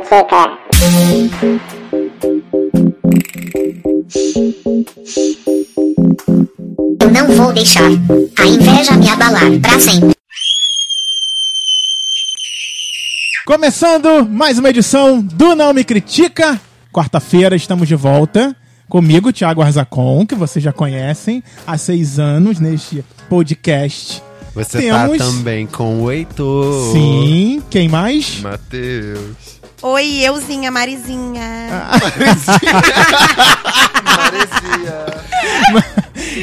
Critica. Eu não vou deixar a inveja me abalar pra sempre. Começando mais uma edição do Não Me Critica. Quarta-feira estamos de volta. Comigo, Thiago Arzacon, que vocês já conhecem há seis anos neste podcast. Você Temos- tá também com o Heitor. Sim, quem mais? Matheus. Oi, euzinha, Marizinha.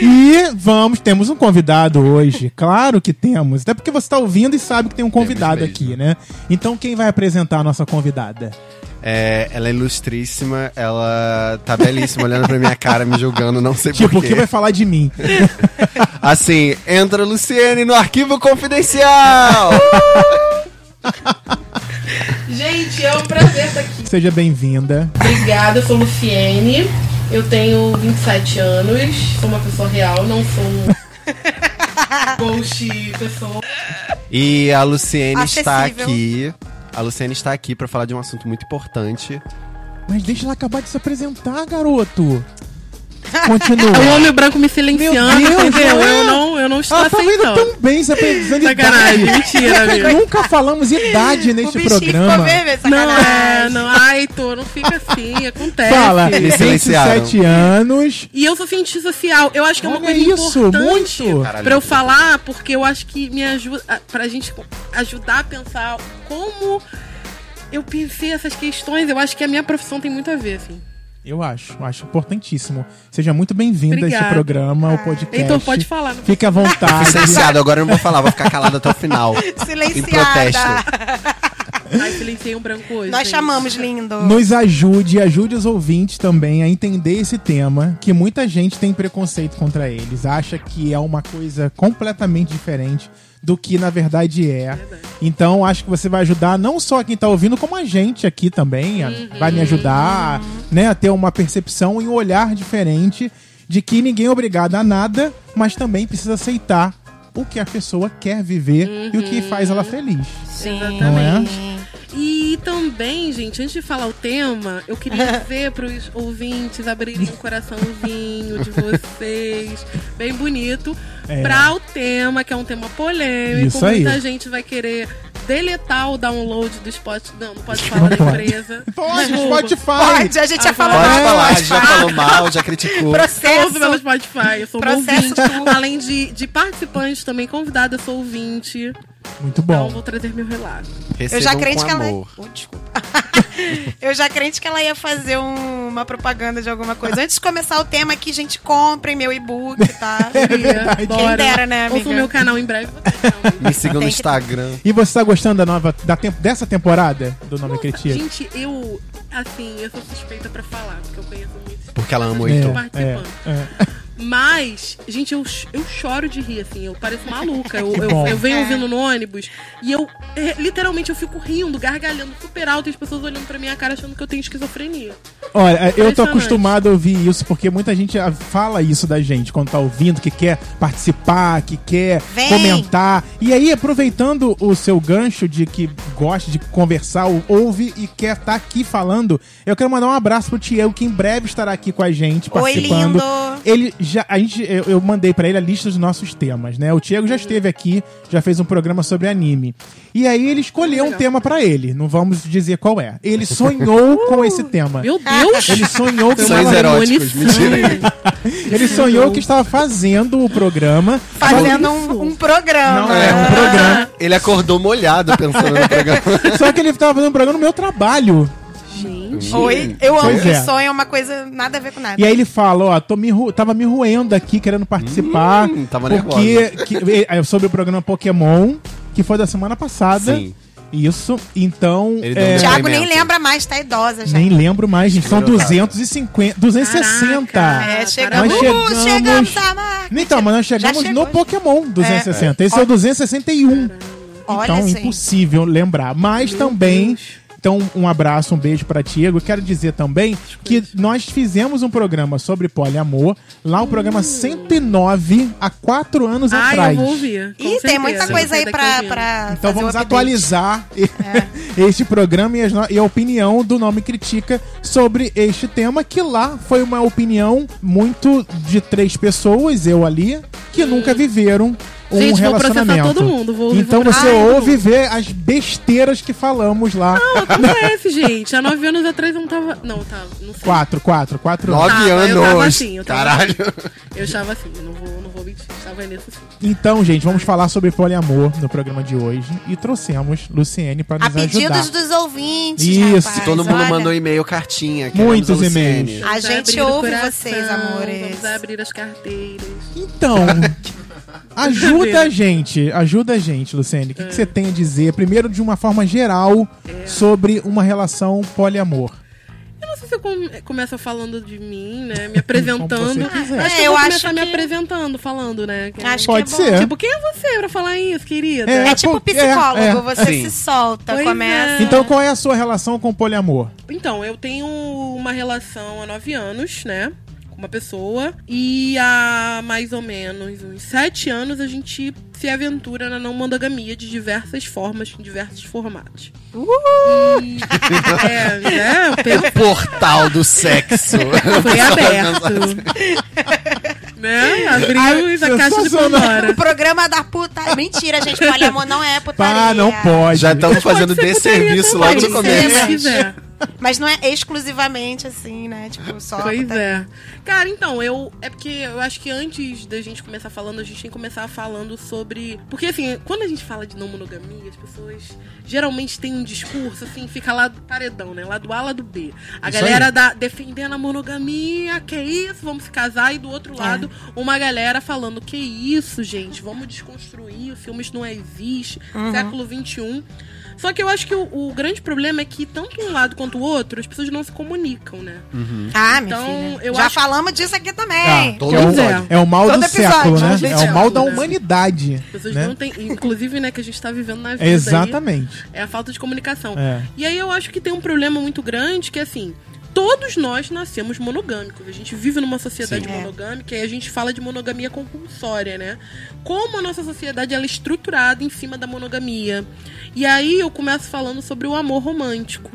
E vamos, temos um convidado hoje. Claro que temos. Até porque você está ouvindo e sabe que tem um convidado aqui, né? Então quem vai apresentar a nossa convidada? É, ela é ilustríssima, ela tá belíssima olhando pra minha cara, me julgando, não sei Tipo, porquê. quem vai falar de mim? Assim, entra Luciene no arquivo confidencial! Gente, é um prazer estar aqui. Seja bem-vinda. Obrigada, eu sou Luciene. Eu tenho 27 anos. Sou uma pessoa real, não sou um ghost pessoa. e a Luciene está Acessível. aqui. A Luciene está aqui pra falar de um assunto muito importante. Mas deixa ela acabar de se apresentar, garoto. É o Continua. homem branco me silenciando, Deus, entendeu? é? Eu não, eu não estou Ela tá indo aceitando. tão bem se apresentando Sacanagem, idade. mentira, amigo. Nunca falamos idade o neste bichinho ficou programa. vermelho, Não é, não. Ai, tô, não fica assim, acontece. Fala, Me silenciaram. 27 anos. E eu sou cientista social. Eu acho que é uma Olha coisa isso, importante muito. Caralho. pra eu falar, porque eu acho que me ajuda a- pra gente ajudar a pensar como eu pensei essas questões. Eu acho que a minha profissão tem muito a ver, assim. Eu acho, acho importantíssimo. Seja muito bem-vinda a este programa, ao podcast. Então pode falar, não Fique à vontade. Silenciado, agora eu não vou falar, vou ficar calado até o final. Em protesto. Silenciada. Ai, silenciei um branco hoje. Nós gente. chamamos, lindo. Nos ajude, ajude os ouvintes também a entender esse tema, que muita gente tem preconceito contra eles, acha que é uma coisa completamente diferente do que na verdade é. Então acho que você vai ajudar não só quem tá ouvindo, como a gente aqui também, a- vai me ajudar, né, a ter uma percepção e um olhar diferente de que ninguém é obrigado a nada, mas também precisa aceitar o que a pessoa quer viver e o que faz ela feliz. Exatamente. Não é? E também, gente, antes de falar o tema, eu queria ver pros ouvintes abrirem o coraçãozinho de vocês, bem bonito, É. pra o tema, que é um tema polêmico. Isso aí. Muita gente vai querer deletar o download do Spotify. Não, não pode falar da pode. empresa. Pode, Desculpa. Spotify! Pode, a gente já falou Pode mal. falar, já falou mal, já criticou. Eu ouço pelo Processo. Spotify, eu sou Processo ouvinte. Além de, de participante, também convidada, eu sou ouvinte. Muito Então bom. vou trazer meu relato. Eu já Recebam crente com que ela. amor. Oh, desculpa. eu já crente que ela ia fazer um- uma propaganda de alguma coisa. Antes de começar o tema aqui, gente, comprem meu e-book, tá? Queria, Quem dera, né, Ouça amiga? o meu canal em breve. Me sigam no Instagram. E você tá gostando da nova da tempo, dessa temporada do Nome Critica? Gente, eu, assim, eu sou suspeita pra falar, porque eu conheço muito. Porque ela ama o É, Heitor. participando. é, é. Mas, gente, eu, eu choro de rir, assim, eu pareço maluca. Eu, eu, eu venho É. ouvindo no ônibus e eu, é, literalmente, eu fico rindo, gargalhando super alto e as pessoas olhando pra minha cara achando que eu tenho esquizofrenia. Olha, eu tô acostumado a ouvir isso porque muita gente ah, fala isso da gente quando tá ouvindo, que quer participar, que quer Vem. comentar. E aí, aproveitando o seu gancho de que gosta de conversar, ou- ouve e quer estar aqui falando, eu quero mandar um abraço pro Tiago, que em breve estará aqui com a gente, Oi, participando. lindo. Ele já, a gente, eu, eu mandei pra ele a lista dos nossos temas, né? O Tiago já esteve aqui, já fez um programa sobre anime. E aí ele escolheu um tema pra ele, não vamos dizer qual é. Ele sonhou com esse tema. Meu Deus! Ele sonhou que Sonhos estava, eróticos, mentira. ele sonhou que estava fazendo o programa. Fazendo um, um programa. Não, é um programa. Ele acordou molhado pensando no programa. Só que ele estava fazendo um programa no meu trabalho. Gente. Oi, eu amo Pois que é. sonho é uma coisa nada a ver com nada. E aí ele fala, ó, tô me ru- tava me ruendo aqui querendo participar. Hum, tava porque que- é sobre o programa Pokémon, que foi da semana passada. Sim. Isso. Então, Ele é, um Thiago nem lembra mais, tá idosa já. nem lembro mais, gente. São Segurou, cara. 250, 260. Caraca. É, chegamos, Nós chegamos- chegamos a marca. Então, mas nós chegamos chegou, no Pokémon 260. Esse é o 261. Olha, então, gente. impossível lembrar. Mas também Então, um abraço, um beijo pra ti. Eu quero dizer também que nós fizemos um programa sobre poliamor, lá o programa 109, há quatro anos Ah, atrás. eu vou ouvir. Ih, tem muita coisa aí pra, pra Então fazer vamos atualizar É. este programa e, as e a opinião do Nome Critica sobre este tema, que lá foi uma opinião muito de três pessoas, eu ali, que nunca viveram um Gente, relacionamento. todo mundo, então vou você todo ouve ver as besteiras que falamos lá. Não, acontece, gente. Há nove anos atrás eu não tava. Não, tava. Não sei. Quatro, quatro, quatro Nove anos. Tava, eu tava anos. assim, eu tava Caralho. Eu estava assim, eu não vou, não vou mentir. Estava nesse sim. Então, gente, vamos falar sobre poliamor no programa de hoje e trouxemos Luciene para A nos ajudar. pedidos dos ouvintes, Isso. rapaz, Todo mundo olha. mandou e-mail, cartinha. Muitos a e-mails. A gente ouve coração, vocês, amores. Vamos abrir as carteiras. Então, ajuda a gente, ajuda a gente, Luciene. O que, que você tem a dizer, primeiro de uma forma geral, sobre uma relação poliamor? Eu não sei se eu come- começo falando de mim, né? Me apresentando. Como você quiser. Acho que É, eu eu vou acho começar me que- apresentando, falando, né? Que é- Acho Pode que é bom. ser. Tipo, quem é você pra falar isso, querida? É, É tipo psicólogo, é, é. você Sim. se solta, Pois começa. é. Então, qual é a sua relação com poliamor? Então, eu tenho uma relação há nove anos, né? Com uma pessoa. E há mais ou menos uns sete anos a gente se aventura na não monogamia de diversas formas, em diversos formatos. E, é, né? o pe- Portal do sexo. Foi aberto. né? Abrimos a caixa de. Pandora. O programa da puta. Mentira, gente. Poliamor não é putaria. Ah, não pode. Já estamos fazendo desserviço logo no começo. Se quiser. Mas não é exclusivamente assim, né? Tipo, só. Pois putaria. é. Cara, então, eu. É porque eu acho que antes da gente começar falando, a gente tem que começar falando sobre. Porque, assim, quando a gente fala de não monogamia, as pessoas geralmente têm um discurso, assim, fica lá do paredão, né? Lá do A, lá do B. A Isso galera da, defendendo a monogamia, que isso, vamos se casar, e do outro lado, uma galera falando, que isso, gente, vamos desconstruir, o filme não existe, século XXI. Só que eu acho que o, o grande problema é que tanto um lado quanto o outro, as pessoas não se comunicam, né? Ah, minha Então, filha. eu Já acho- falamos disso aqui também. Ah, todo é, Pois o, é. é o mal Todo do episódio, século, né? do É o mal da né? humanidade. As pessoas né? não têm. Inclusive, né, que a gente tá vivendo na vida. aí, Exatamente. é a falta de comunicação. É. E aí eu acho que tem um problema muito grande que assim. Todos nós nascemos monogâmicos. A gente vive numa sociedade Sim. É. monogâmica e a gente fala de monogamia compulsória, né? Como a nossa sociedade ela é estruturada em cima da monogamia. E aí eu começo falando sobre o amor romântico.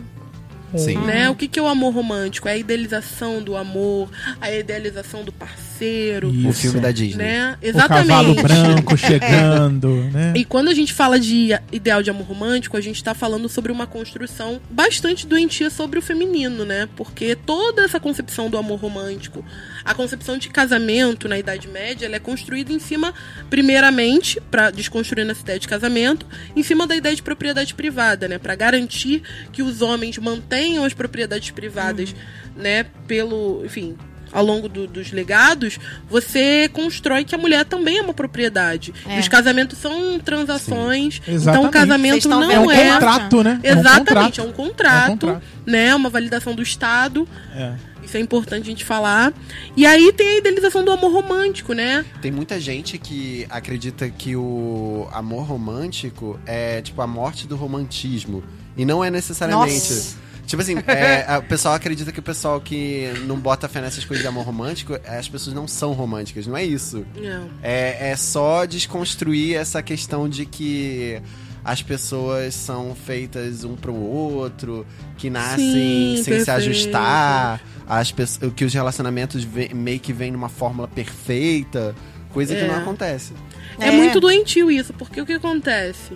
Sim. Né? O que, que é o amor romântico? É a idealização do amor, a idealização do parceiro, O Isso. filme da Disney. né? O cavalo Exatamente. branco chegando, né? E quando a gente fala de ideal de amor romântico, a gente tá falando sobre uma construção bastante doentia sobre o feminino, né? Porque toda essa concepção do amor romântico, a concepção de casamento na Idade Média, ela é construída em cima, primeiramente, para desconstruindo essa ideia de casamento, em cima da ideia de propriedade privada, né? Para garantir que os homens mantenham as propriedades privadas, né? Pelo, enfim, ao longo do- dos legados, você constrói que a mulher também é uma propriedade. É. E os casamentos são transações. Então o casamento não É um vendo é. contrato, né? Exatamente, é um É contrato, um contrato. né? Uma validação do Estado. É. Isso é importante a gente falar. E aí tem a idealização do amor romântico, né? Tem muita gente que acredita que o amor romântico é tipo a morte do romantismo. E não é necessariamente. Nossa. Tipo assim, é, a- o pessoal acredita que o pessoal que não bota fé nessas coisas de amor romântico, é, as pessoas não são românticas. Não é isso. Não. É, é só desconstruir essa questão de que as pessoas são feitas um pro outro, que nascem Sim, sem se perfeito. ajustar, as pessoas, que os relacionamentos meio que vêm numa fórmula perfeita, coisa que É. não acontece. É. É. muito doentio isso, porque o que acontece?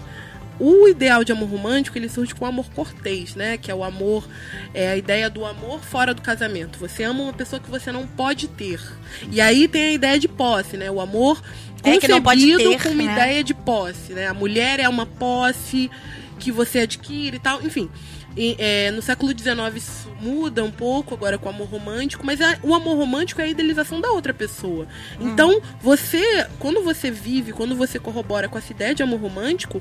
O ideal de amor romântico, ele surge com o amor cortês, né? Que é o amor, é a ideia do amor fora do casamento. Você ama uma pessoa que você não pode ter. E aí tem a ideia de posse, né? O amor É, que não pode concebido ter, com uma né? ideia de posse, né? A mulher é uma posse que você adquire e tal, enfim. E, é, no século XIX isso muda um pouco agora com o amor romântico, mas a- o amor romântico é a idealização da outra pessoa. Então, você, quando você vive, quando você corrobora com essa ideia de amor romântico,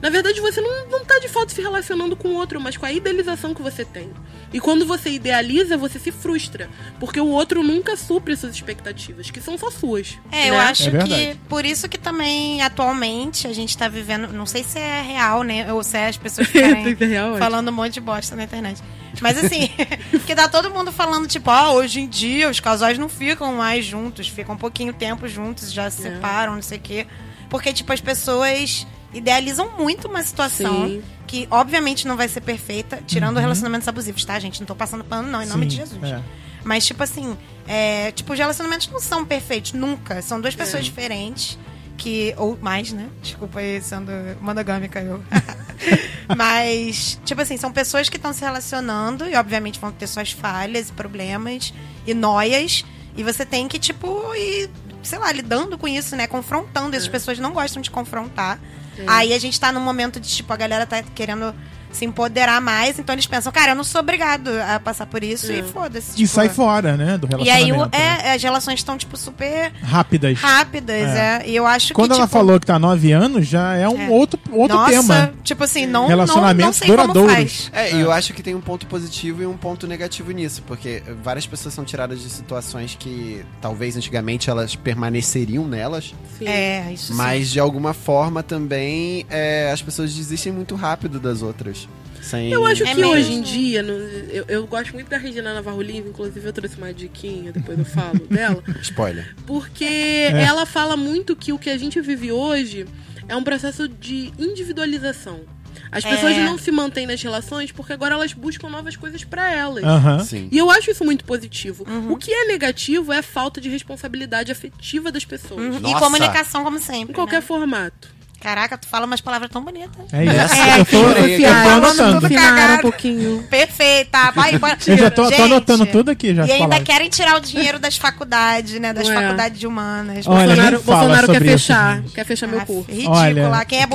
Na verdade, você não, não tá de fato se relacionando com o outro, mas com a idealização que você tem. E quando você idealiza, você se frustra. Porque o outro nunca supre suas expectativas, que são só suas. É, eu né? acho É que por isso que também atualmente a gente tá vivendo, não sei se é real, né, ou se é as pessoas ficarem é real, falando um monte de bosta na internet. Mas assim, porque tá todo mundo falando tipo, ah, hoje em dia os casais não ficam mais juntos, ficam um pouquinho tempo juntos, já se É. separam, não sei o quê. Porque tipo as pessoas idealizam muito uma situação Sim. que obviamente não vai ser perfeita, tirando relacionamentos abusivos, tá, gente? Não tô passando pano não, em nome Sim, de Jesus. é. Mas, tipo assim, é, tipo, os relacionamentos não são perfeitos, nunca. São duas É. pessoas diferentes. Que, ou mais, né? Desculpa aí sendo monogâmica eu. Mas, tipo assim, são pessoas que estão se relacionando e, obviamente, vão ter suas falhas e problemas e noias. E você tem que, tipo, ir, sei lá, lidando com isso, né? Confrontando. É. Essas pessoas não gostam de confrontar. Aí a gente tá num momento de, tipo, a galera tá querendo se empoderar mais, então eles pensam, cara, eu não sou obrigado a passar por isso É. e foda-se. E tipo, sai fora, né? Do e aí relacionamento. o- né? é, as relações estão, tipo, super Rápidas. rápidas, é. E eu acho Quando que. ela tipo, falou que tá há nove anos, já é um É. outro, outro nossa, tema. Tipo assim, não, não, Relacionamentos não sei como duradouros. faz. É, e eu acho que tem um ponto positivo e um ponto negativo nisso, porque várias pessoas são tiradas de situações que talvez antigamente elas permaneceriam nelas, Sim. É, isso sim. mas de alguma forma também é, as pessoas desistem muito rápido das outras. Sem... Eu acho É que mesmo. hoje em dia, no- eu, eu gosto muito da Regina Navarro Livre, inclusive eu trouxe uma diquinha, depois eu falo dela, Spoiler. porque É. ela fala muito que o que a gente vive hoje é um processo de individualização. As É. pessoas não se mantêm nas relações porque agora elas buscam novas coisas pra elas. Sim. E eu acho isso muito positivo. Uhum. O que é negativo é a falta de responsabilidade afetiva das pessoas. Uhum. E comunicação, como sempre. Em qualquer né? formato. Caraca, tu fala umas palavras tão bonitas. É isso. É, eu tô, eu tô anotando. tudo Afinaram cagado. um pouquinho. Perfeita, vai. Eu já tô, tô anotando tudo aqui já. E ainda palavras. querem tirar o dinheiro das faculdades, né? Das Ué. faculdades de humanas. Olha, Bolsonaro, Bolsonaro quer isso, fechar. gente. quer fechar meu Ah, curso. Ridículo. Olha, Quem é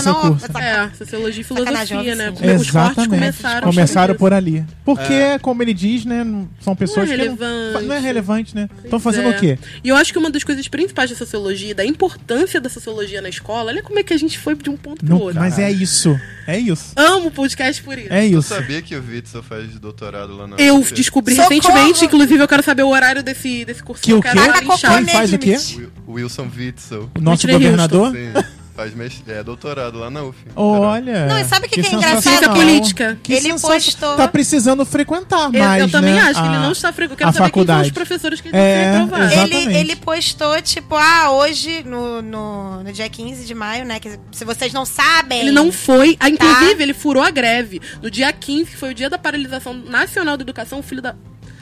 seu não... curso. É, sociologia e Sacanagem, filosofia, né? eu Os cortes Exatamente. começaram. Começaram por ali. Porque, como ele diz, né? não- São pessoas Não é que relevante. não é relevante, né? Estão fazendo é. o quê? E eu acho que uma das coisas principais da sociologia, da importância da sociologia na escola, olha como é que a gente foi de um ponto pro Não- outro. mas é isso. É isso. Amo o podcast por isso. É isso. sabia que o Witzel faz doutorado lá na Eu descobri Socorro! recentemente, inclusive eu quero saber o horário desse, desse curso. Que eu o quero quê? Quem faz o quê? Wilson Witzel. O nosso governador? Sim, faz é, doutorado lá na UF. Olha. Não, e sabe o que que é sensacional. engraçado? Ciência política. Que Ele postou- Tá precisando frequentar Eu, mais, eu também né, acho que ele não está frequentando. Eu quero a saber quem são faculdade. os professores que ele É, tem aprovado. exato. Ele, ele postou, tipo, ah, hoje, no, no, no dia 15 de maio, né? Que se vocês não sabem. Ele não foi. ah, Inclusive, Tá. ele furou a greve. No dia 15, que foi o dia da paralisação nacional da educação, o filho da,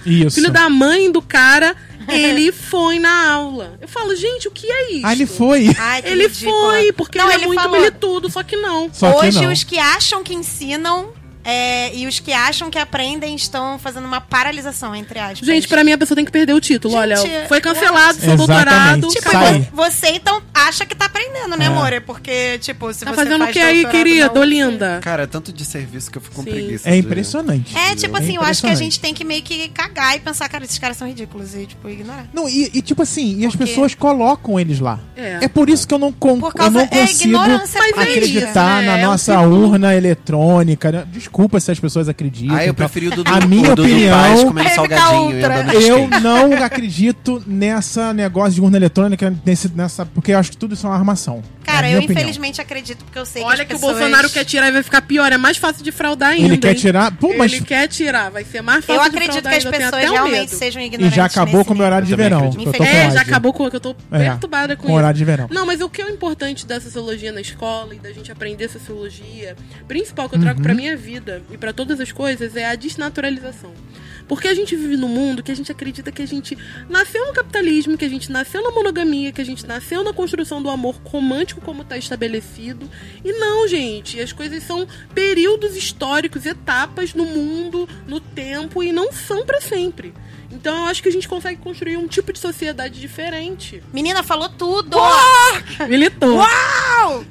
Isso. filho da mãe do cara, ele foi na aula. Eu falo, gente, o que é isso? Ah, ele foi. Ai, que Ele ridícula. foi, porque Não, ele, ele é muito falou- militudo, só que não. Só que Hoje, não. os que acham que ensinam é, e os que acham que aprendem estão fazendo uma paralisação, entre aspas. Gente, pra mim a pessoa tem que perder o título. Gente, Olha, foi cancelado seu Exatamente. doutorado. Tipo, Sai. vo- você então acha que tá aprendendo, né, É. amor? É porque, tipo, se Tá você fazendo o faz que aí, na Ô, UF, linda? Cara, é tanto de serviço que eu fico com Sim. preguiça. É impressionante. É, tipo assim, eu acho que a gente tem que meio que cagar e pensar, cara, esses caras são ridículos e, tipo, ignorar. Não, e, e tipo assim, e as pessoas colocam eles lá. É. É por isso que eu não, con Por eu causa não é consigo é acreditar isso, na né? É um nossa urna eletrônica. né? Desculpa se as pessoas acreditam. Ah, eu tal. preferi o Dudu, A minha o Dudu opinião- Paz comendo salgadinho e andando Eu não acredito nessa negócio de urna eletrônica, nesse, nessa, porque eu acho que tudo isso é uma armação. Cara, É eu opinião. infelizmente acredito, porque eu sei Olha que que as o pessoas... Bolsonaro quer tirar e vai ficar pior. É mais fácil de fraudar ainda. Ele quer hein? tirar. Pô, mas. Ele quer tirar. Vai ser mais fácil Eu de acredito que as pessoas realmente medo. sejam E ignorantes já acabou com o meu horário de verão. É, já acabou com que eu tô É, perturbada com, com o horário de verão. Não, mas o que é importante da sociologia na escola e da gente aprender sociologia, principal que eu trago Uhum. pra minha vida e pra todas as coisas, é a desnaturalização. Porque a gente vive num mundo que a gente acredita que a gente nasceu no capitalismo, que a gente nasceu na monogamia, que a gente nasceu na construção do amor romântico como tá estabelecido. E não, gente, as coisas são períodos históricos, etapas no mundo, no tempo e não são pra sempre. Então eu acho que a gente consegue construir um tipo de sociedade diferente. Menina, falou tudo! Militou.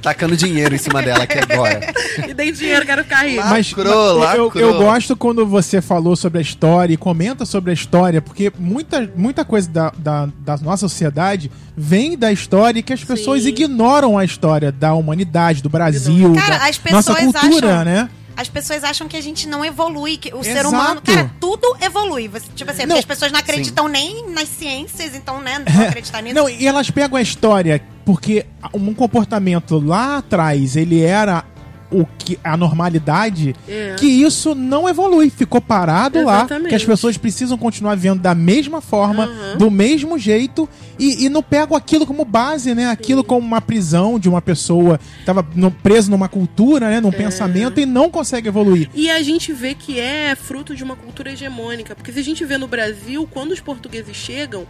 Tacando dinheiro em cima dela aqui agora. E dei dinheiro, quero ficar rico. Mas Lacrou, mas eu, lacrou. eu gosto quando você falou sobre a história e comenta sobre a história, porque muita, muita coisa da, da, da nossa sociedade vem da história e que as pessoas Sim. ignoram a história da humanidade, do Brasil, Cara, da as nossa cultura, acham- né? As pessoas acham que a gente não evolui, que o ser Exato. humano. Cara, tudo evolui. Você- tipo assim, é Não. as pessoas não acreditam nem nas ciências, então, né? Não vão acreditar nisso. Não, e elas pegam a história porque um comportamento lá atrás ele era o que a normalidade, É. que isso não evolui, ficou parado lá, Exatamente. que as pessoas precisam continuar vivendo da mesma forma, Aham. do mesmo jeito e, e não pegam aquilo como base, né? Aquilo como uma prisão de uma pessoa que estava presa numa cultura, né? Num pensamento e não consegue evoluir. E a gente vê que é fruto de uma cultura hegemônica. Porque se a gente vê no Brasil, quando os portugueses chegam,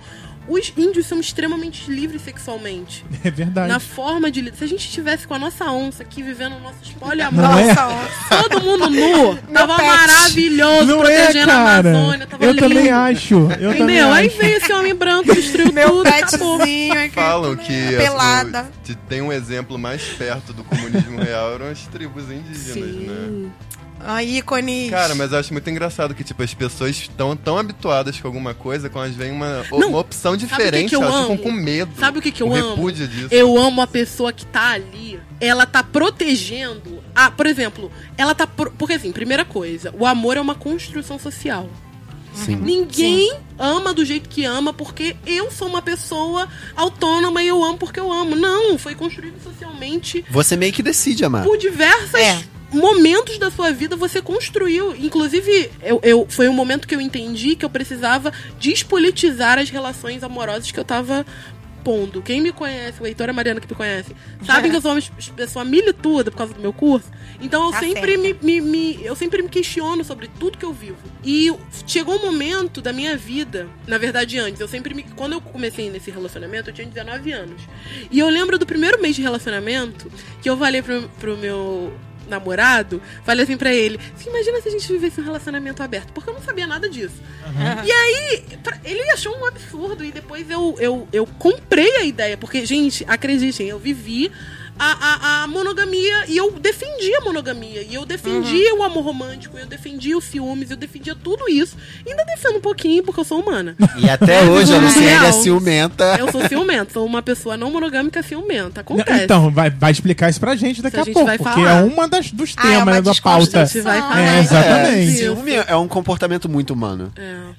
os índios são extremamente livres sexualmente. É verdade. Na forma de. Se a gente estivesse com a nossa onça aqui vivendo o nosso poliamor, é? Todo mundo nu, tava pet. maravilhoso, Não é, protegendo a cara. Amazônia, tava Eu lindo. também acho. Eu também Entendeu? Aí acho. veio esse homem branco, destruiu Meu tudo, acabou. aqui. Falam que Pelada. assim, te- tem um exemplo mais perto do comunismo real eram as tribos indígenas, né? Ai, ícones. Cara, mas eu acho muito engraçado que, tipo, as pessoas estão tão habituadas com alguma coisa, quando elas veem uma, Não, uma opção que diferente, que eu elas ficam com medo. Sabe o que que eu o amo? repúdio disso. Eu amo a pessoa que tá ali. Ela tá protegendo. Ah, por exemplo, ela tá. pro- Porque assim, primeira coisa, o amor é uma construção social. Sim. Ninguém ama do jeito que ama porque eu sou uma pessoa autônoma e eu amo porque eu amo. Não, foi construído socialmente Você meio que decide, amar. por diversos É. momentos da sua vida você construiu. Inclusive, eu, eu- foi um momento que eu entendi que eu precisava despolitizar as relações amorosas que eu tava pondo. Quem me conhece, o Heitor e a Mariana que me conhecem, sabem que eu sou uma es- pessoa milituda por causa do meu curso. Então eu Tá sempre me, me- me- eu sempre me questiono sobre tudo que eu vivo. E chegou um momento da minha vida, na verdade antes, eu sempre me, quando eu comecei nesse relacionamento, eu tinha 19 anos. E eu lembro do primeiro mês de relacionamento que eu falei pro, pro meu namorado, falei assim pra ele: "Você imagina se a gente vivesse um relacionamento aberto?" Porque eu não sabia nada disso. E aí, ele achou um absurdo e depois eu, eu, eu comprei a ideia, porque, gente, acreditem, eu vivi a, a, a monogamia e eu defendia a monogamia. E eu defendia o amor romântico, eu defendia os ciúmes, eu defendia tudo isso. Ainda defendo um pouquinho, porque eu sou humana. E até hoje a. Luciene é ciumenta. Eu sou ciumenta, sou uma pessoa não monogâmica ciumenta. Acontece. Então, vai, vai explicar isso pra gente daqui A a, gente pouco, porque é uma das, dos Ah, é temas uma né, da pauta. a gente vai falar. É, exatamente. Ciúme é um comportamento muito humano. É.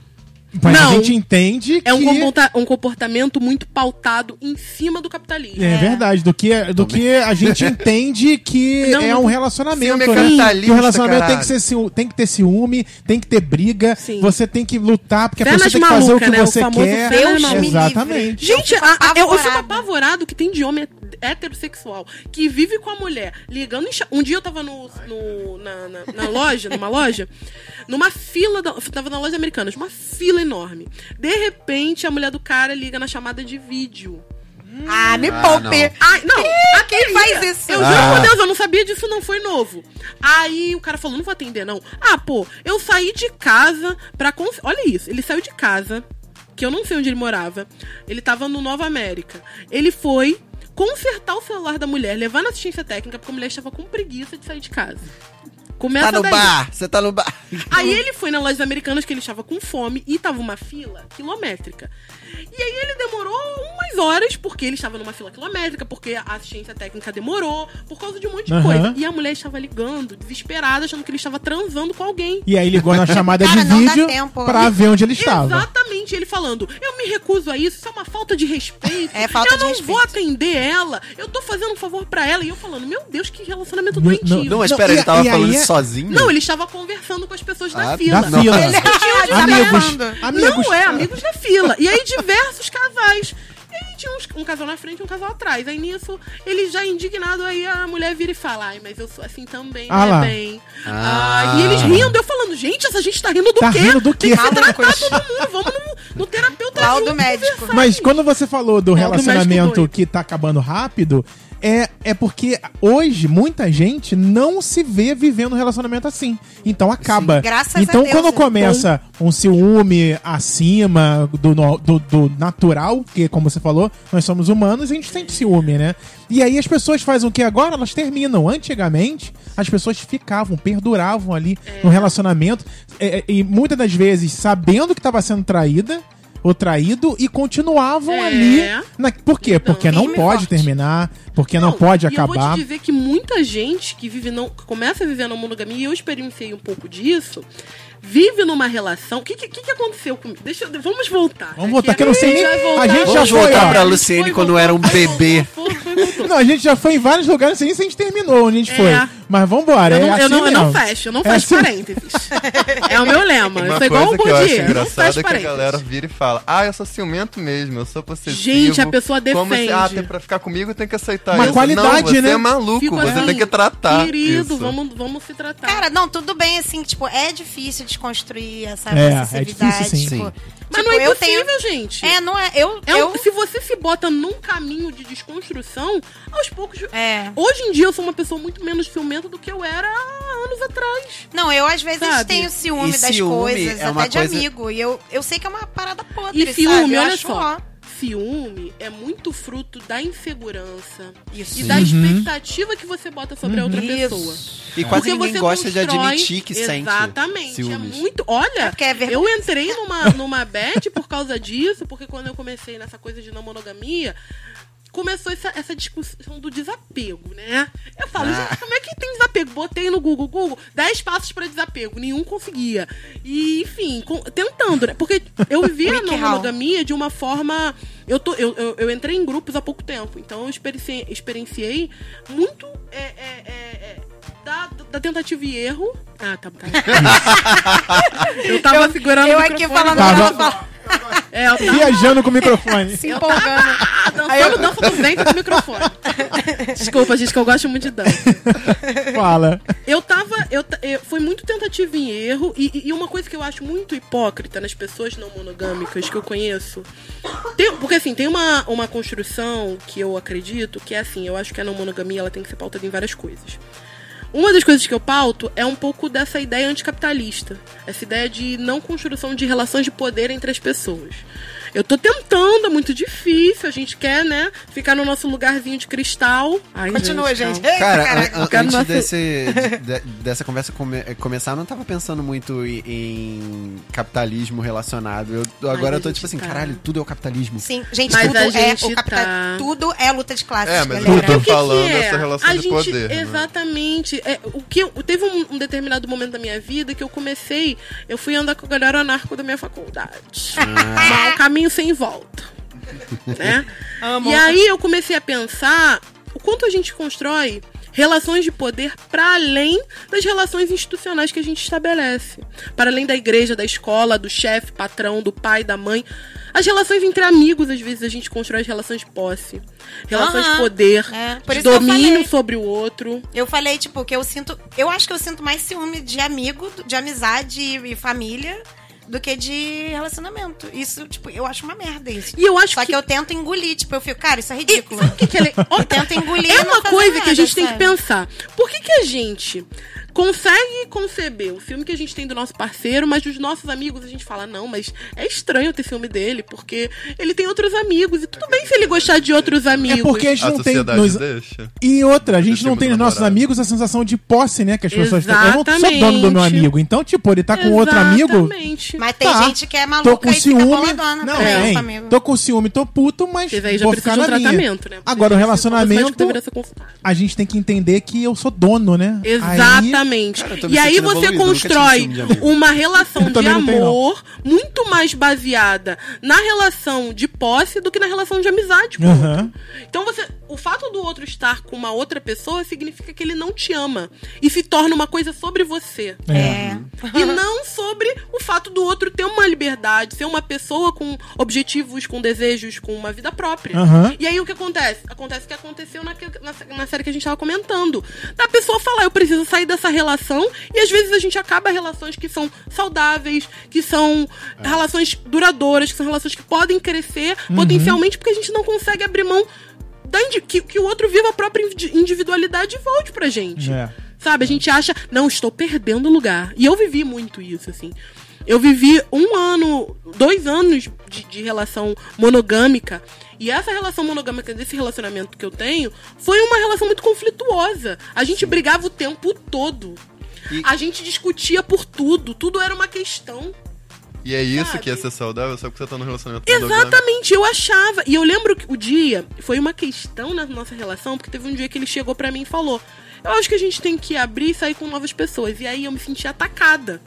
Mas Não. a gente entende que... É um, um comportamento muito pautado em cima do capitalismo. É verdade, do que, do que a gente entende que Não, é um relacionamento, Ciúme é né? capitalista, Que o relacionamento tem que, ser, tem que ter ciúme, tem que ter briga, Sim. você tem que lutar, porque a Fé pessoa nas tem que fazer o maluca, que né? O você famoso quer. Deus maluca. me Exatamente. livre. Gente, Eu fico a- a- eu, eu fico apavorado que tem de homem heterossexual que vive com a mulher ligando em Um dia eu tava no, no- na, na- na loja, numa loja, numa fila, da, tava na loja americana, uma fila enorme. De repente, a mulher do cara liga na chamada de vídeo. Ah, me Ah, poupe. Ai, não, a Quem faz isso? Eu juro Ah. por Deus, eu não sabia disso, não foi novo. Aí o cara falou, não vou atender, não. Ah, pô, eu saí de casa pra. cons- Olha isso, ele saiu de casa, que eu não sei onde ele morava. Ele tava no Nova América. Ele foi consertar o celular da mulher, levar na assistência técnica, porque a mulher estava com preguiça de sair de casa. Começa Tá no daí. bar, você tá no bar. Aí ele foi na loja americanas que ele estava com fome e tava uma fila quilométrica. E aí ele demorou umas horas, porque ele estava numa fila quilométrica, porque a assistência técnica demorou, por causa de um monte de Aham. coisa. E a mulher estava ligando, desesperada, achando que ele estava transando com alguém. E aí ligou na chamada Cara, de não vídeo pra ver onde ele estava. Exatamente, ele falando, eu me recuso a isso, isso é uma falta de respeito. É falta eu de não respeito. vou atender ela, eu tô fazendo um favor pra ela. E eu falando, meu Deus, que relacionamento Não, doentio. Não, mas Não, espera, ele tava e aí falando é- isso sozinho? Não, ele estava conversando com as pessoas Ah, da fila. Da fila. tá amigos. Amigos. Não, é, amigos da fila. E aí, diversos casais. E aí tinha uns- um casal na frente e um casal atrás. Aí nisso, ele já indignado, aí a mulher vira e fala, ai, mas eu sou assim também, Ah né, lá. bem. Ah. Ah, e eles rindo, eu falando, gente, essa gente tá rindo do Tá quê? rindo do Tem quê? que se tratar todo mundo, vamos no, no terapeuta Laudo junto médico. Mas quando você falou do do relacionamento que tá acabando rápido, é, é porque hoje muita gente não se vê vivendo um relacionamento assim. Então acaba. Graças a então Deus, quando né? começa um ciúme acima do, do, do natural, que como você falou, nós somos humanos e a gente sente ciúme, né? E aí as pessoas fazem o que agora? Elas terminam. Antigamente, as pessoas ficavam, perduravam ali no relacionamento. é, é, e muitas das vezes sabendo que estava sendo traída, o traído e continuavam É. ali. Na... Por quê? Então, Porque não pode forte. terminar, porque não, pode e acabar. Eu vou te dizer que muita gente que vive não, que começa a viver na monogamia, e eu experienciei um pouco disso, vive numa relação. O que, que, que aconteceu comigo? Deixa eu, vamos voltar. Vamos voltar, que eu não sei nem- vai voltar. a gente já foi, voltar pra Luciene foi, quando era um bebê. foi. Não, a gente já foi em vários lugares, não sei nem se a gente terminou onde a gente É. foi. Mas vambora, Eu é não, assim eu, não, eu não fecho, eu não É fecho assim- parênteses. é o meu lema. Eu Uma sou igual um eu Bourdieu. Eu não engraçado é que a galera vira e fala: Ah, eu sou ciumento mesmo, eu sou possessivo. Gente, a pessoa Como se, ah, defende. tem, pra ficar comigo tem que aceitar Uma isso. qualidade, não, você né? é maluco, Fico você assim, tem que tratar Querido, isso. vamos, vamos se tratar. Cara, não, tudo bem, assim, tipo, é difícil desconstruir essa É, é difícil, sim. tipo, Sim. Mas tipo, não é eu impossível, tenho... gente. É, não é. Eu. É um- eu... Se você se bota num caminho de desconstrução, aos poucos. É. Hoje em dia eu sou uma pessoa muito menos ciumenta do que eu era há anos atrás. Não, eu às vezes Sabe? tenho ciúme E das ciúme coisas, é até de coisa- amigo. E eu, eu sei que é uma parada podre, E ciúme, sabe? Eu olha acho, só. ó, Ciúme é muito fruto da insegurança Isso. e da expectativa que você bota sobre a outra Isso. pessoa. E quase Porque ninguém você gosta de admitir que sente Exatamente. É muito. Olha, É é eu entrei numa, numa bad por causa disso, porque quando eu comecei nessa coisa de não monogamia, começou essa, essa discussão do desapego, né? Eu falo, Ah. gente, como é que tem desapego? Botei no Google, Google, 10 passos pra desapego, nenhum conseguia. E, enfim, com- tentando, né? Porque eu vivia Wiki na How. monogamia de uma forma. Eu, tô, eu, eu, eu entrei em grupos há pouco tempo, então eu experienciei, experienciei muito é, é, é, é, da, da tentativa e erro. Ah, tá. tá. eu tava segurando eu o aqui microfone. falando Tava- que ela fala, É, eu tava Viajando com o microfone. se empolgando. ah, dançando dança do vento com o microfone. Desculpa, gente, que eu gosto muito de dança. Fala. Eu tava. Eu, eu- foi muito tentativa e erro. E, e uma coisa que eu acho muito hipócrita nas pessoas não monogâmicas que eu conheço. tem- porque assim, tem uma, uma construção que eu acredito que é assim, eu acho que a não monogamia ela tem que ser pautada em várias coisas. Uma das coisas que eu pauto é um pouco dessa ideia anticapitalista. Essa ideia de não construção de relações de poder entre as pessoas. Eu tô tentando, é muito difícil. A gente quer, né, ficar no nosso lugarzinho de cristal. Ai, Continua, gente. Eita, Cara, antes nosso- desse, de- de- dessa conversa come- começar, eu não tava pensando muito em, em capitalismo relacionado. Eu, agora a eu tô gente tipo assim, tá. caralho, tudo é o capitalismo. Sim, gente, Mas tudo a é gente o capital, tá- tudo é luta de classes, É, mas galera. eu tô O que que falando é? dessa relação A de gente- poder. né? Exatamente. É, o que eu- teve um, um determinado momento da minha vida que eu comecei, eu fui andar com a galera anarco da minha faculdade. Ah. Um caminho sem volta. né? Amo. E aí eu comecei a pensar o quanto a gente constrói relações de poder para além das relações institucionais que a gente estabelece. Para além da igreja, da escola, do chefe, patrão, do pai, da mãe. As relações entre amigos, às vezes, a gente constrói as relações de posse. Relações Aham. de poder, É, por de domínio sobre o outro. Eu falei, tipo, que eu sinto. Eu acho que eu sinto mais ciúme de amigo, de amizade e família do que de relacionamento. Isso, tipo, eu acho uma merda isso. E eu acho Só que que eu tento engolir, tipo, eu fico, cara, isso é ridículo. O que, que. Ó, Eu tento engolir É e uma coisa que nada, a gente tem que sabe? pensar. Por que, que a gente consegue conceber o filme que a gente tem do nosso parceiro, mas dos nossos amigos a gente fala, não, mas é estranho ter filme dele, porque ele tem outros amigos. E tudo bem se ele gostar de outros amigos. É porque a gente A não tem. nos- deixa. E outra, a gente não tem nos nossos amigos a sensação de posse, né? Que as pessoas têm. Eu não sou Exatamente. dono do meu amigo. Então, tipo, ele tá com outro amigo. Exatamente. Mas tem Tá. gente que é Tô maluca com e ciúme. boladona Não, também, é, amigo. tô com ciúme, tô puto, mas Esse aí já vou ficar de um na minha. tratamento, né? Agora, o relacionamento, a gente tem que entender que eu sou dono, né? Aí- Exatamente. Cara, e aí você constrói uma relação de amor muito mais baseada na relação de posse do que na relação de amizade. outro. Então você, o fato do outro estar com uma outra pessoa significa que ele não te ama e se torna uma coisa sobre você. É. E não sobre o fato do outro ter uma liberdade, ser uma pessoa com objetivos, com desejos, com uma vida própria. Aham. E aí o que acontece? Acontece o que aconteceu naquele- na, na série que a gente tava comentando. Da pessoa falar, eu preciso sair dessa relação, e às vezes a gente acaba relações que são saudáveis, que são relações duradouras, que são relações que podem crescer potencialmente, porque a gente não consegue abrir mão que, que o outro viva a própria indi- individualidade e volte pra gente. É. Sabe? A gente acha, não, estou perdendo lugar. E eu vivi muito isso, assim. Eu vivi um ano, dois anos de, de relação monogâmica. E essa relação monogâmica desse relacionamento que eu tenho foi uma relação muito conflituosa. A gente brigava o tempo todo. E- A gente discutia por tudo. Tudo era uma questão. E é isso que é Sabe? ser saudável, só porque você tá num relacionamento. Exatamente, eu achava. E eu lembro que o dia foi uma questão na nossa relação, porque teve um dia que ele chegou pra mim e falou: Eu acho que a gente tem que abrir e sair com novas pessoas. E aí eu me senti atacada.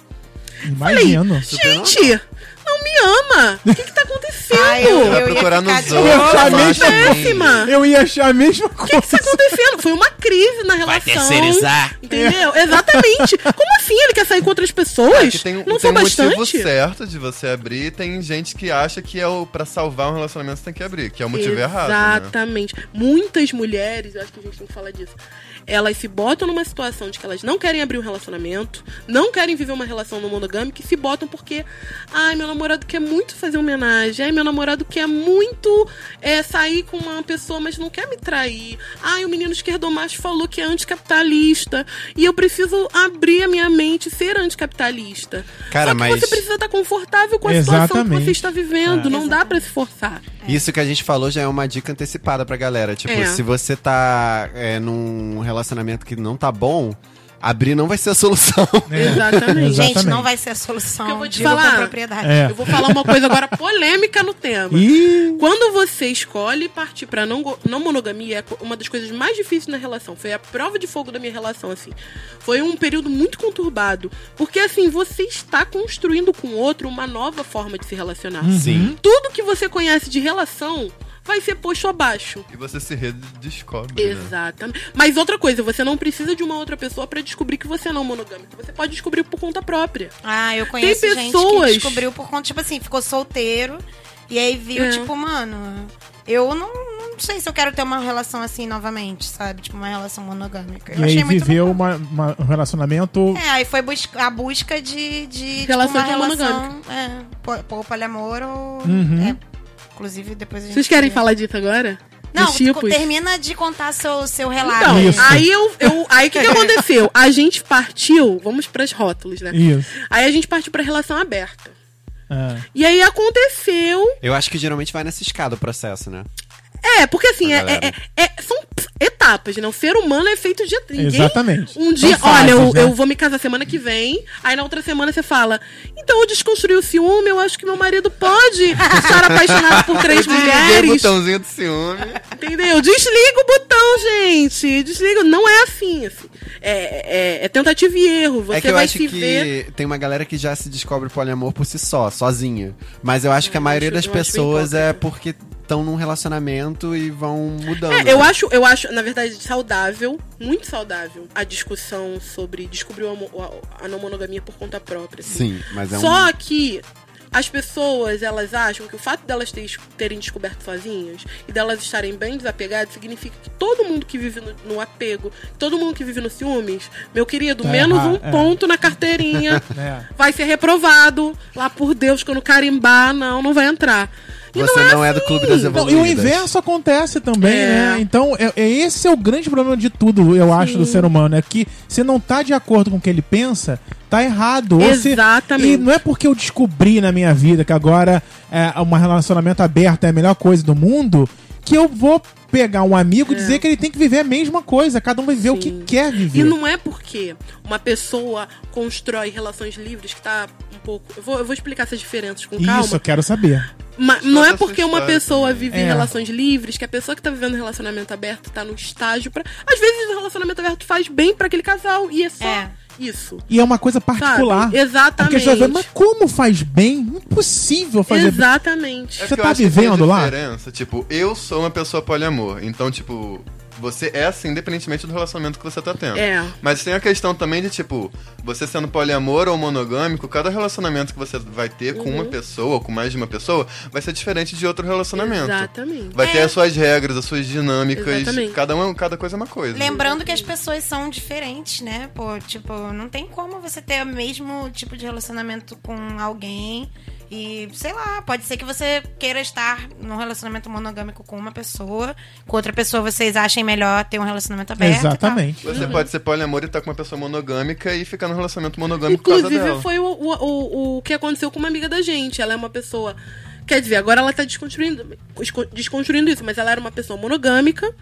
Imagino. Gente, não me ama! O que, que tá acontecendo? Ai, eu- Vai ia procurar nos outros. eu acho de que- péssima. Eu ia achar a mesma O que, que coisa. tá acontecendo? Foi uma crise na relação. terceirizar. Entendeu? Exatamente. Como assim? Ele quer sair com outras pessoas? É tem, não tem são um motivo bastante? certo de você abrir, tem gente que acha que é o pra salvar um relacionamento você tem que abrir, que é o motivo errado, né? Exatamente. Muitas mulheres, eu acho que a gente tem que falar disso. Elas se botam numa situação de que elas não querem abrir um relacionamento, não querem viver uma relação no monogâmica e se botam porque, ai, meu namorado quer muito fazer homenagem, ai, meu namorado quer muito é, sair com uma pessoa, mas não quer me trair. Ai, o menino esquerdomacho falou que é anticapitalista e eu preciso abrir a minha mente e ser anticapitalista. Cara, Só que mas- você precisa estar confortável com a situação que Exatamente. você está vivendo, É. não dá pra se forçar. Isso que a gente falou já é uma dica antecipada pra galera. Tipo, É. se você tá é, num relacionamento que não tá bom, abrir não vai ser a solução. Exatamente. Gente, não vai ser a solução. Que eu vou te falar. com propriedade. É. Eu vou falar uma coisa agora polêmica no tema. Ih, Quando você escolhe partir pra não, não monogamia, é uma das coisas mais difíceis na relação. Foi a prova de fogo da minha relação, assim. Foi um período muito conturbado. Porque, assim, você está construindo com o outro uma nova forma de se relacionar. Sim. Tudo que você conhece de relação vai ser posto abaixo. E você se redescobre, né? Exatamente. Mas outra coisa, você não precisa de uma outra pessoa pra descobrir que você é não monogâmico. Você pode descobrir por conta própria. Ah, eu conheço Tem gente pessoas- que descobriu por conta, tipo assim, ficou solteiro e aí viu, É. tipo, mano, eu não, não sei se eu quero ter uma relação assim novamente, sabe? Tipo, uma relação monogâmica. Eu e aí achei muito viveu uma, uma- um relacionamento. É, aí foi busca- a busca de, de tipo, Relação uma de relação, é, po- ou poliamor ou... Uhum. é, inclusive, depois a gente... Vocês querem vê. falar disso agora? Não, Dos tipos? termina de contar seu, seu relato. Então, Isso. aí eu, eu aí o que, que aconteceu? A gente partiu, vamos pras rótulos, né? Isso. Aí a gente partiu pra relação aberta. Ah. E aí aconteceu. Eu acho que geralmente vai nessa escada o processo, né? É, porque assim, é, é- é- são etapas, né? O ser humano é feito de. Ninguém, Exatamente. Um dia, fases, olha, eu, né? eu vou me casar semana que vem. Aí na outra semana você fala: Então eu desconstruí o ciúme, eu acho que meu marido pode estar apaixonado por três Desliguei o mulheres. botãozinho do ciúme. Entendeu? Desliga o botão, gente. Desliga. Não é assim. assim. É, é- é tentativa e erro. Você é que eu vai acho se que ver. tem uma galera que já se descobre poliamor por si só, sozinha. Mas eu acho que a maioria acho- das pessoas é porque estão num relacionamento e vão mudando. É, eu acho, eu acho, na verdade, saudável, muito saudável, a discussão sobre descobrir a, a não monogamia por conta própria. assim. Sim, mas é um. Só que as pessoas, elas acham que o fato delas ter- terem descoberto sozinhas e delas estarem bem desapegadas significa que todo mundo que vive no, no apego, todo mundo que vive no ciúmes, meu querido, Tá menos errado, um é. ponto na carteirinha, É. vai ser reprovado. Lá por Deus, quando carimbar, não, não vai entrar. E Você não é, do clube das Não, evoluídas. e o inverso acontece também, É. né? Então, é, é- esse é o grande problema de tudo, eu acho, do ser humano. É que se não tá de acordo com o que ele pensa, tá errado. Ou se- Exatamente. e não é porque eu descobri na minha vida que agora é, um relacionamento aberto é a melhor coisa do mundo, que eu vou pegar um amigo e dizer que ele tem que viver a mesma coisa. Cada um vai viver o que É. Sim. quer viver. E não é porque uma pessoa constrói relações livres que tá um pouco. Eu vou, eu vou explicar essas diferenças com calma. Isso, eu quero saber. Mas não é porque uma pessoa vive É. em relações livres que a pessoa que tá vivendo um relacionamento aberto tá no estágio pra. Às vezes o relacionamento aberto faz bem pra aquele casal e é só É. isso. E é uma coisa particular. Sabe? Exatamente. Porque você vai ver, mas como faz bem? Impossível fazer bem. Exatamente. É Você tá vivendo lá? diferença. Tipo, eu sou uma pessoa poliamor. Então, tipo, você é assim, independentemente do relacionamento que você tá tendo. É. Mas tem a questão também de, tipo, você sendo poliamor ou monogâmico, cada relacionamento que você vai ter com Uhum. uma pessoa ou com mais de uma pessoa vai ser diferente de outro relacionamento. Exatamente. Vai ter É. as suas regras, as suas dinâmicas. Exatamente. Cada, uma, cada coisa é uma coisa. Lembrando que as pessoas são diferentes, né? Pô, tipo, não tem como você ter o mesmo tipo de relacionamento com alguém e, sei lá, pode ser que você queira estar num relacionamento monogâmico com uma pessoa, com outra pessoa vocês achem melhor ter um relacionamento aberto. Exatamente. Você pode ser poliamor e estar com uma pessoa monogâmica e ficar num relacionamento monogâmico por causa Inclusive, foi o, o, o, o que aconteceu com uma amiga da gente. Ela é uma pessoa. Quer dizer, agora ela tá desconstruindo, esco- desconstruindo isso, mas ela era uma pessoa monogâmica.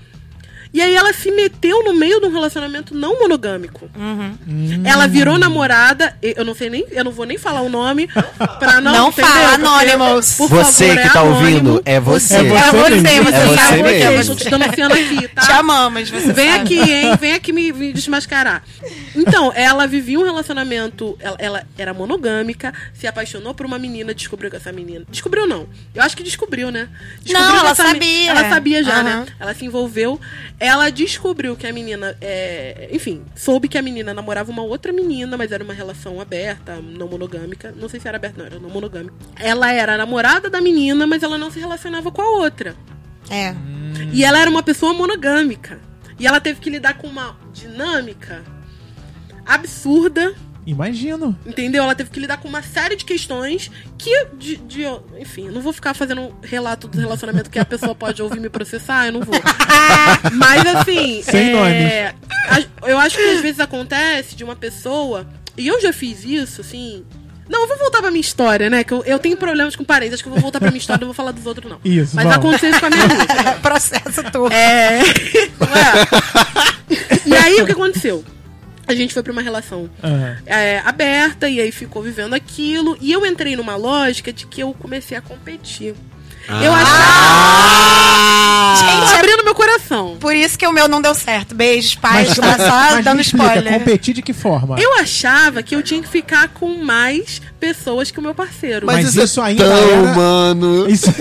E aí ela se meteu no meio de um relacionamento não monogâmico. Uhum. Ela virou namorada, e- eu não sei nem, eu não vou nem falar o nome pra não Não entendeu? fala, por Você favor, que é tá anônimo. ouvindo, é você. É você É você, mesmo. você É você sabe mesmo. que é Estou você. te denunciando aqui, tá? Te amamos, você Vem sabe. aqui, hein? Vem aqui me, me desmascarar. Então, ela vivia um relacionamento. Ela, ela era monogâmica, se apaixonou por uma menina, descobriu que essa menina. Descobriu não. Eu acho que descobriu, né? Descobriu Não, ela me- sabia. Ela sabia já, Aham. né? Ela se envolveu. Ela descobriu que a menina. é, Enfim, soube que a menina namorava uma outra menina, mas era uma relação aberta, não monogâmica. Não sei se era aberta, não, era não monogâmica. Ela era namorada da menina, mas ela não se relacionava com a outra. É. E ela era uma pessoa monogâmica. E ela teve que lidar com uma dinâmica absurda, Imagino. entendeu? Ela teve que lidar com uma série de questões que, de, de- enfim, eu não vou ficar fazendo um relato do relacionamento que a pessoa pode ouvir me processar, eu não vou. Mas assim, Sem é, a- eu acho que às vezes acontece de uma pessoa, e eu já fiz isso, assim. Não, eu vou voltar pra minha história, né? Que eu, eu tenho problemas com parentes, acho que eu vou voltar pra minha história, não vou falar dos outros, não. Isso, Mas vamos. aconteceu isso com a minha amiga. Processo todo. É. Ué. E aí o que aconteceu? A gente foi pra uma relação Aham. é, aberta e aí ficou vivendo aquilo. E eu entrei numa lógica de que eu comecei a competir. Eu achava. Gente, Tô é abrindo meu coração. por isso que o meu não deu certo. Beijos, pais. Mas, Tá só mas dando explica, spoiler. competir de que forma? Eu achava que eu tinha que ficar com mais pessoas que o meu parceiro. Mas Mas, isso, isso é ainda tão era- humano. Isso,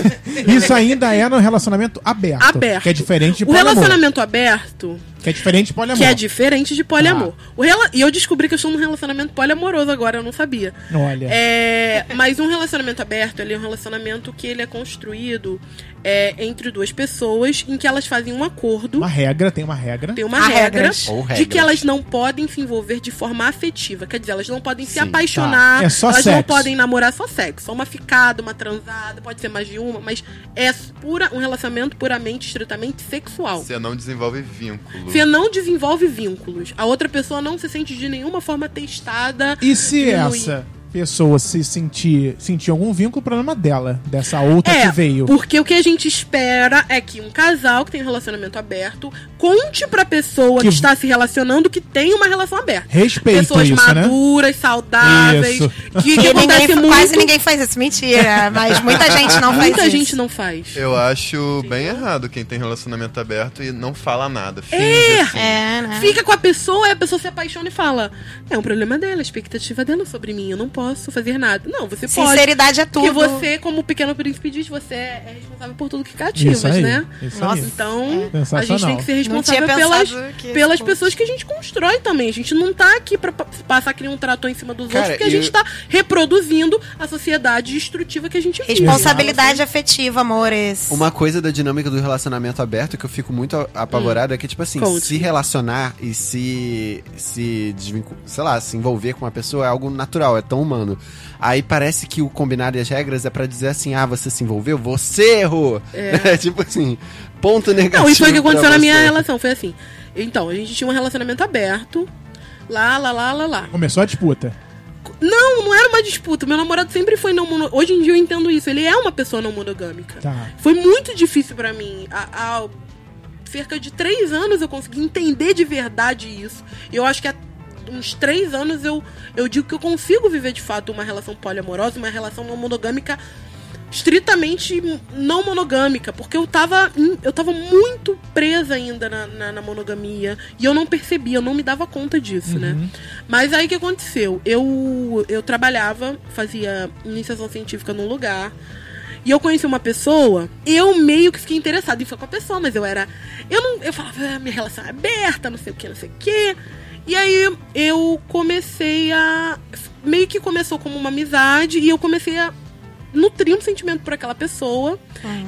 isso ainda é no relacionamento aberto. Aberto. Que é diferente de o relacionamento aberto, Que é diferente de poliamor. que é diferente de poliamor. O rela... E eu descobri que eu estou num relacionamento poliamoroso agora, eu não sabia. Olha. É, mas um relacionamento aberto, ele é um relacionamento que ele é construído é, entre duas pessoas, em que elas fazem um acordo, Uma regra, tem uma regra. tem uma Há regra, de que elas não podem se envolver de forma afetiva. Quer dizer, elas não podem se Sim, apaixonar, tá. É só elas não sexo. podem namorar só sexo. Só uma ficada, uma transada, pode ser mais de uma, mas é pura, um relacionamento puramente, estritamente sexual. Você não desenvolve vínculo. Você não desenvolve vínculos. A outra pessoa não se sente de nenhuma forma testada. E se essa pessoa se sentir, sentir algum vínculo, o problema dela, dessa outra É, que veio. porque o que a gente espera é que um casal que tem um relacionamento aberto conte pra pessoa que, Que- está se relacionando que tem uma relação aberta. Respeito Pessoas isso, né? maduras, saudáveis. Isso. Que, que acontece ninguém, muito. Quase ninguém faz isso. Mentira. Mas muita gente não faz Muita isso. gente não faz. Eu acho bem errado quem tem relacionamento aberto e não fala nada. Finge É. assim. É, né? Fica com a pessoa e a pessoa se apaixona e fala: É um problema dela, a expectativa dela sobre mim, eu não posso fazer nada. Não, você pode. Sinceridade é tudo. Porque você, como pequeno príncipe diz, você é responsável por tudo que cativas, Isso aí, né? isso Nossa, aí. Então, a Sensacional. gente tem que ser responsável pelas, que- pelas pessoas que a gente constrói também. A gente não tá aqui pra pa- passar que nem um trator em cima dos Cara, outros, porque a eu- gente tá reproduzindo a sociedade destrutiva que a gente vive. Responsabilidade afetiva, amores. Uma coisa da dinâmica do relacionamento aberto que eu fico muito a- apavorado é que, tipo assim, Conte. se relacionar e se. se desvincu- sei lá, se envolver com uma pessoa é algo natural, é tão humano. Aí parece que o combinado e as regras é pra dizer assim: ah, você se envolveu, você errou. É. tipo assim, ponto negativo. Não, e foi o que aconteceu na minha relação. Foi assim. Então, a gente tinha um relacionamento aberto. Lá, lá, lá, lá, lá. Começou a disputa. Não, não era uma disputa. Meu namorado sempre foi não mono... Hoje em dia eu entendo isso. Ele é uma pessoa não monogâmica. Tá. Foi muito difícil pra mim. Há, há cerca de três anos eu consegui entender de verdade isso. E eu acho que há uns três anos eu, eu digo que eu consigo viver de fato uma relação poliamorosa, uma relação não monogâmica estritamente não monogâmica, porque eu tava, eu tava muito presa ainda na, na, na monogamia e eu não percebia, eu não me dava conta disso, né? Mas aí o que aconteceu? Eu, eu trabalhava, fazia iniciação científica num lugar. E eu conheci uma pessoa, eu meio que fiquei interessada em ficar com a pessoa, mas eu era. Eu não. Eu falava, ah, minha relação é aberta, não sei o que, não sei o que. E aí eu comecei a. Meio que começou como uma amizade e eu comecei a nutrir um sentimento por aquela pessoa.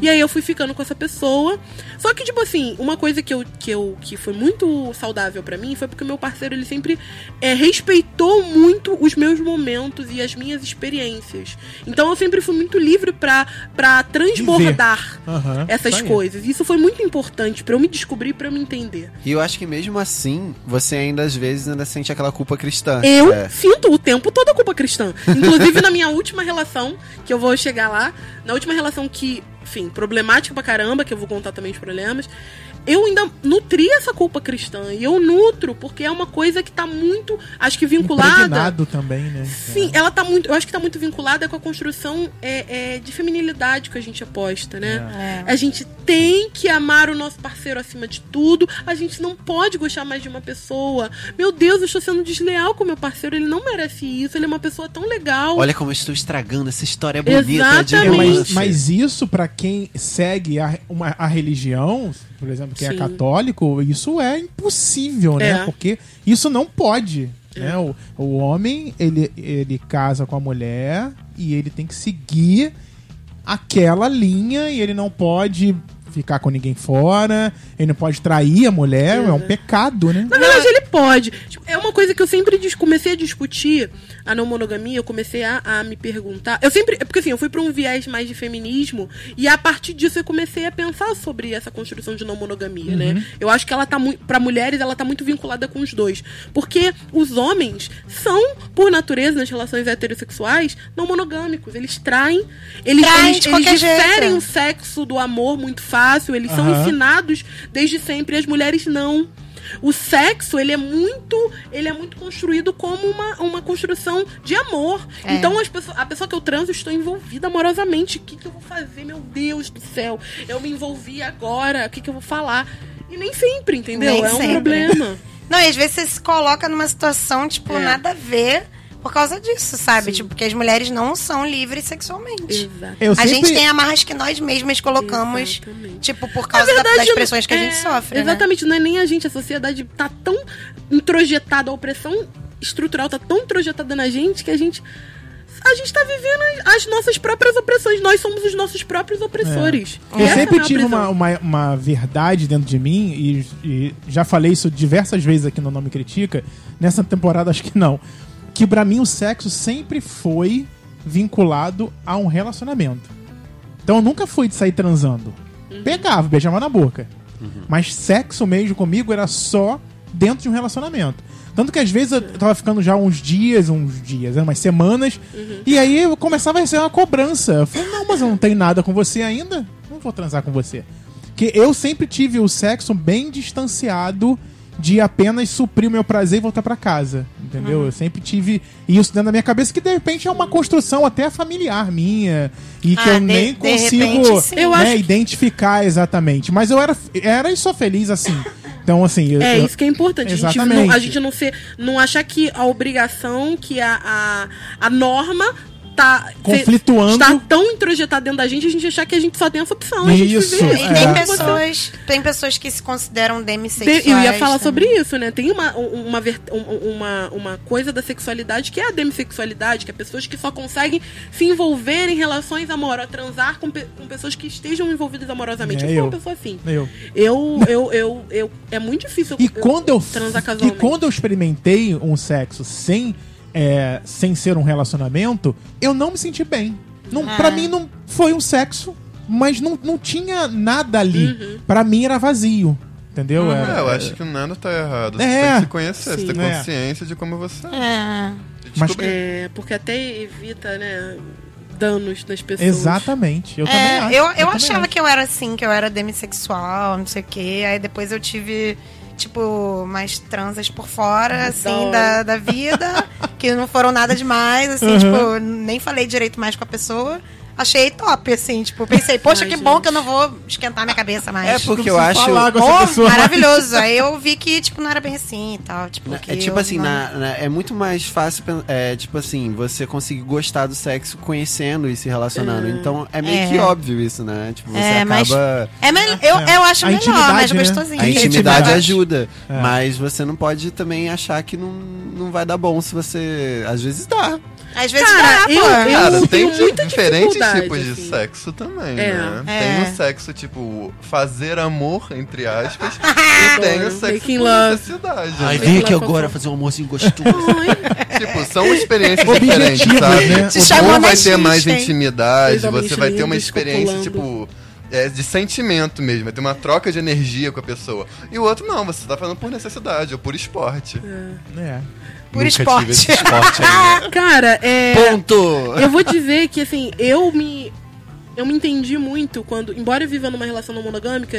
E aí eu fui ficando com essa pessoa. Só que, tipo assim, uma coisa que eu, que eu que foi muito saudável pra mim foi porque o meu parceiro, ele sempre é, respeitou muito os meus momentos e as minhas experiências. Então eu sempre fui muito livre pra, pra transbordar Aham, essas coisas. Isso foi muito importante pra eu me descobrir, pra eu me entender. E eu acho que mesmo assim, você ainda às vezes ainda sente aquela culpa cristã. Eu É. sinto o tempo todo a culpa cristã. Inclusive na minha última relação, que eu vou chegar lá, na última relação que, enfim, problemática pra caramba, que eu vou contar também os problemas, eu ainda nutri essa culpa cristã. E eu nutro, porque é uma coisa que tá muito, acho que vinculada. Impregnado também, né? Sim, ela tá muito. Eu acho que tá muito vinculada com a construção é, é, de feminilidade que a gente aposta, né? É. A gente tem que amar o nosso parceiro acima de tudo. A gente não pode gostar mais de uma pessoa. Meu Deus, eu estou sendo desleal com meu parceiro. Ele não merece isso. Ele é uma pessoa tão legal. Olha como eu estou estragando essa história bonita de Exatamente. É, mas, mas isso, pra quem segue a, uma- a religião, por exemplo, quem é Sim. católico, isso é impossível, né? É. Porque isso não pode. Né? O, o homem, ele, ele casa com a mulher e ele tem que seguir aquela linha e ele não pode ficar com ninguém fora, ele não pode trair a mulher, é um pecado, né? Na verdade, ele pode. Tipo, É uma coisa que eu sempre comecei a discutir a não monogamia, eu comecei a, a me perguntar. Eu sempre. é Porque assim, eu fui pra um viés mais de feminismo, e a partir disso eu comecei a pensar sobre essa construção de não monogamia, né? Eu acho que ela tá muito. Pra mulheres, ela tá muito vinculada com os dois. Porque os homens são, por natureza, nas relações heterossexuais, não monogâmicos. Eles traem. Eles, Traem eles, de eles diferem jeito. o sexo do amor muito fácil, eles são Aham. ensinados desde sempre, e as mulheres não. O sexo, ele é muito, ele é muito construído como uma, uma construção de amor. É. Então as pessoas, a pessoa que eu transo, eu estou envolvida amorosamente. O que, que eu vou fazer? Meu Deus do céu. Eu me envolvi agora. O que, que eu vou falar? E nem sempre, entendeu? Nem é um sempre. problema. Não, e às vezes você se coloca numa situação, tipo, É. nada a ver por causa disso, sabe? Sim. Tipo, porque as mulheres não são livres sexualmente. Exato. Eu A sempre- gente tem amarras que nós mesmas colocamos, Exatamente. tipo, por causa da- das pressões que a gente é, sofre, né? Exatamente, não é nem a gente, a sociedade tá tão introjetada, a opressão estrutural tá tão introjetada na gente que a gente. A gente tá vivendo as nossas próprias opressões. Nós somos os nossos próprios opressores. Eu Essa é a sempre tive uma, uma, uma verdade dentro de mim, e, e já falei isso diversas vezes aqui no Não Me Critica, nessa temporada acho que não. Que pra mim o sexo sempre foi vinculado a um relacionamento. Então eu nunca fui de sair transando. Pegava, beijava na boca. Mas sexo mesmo comigo era só dentro de um relacionamento. Tanto que às vezes eu tava ficando já uns dias, uns dias, né, umas semanas, e aí eu começava a receber uma cobrança. Eu falei, não, mas eu não tenho nada com você ainda, não vou transar com você. Porque eu sempre tive o sexo bem distanciado de apenas suprir o meu prazer e voltar pra casa. Entendeu? Eu sempre tive isso dentro da minha cabeça, que de repente é uma construção até familiar minha. E que Ah, eu de- nem de consigo repente, né, identificar exatamente. Mas eu era, era e sou feliz assim. Então, assim. eu- É eu- isso que é importante. A gente, Exatamente. não, a gente não ser, não achar que a obrigação, que a, a, a norma tá Conflituando. está tão introjetada dentro da gente, a gente achar que a gente só tem essa opção. a gente Isso, viver E É. tem pessoas, tem pessoas que se consideram demissexuais. Eu ia falar também. sobre isso, né? Tem uma, um- uma, um- uma, uma coisa da sexualidade que é a demissexualidade, que é pessoas que só conseguem se envolver em relações amorosas, transar com, pe- com pessoas que estejam envolvidas amorosamente. É, eu sou eu. uma pessoa assim. eu. Eu, eu, eu, eu, é muito difícil E quando eu, transar e casualmente. quando eu experimentei um sexo sem, é, sem ser um relacionamento, eu não me senti bem. Não, Ah. Pra mim não foi um sexo, mas não, não tinha nada ali. Uhum. Pra mim era vazio. Entendeu? Era- É, eu acho que nada tá errado. Você É. tem que se conhecer, Sim. você tem É. consciência de como você é. É. Mas-. É, porque até evita, né, danos das pessoas. Exatamente. Eu também É, acho. eu, eu também achava acho. que eu era assim, que eu era demissexual, não sei o quê. Aí depois eu tive, tipo, mais transas por fora, assim, Adoro. da, da vida, que não foram nada demais, assim, Uhum. tipo, nem falei direito mais com a pessoa. Achei top, assim, tipo, pensei, poxa, Ai, que gente. bom que eu não vou esquentar minha cabeça mais. É porque eu acho. Oh, maravilhoso. Aí eu vi que, tipo, não era bem assim e tal. Tipo, É tipo eu assim, não- na- na- é muito mais fácil, é, tipo assim, você conseguir gostar do sexo conhecendo e se relacionando. Então é meio É. que óbvio isso, né? Tipo, você É, mas- acaba. É, mel- eu, É. eu acho A melhor, mais né? gostosinho. A intimidade ajuda, É. mas você não pode também achar que não, não vai dar bom se você. Às vezes dá. Às vezes Cara, dá, eu- eu- Cara, tem diferentes tipos de assim. sexo também, É. né? É. Tem o sexo, tipo, fazer amor, entre aspas, e tem o sexo por love. necessidade. Ai, né? vem aqui agora fazer um almoço gostoso. Tipo, são experiências diferentes, sabe? né? Um vai ter mais intimidade, você vai ter uma experiência, tipo, é, de sentimento mesmo, vai ter uma troca de energia com a pessoa. E o outro não, você tá fazendo por necessidade ou por esporte. É. Por Nunca esporte. tive esse esporte ainda. cara, é. Ponto! Eu vou dizer que, assim, eu me. Eu me entendi muito quando, embora eu viva numa relação não monogâmica,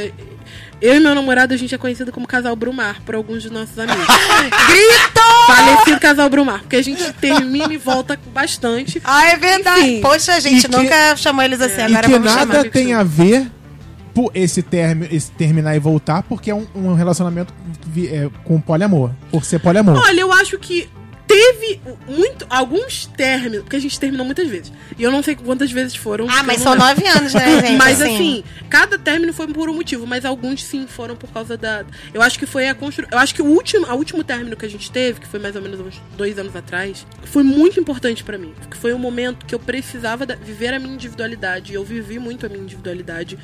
eu e meu namorado a gente é conhecido como casal Brumar por alguns dos nossos amigos. Gritou! Falecido casal Brumar, porque a gente termina e volta bastante. Ah, é verdade. Enfim. Poxa, a E gente que- nunca chamou eles assim, e agora que vamos nada chamar. tem a ver por esse, termo, esse terminar e voltar, porque é um, um relacionamento vi- é, com poliamor. Por ser poliamor. Olha, eu acho que teve muito, alguns términos, porque a gente terminou muitas vezes. E eu não sei quantas vezes foram. Ah, mas são lembro. nove anos, né, gente? Mas assim, cada término foi por um motivo, mas alguns sim foram por causa da. Eu acho que foi a construção. Eu acho que o último, a último término que a gente teve, que foi mais ou menos uns dois anos atrás, foi muito importante pra mim. Porque foi um momento que eu precisava da- viver a minha individualidade. E eu vivi muito a minha individualidade.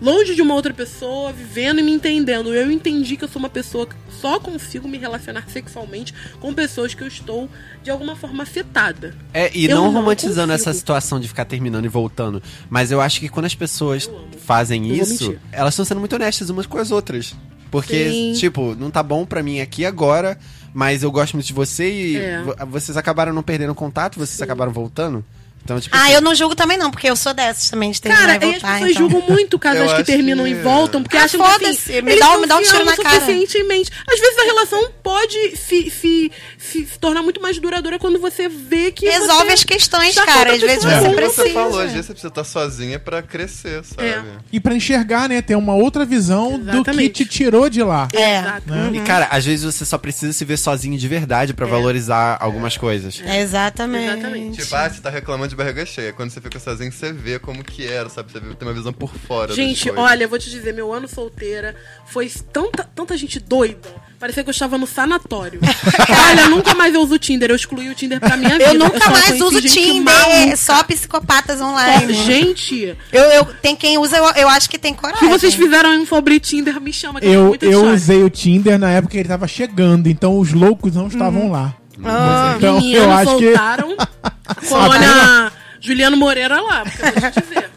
Longe de uma outra pessoa, vivendo e me entendendo. Eu entendi que eu sou uma pessoa que só consigo me relacionar sexualmente com pessoas que eu estou, de alguma forma, afetada. É, e Eu não não romantizando consigo. essa situação de ficar terminando e voltando. Mas eu acho que quando as pessoas fazem vou isso, elas estão sendo muito honestas umas com as outras. Porque, Sim. tipo, não tá bom pra mim aqui agora, mas eu gosto muito de você e É. vo- vocês acabaram não perdendo contato, vocês acabaram voltando. Então, tipo, Ah, assim, eu não julgo também não, porque eu sou dessas também, de terminar Cara, e e as voltar, pessoas então. julgam muito casais que terminam que- e voltam, porque Ah, acham que assim, me eles dá um- não me dá um tiro na cara. suficientemente. Às vezes a relação pode se, se, se, se tornar muito mais duradoura quando você vê que Resolve você as questões, tá cara. Às vezes pessoa você junto. Como você precisa. falou, às vezes você precisa estar sozinha pra crescer, sabe? É. E pra enxergar, né? Ter uma outra visão do que Exatamente. te tirou de lá. É. Exato. E, cara, às vezes você só precisa se ver sozinho de verdade pra valorizar algumas coisas. É, Exatamente. Exatamente. Tipo, ah, você tá reclamando de barriga cheia. Quando você fica sozinho, você vê como que era, sabe? Você tem uma visão por fora. Gente, olha, eu vou te dizer, meu ano solteira foi tanta, tanta gente doida. Parecia que eu estava no sanatório. olha, nunca mais eu uso o Tinder. Eu excluí o Tinder pra minha vida. Eu nunca só mais uso Tinder. maluca. Só psicopatas Só- online. Gente, Eu, eu, tem quem usa, eu, eu acho que tem coragem. se vocês fizeram um sobre Tinder, me chama que eu, Eu, muito eu usei o Tinder na época que ele tava chegando, então os loucos não estavam lá. Ah, Então, Meninos eu acho que- soltaram a colônia Juliano Moreira lá, porque eu vou te dizer.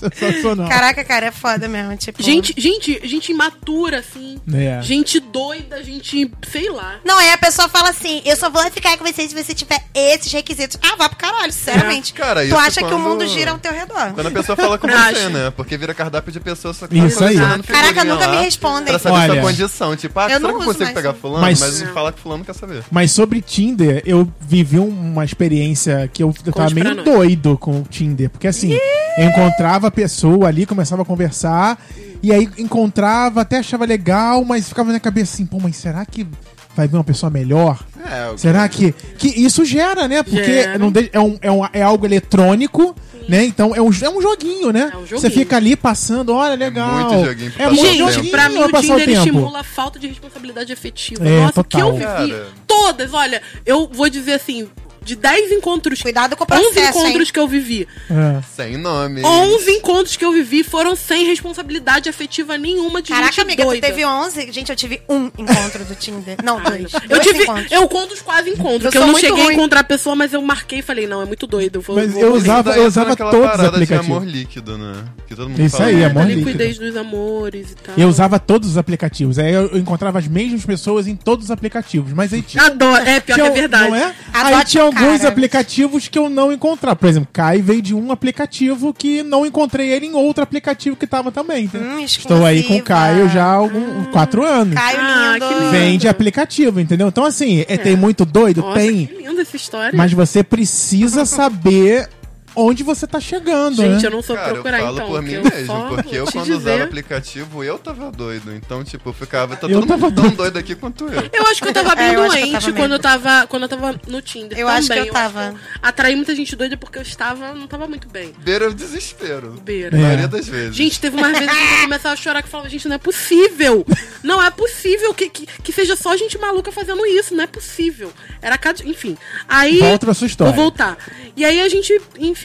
Sensacional. Caraca, cara, é foda mesmo. Tipo... Gente, gente, gente imatura, assim. É. Gente doida, gente, sei lá. Não, aí a pessoa fala assim: eu só vou ficar com você se você tiver esses requisitos. Ah, vá pro caralho, sinceramente. Cara, tu isso acha que o quando- mundo gira ao teu redor. Quando a pessoa fala com Acho. você, né? Porque vira cardápio de pessoa só que Isso aí. Caraca, nunca me respondem. Pra saber Olha. sua condição. Tipo, ah, Eu será que eu consigo pegar fulano? Mas- Mas, falar que fulano quer saber. Mas sobre Tinder, eu vivi uma experiência que eu, eu tava meio doido com o Tinder. Porque assim, eu encontrava a pessoa ali, começava a conversar, e aí encontrava, até achava legal, mas ficava na cabeça assim, pô, mas será que vai vir uma pessoa melhor? É, o Será que. Que isso gera, né? Porque Gera. não de- é, um, é, um- é algo eletrônico, né? Então é um, é um joguinho, né? É um joguinho. Você fica ali passando, olha, legal. muito joguinho pra É muito o tempo. Joguinho pra mim o Tinder tempo. estimula a falta de responsabilidade afetiva. É, Nossa, o que eu total. vivi. Cara. Todas, olha, eu vou dizer assim, de 10 encontros, Cuidado com o 11 processo, encontros hein? que eu vivi, É. Sem nome. 11 encontros que eu vivi foram sem responsabilidade afetiva nenhuma de Caraca, gente amiga, doida. tu teve 11. Gente, eu tive um encontro do Tinder. Não, dois. Eu Dois tive, encontros. eu conto os quase encontros, Eu que eu não cheguei ruim. a encontrar a pessoa, mas eu marquei e falei, não, é muito doido. Eu vou, Mas vou eu usava- eu entra usava todos os parada de aplicativos. amor líquido, né? Que todo mundo Isso fala. aí, É, amor líquido. liquidez dos amores e tal. Eu usava todos os aplicativos. Aí eu, eu encontrava as mesmas pessoas em todos os aplicativos. Mas aí tinha. Adoro, é, pior que é verdade. Não é? Adote Aí tinha um alguns aplicativos que eu não encontrava. Por exemplo, Kai veio de um aplicativo que não encontrei ele em outro aplicativo que tava também. Hum, Estou aí com o. Caio já há algum, quatro anos. Caio Ah, lindo. que lindo. Vem de aplicativo, entendeu? Então, assim, é, tem muito doido? Nossa, tem. que linda essa história. Mas você precisa saber onde você tá chegando, Gente, né? eu não sou Cara, eu procurar, falo então. por mim eu mesmo, porque eu quando usava dizer- aplicativo, eu tava doido. Então, tipo, eu ficava, tá Eu todo tava mundo tão doido aqui quanto eu. Eu acho que eu tava bem É, eu acho que eu doente tava quando, eu tava, quando eu tava no Tinder. Eu acho também. que eu tava. atraí muita gente doida porque eu estava, não tava muito bem. Beira o desespero. Beira. A É. maioria das vezes. Gente, teve umas vezes que eu começava a chorar que eu falava, gente, não é possível. Não é possível que, que, que seja só gente maluca fazendo isso. Não é possível. Era cada. Enfim. Aí. Volta pra sua história. Vou voltar. E aí a gente, enfim,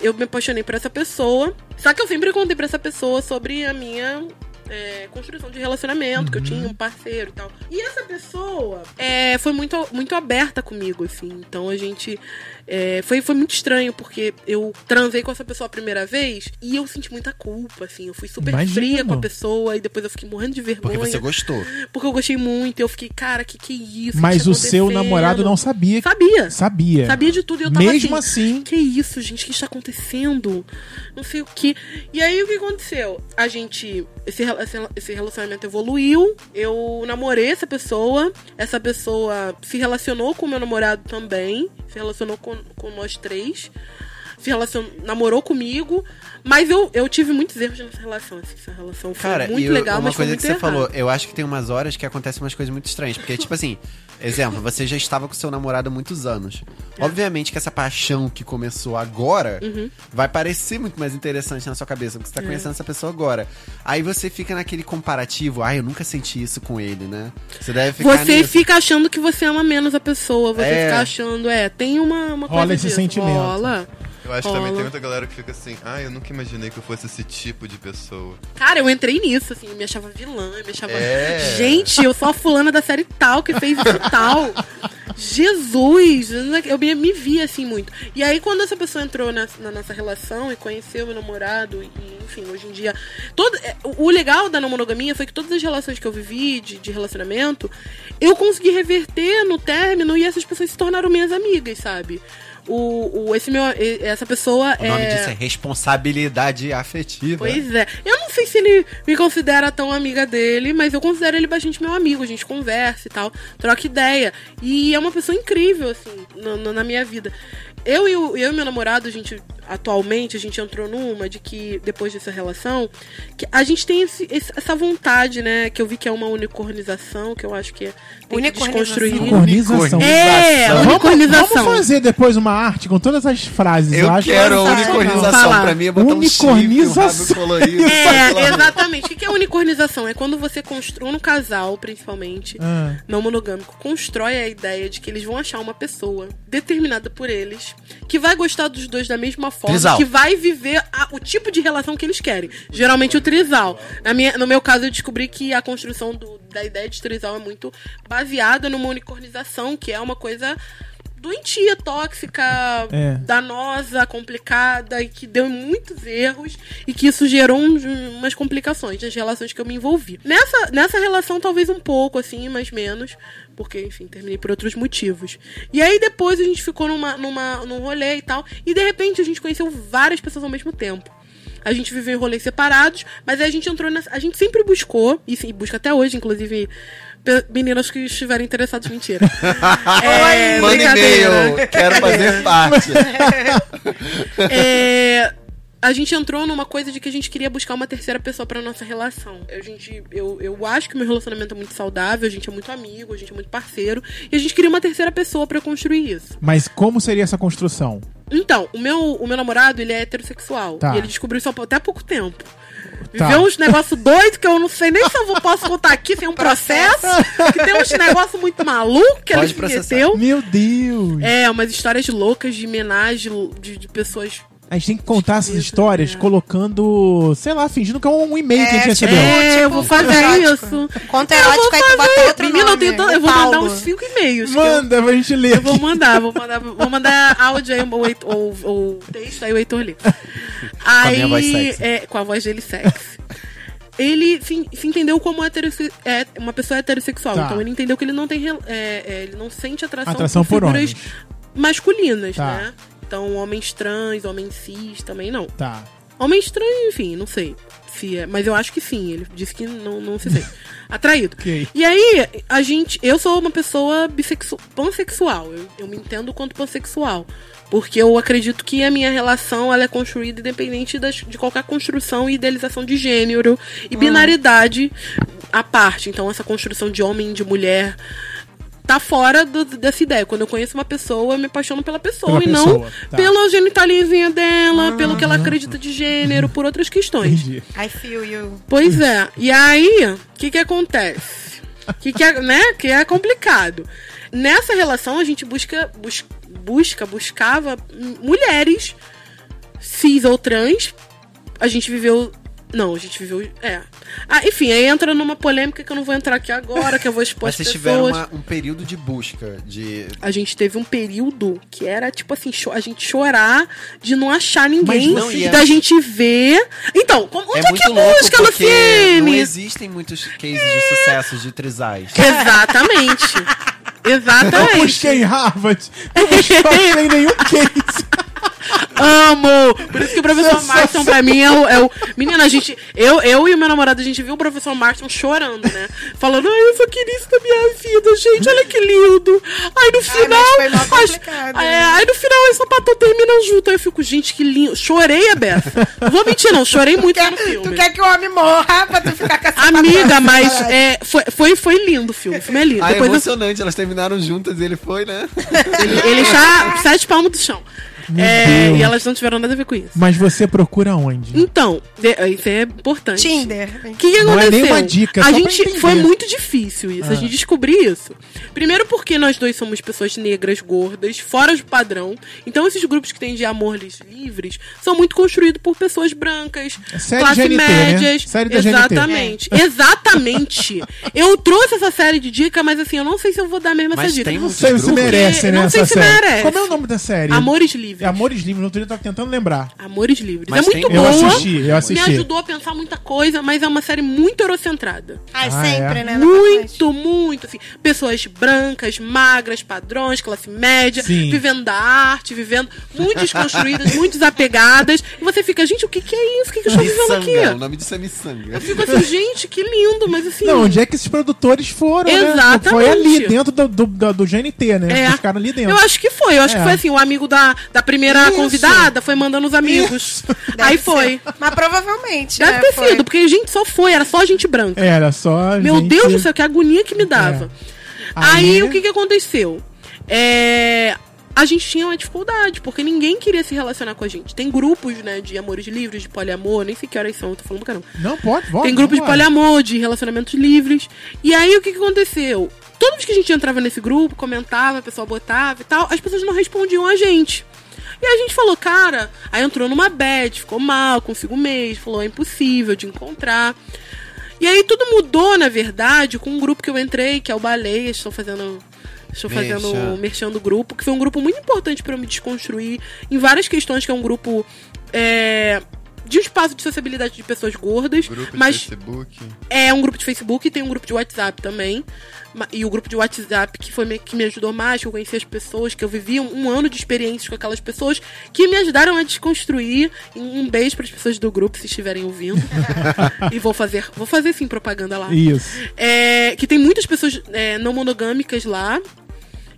eu me apaixonei por essa pessoa. Só que eu sempre contei pra essa pessoa sobre a minha. é, construção de relacionamento, que eu tinha um parceiro e tal. E essa pessoa é, foi muito, muito aberta comigo, assim. Então a gente. É, foi, foi muito estranho, porque eu transei com essa pessoa a primeira vez e eu senti muita culpa, assim. Eu fui super Imagino. fria com a pessoa e depois eu fiquei morrendo de vergonha. Porque você gostou. Porque eu gostei muito. Eu fiquei, cara, que que é isso? Mas que o tá seu acontecendo? namorado não sabia. Sabia. Sabia. Sabia de tudo e eu tava Mesmo assim, assim. Que isso, gente? O que está acontecendo? Não sei o que. E aí o que aconteceu? A gente. Esse, esse relacionamento evoluiu. Eu namorei essa pessoa. Essa pessoa se relacionou com o meu namorado também. Se relacionou com, com nós três. Se relacionou, namorou comigo. Mas eu, eu tive muitos erros nessa relação. Assim, essa relação foi Cara, muito e eu- legal, uma mas foi coisa muito que você errado. falou, eu acho que tem umas horas que acontecem umas coisas muito estranhas. Porque, tipo assim, exemplo, você já estava com seu namorado há muitos anos. É. Obviamente que essa paixão que começou agora Uhum. vai parecer muito mais interessante na sua cabeça, porque você tá É. conhecendo essa pessoa agora. Aí você fica naquele comparativo, ah, eu nunca senti isso com ele, né? Você deve ficar Você nisso. fica achando que você ama menos a pessoa. Você É. fica achando, é, tem uma, uma Rola coisa esse disso. sentimento. Rola. Eu acho que também tem muita galera que fica assim, ah, eu nunca imaginei que eu fosse esse tipo de pessoa. Cara, eu entrei nisso, assim, eu me achava vilã, eu me achava. É. Gente, eu sou a fulana da série tal que fez isso tal. Jesus! Eu me, me vi assim muito. E aí, quando essa pessoa entrou na, na nossa relação e conheceu meu namorado, e enfim, hoje em dia. Todo, é, o o legal da não monogamia foi que todas as relações que eu vivi de, de relacionamento, eu consegui reverter no término e essas pessoas se tornaram minhas amigas, sabe? O, o, esse meu, essa pessoa O nome é. disso é responsabilidade afetiva. Pois é. Eu não sei se ele me considera tão amiga dele, mas eu considero ele bastante meu amigo. A gente conversa e tal, troca ideia. E é uma pessoa incrível, assim, na minha vida. Eu e, o, eu e meu namorado, a gente, atualmente, a gente entrou numa de que, depois dessa relação, que a gente tem esse- esse- essa vontade, né? Que eu vi que é uma unicornização, que eu acho que é, tem que Unicornização. desconstruir. Unicornização. É, Vamos, unicornização. vamos fazer depois uma arte com todas as frases. Eu acho quero unicornização. Falar. Pra mim é botar um chifre, um Unicornização. rabo colorido. É, exatamente. O que que é unicornização? É quando você constrói no casal, principalmente, Ah. não monogâmico, constrói a ideia de que eles vão achar uma pessoa determinada por eles, que vai gostar dos dois da mesma forma, Trisal. que vai viver a- o tipo de relação que eles querem. Geralmente o trisal. Na minha, no meu caso, eu descobri que a construção do- da ideia de trisal é muito baseada numa unicornização, que é uma coisa doentia, tóxica, É. danosa, complicada e que deu muitos erros e que isso gerou umas complicações nas relações que eu me envolvi. Nessa, nessa relação, talvez um pouco, assim, mas menos, porque, enfim, terminei por outros motivos. E aí depois a gente ficou numa, numa, num rolê e tal, e de repente a gente conheceu várias pessoas ao mesmo tempo. A gente viveu em rolês separados, mas aí a gente entrou nessa. A gente sempre buscou, e sim, busca até hoje, inclusive. Meninas que estiverem interessadas, mentira. é, Manda e-mail, quero fazer parte. É, a gente entrou numa coisa de que a gente queria buscar uma terceira pessoa pra nossa relação. A gente, eu, eu acho que o meu relacionamento é muito saudável, a gente é muito amigo, a gente é muito parceiro, e a gente queria uma terceira pessoa pra construir isso. Mas como seria essa construção? Então, o meu, o meu namorado, ele é heterossexual. Tá. E ele descobriu isso há até pouco tempo. Tá. Viveu uns negócios doidos que eu não sei nem se eu vou- posso contar aqui, tem um processo, que tem uns negócios muito malucos que Pode ele processar. meteu. Meu Deus! É, umas histórias loucas de homenagem de, de pessoas A gente tem que contar essas histórias colocando, sei lá, fingindo que é um e-mail que a gente É, recebeu. É, eu vou fazer erótico. isso. Conto Eu erótico, vou aí tu bota fazer. outro Menina, eu, tenho eu vou mandar uns cinco e-mails. eu- Manda pra gente ler. Eu vou mandar, vou mandar, vou mandar áudio aí, ou, ou, ou texto, aí o Heitor lê. Aí, minha voz sexy. É, com a voz dele sexy. Ele se, se entendeu como heterosse- é, uma pessoa heterossexual. Tá. Então ele entendeu que ele não tem. é, é, ele não sente atração, Atração por figuras homens. masculinas, Tá. né? Então, homens trans, homens cis também não. Tá. Homens trans, enfim, não sei. Se é, mas eu acho que sim. Ele disse que não, não se sente atraído. Ok. E aí, a gente. Eu sou uma pessoa pansexual. Eu, eu me entendo quanto pansexual. Porque eu acredito que a minha relação ela é construída independente das, de qualquer construção e idealização de gênero e binaridade à parte. Então, essa construção de homem e de mulher tá fora do- dessa ideia. Quando eu conheço uma pessoa, eu me apaixono pela pessoa Pela e não pessoa, tá. pela genitaliezinha dela, pelo que ela acredita de gênero, por outras questões. Entendi. I feel you. Pois é. E aí, o que que acontece? Que que é, né? Que é complicado. Nessa relação, a gente busca, bus- busca, buscava mulheres cis ou trans. A gente viveu Não, a gente viveu. É. Ah, enfim, aí entra numa polêmica que eu não vou entrar aqui agora, que eu vou expor Mas as vocês pessoas. tiveram uma- um período de busca, de... A gente teve um período que era, tipo assim, cho- a gente chorar de não achar ninguém, Mas não ia- da gente ver. Então, como, onde é é, que é música, porque não existem muitos cases de sucesso de trisais. Exatamente. Eu Exatamente. busquei em Harvard. Eu não achei nenhum case. Amo! Por isso que o professor Sensacional. Marston, pra mim, é o, é o. Menina, a gente. Eu, eu e o meu namorado, a gente viu o professor Marston chorando, né? Falando, ai, eu só queria isso na minha vida, gente, olha que lindo. Aí no final. foi mó as- complicado, é, né? aí no final as sapatão terminam junto. Aí eu fico, gente, que lindo. Chorei a beça. Não vou mentir, não. Chorei muito Quer- no filme. tu quer que o homem morra pra tu ficar com essa Amiga, mas é, foi, foi, foi lindo o filme. O filme é lindo. Ah, é Depois eu- emocionante, elas terminaram juntas e ele foi, né? ele, ele está sete palmos do chão. É, e elas não tiveram nada a ver com isso. Mas você procura onde? Então, isso é importante. Tinder. O que, que Não é aconteceu? nem uma dica, a gente foi muito difícil isso, Ah. a gente descobrir isso. Primeiro porque nós dois somos pessoas negras, gordas, fora do padrão. Então esses grupos que tem de amores livres são muito construídos por pessoas brancas, Série classe GNT, né? médias. Série da GNT. Exatamente. Exatamente. Eu trouxe essa série de dica, mas assim, eu não sei se eu vou dar a mesma Mas essa dica. tem Não sei se merece, né? Não sei se série. merece. Como é o nome da série? Amores livres. É Amores Livres. No outro dia eu tava tentando lembrar. Amores livres. Mas é muito tem- Eu boa. assisti, eu assisti. Me ajudou a pensar muita coisa, mas é uma série muito eurocentrada. Ai, Ah, sempre, é? né? na Muito, muito, assim. Pessoas brancas, magras, padrões, classe média, Sim. vivendo da arte, vivendo muito desconstruídas, muito desapegadas. E você fica, gente, o que, que é isso? O que, que eu estou vivendo Miçanga, o aqui? nome disso é Miçanga. Eu fico assim, gente, que lindo, mas assim. Não, onde é que esses produtores foram, né? Exatamente. Foi ali, dentro do, do, do, do GNT, né? É. Eles ficaram ali dentro. Eu acho que foi, eu acho É. que foi assim, o amigo da, da primeira Isso. convidada foi mandando os amigos. Aí ser. foi. Mas provavelmente. Deve né, ter foi. sido, porque a gente só foi, era só gente branca. Era só. Meu gente- Deus do céu, que agonia que me dava. Aí- Aí, o que que aconteceu? É, A gente tinha uma dificuldade, porque ninguém queria se relacionar com a gente. Tem grupos, né, de amores livres, de poliamor, nem sei que horas são, eu tô falando caramba. Não, pode, pode. Tem grupos de poliamor, de relacionamentos livres. E aí, o que que aconteceu? Toda vez que a gente entrava nesse grupo, comentava, a pessoa botava e tal, as pessoas não respondiam a gente. E a gente falou, cara, aí entrou numa bad, ficou mal consigo mesmo, falou, é impossível de encontrar. E aí tudo mudou, na verdade, com um grupo que eu entrei, que é o Baleia, estou fazendo. Estou Merchan. fazendo merchan do grupo, que foi um grupo muito importante para eu me desconstruir em várias questões, que é um grupo é, de um espaço de sociabilidade de pessoas gordas, Grupo de mas Facebook. é um grupo de Facebook e tem um grupo de WhatsApp também. E o grupo de WhatsApp que foi me, que me ajudou mais, que eu conheci as pessoas, que eu vivi um, um ano de experiências com aquelas pessoas que me ajudaram a desconstruir. Um beijo para as pessoas do grupo, se estiverem ouvindo. e vou fazer, vou fazer sim propaganda lá. Isso. É, que tem muitas pessoas é, não monogâmicas lá.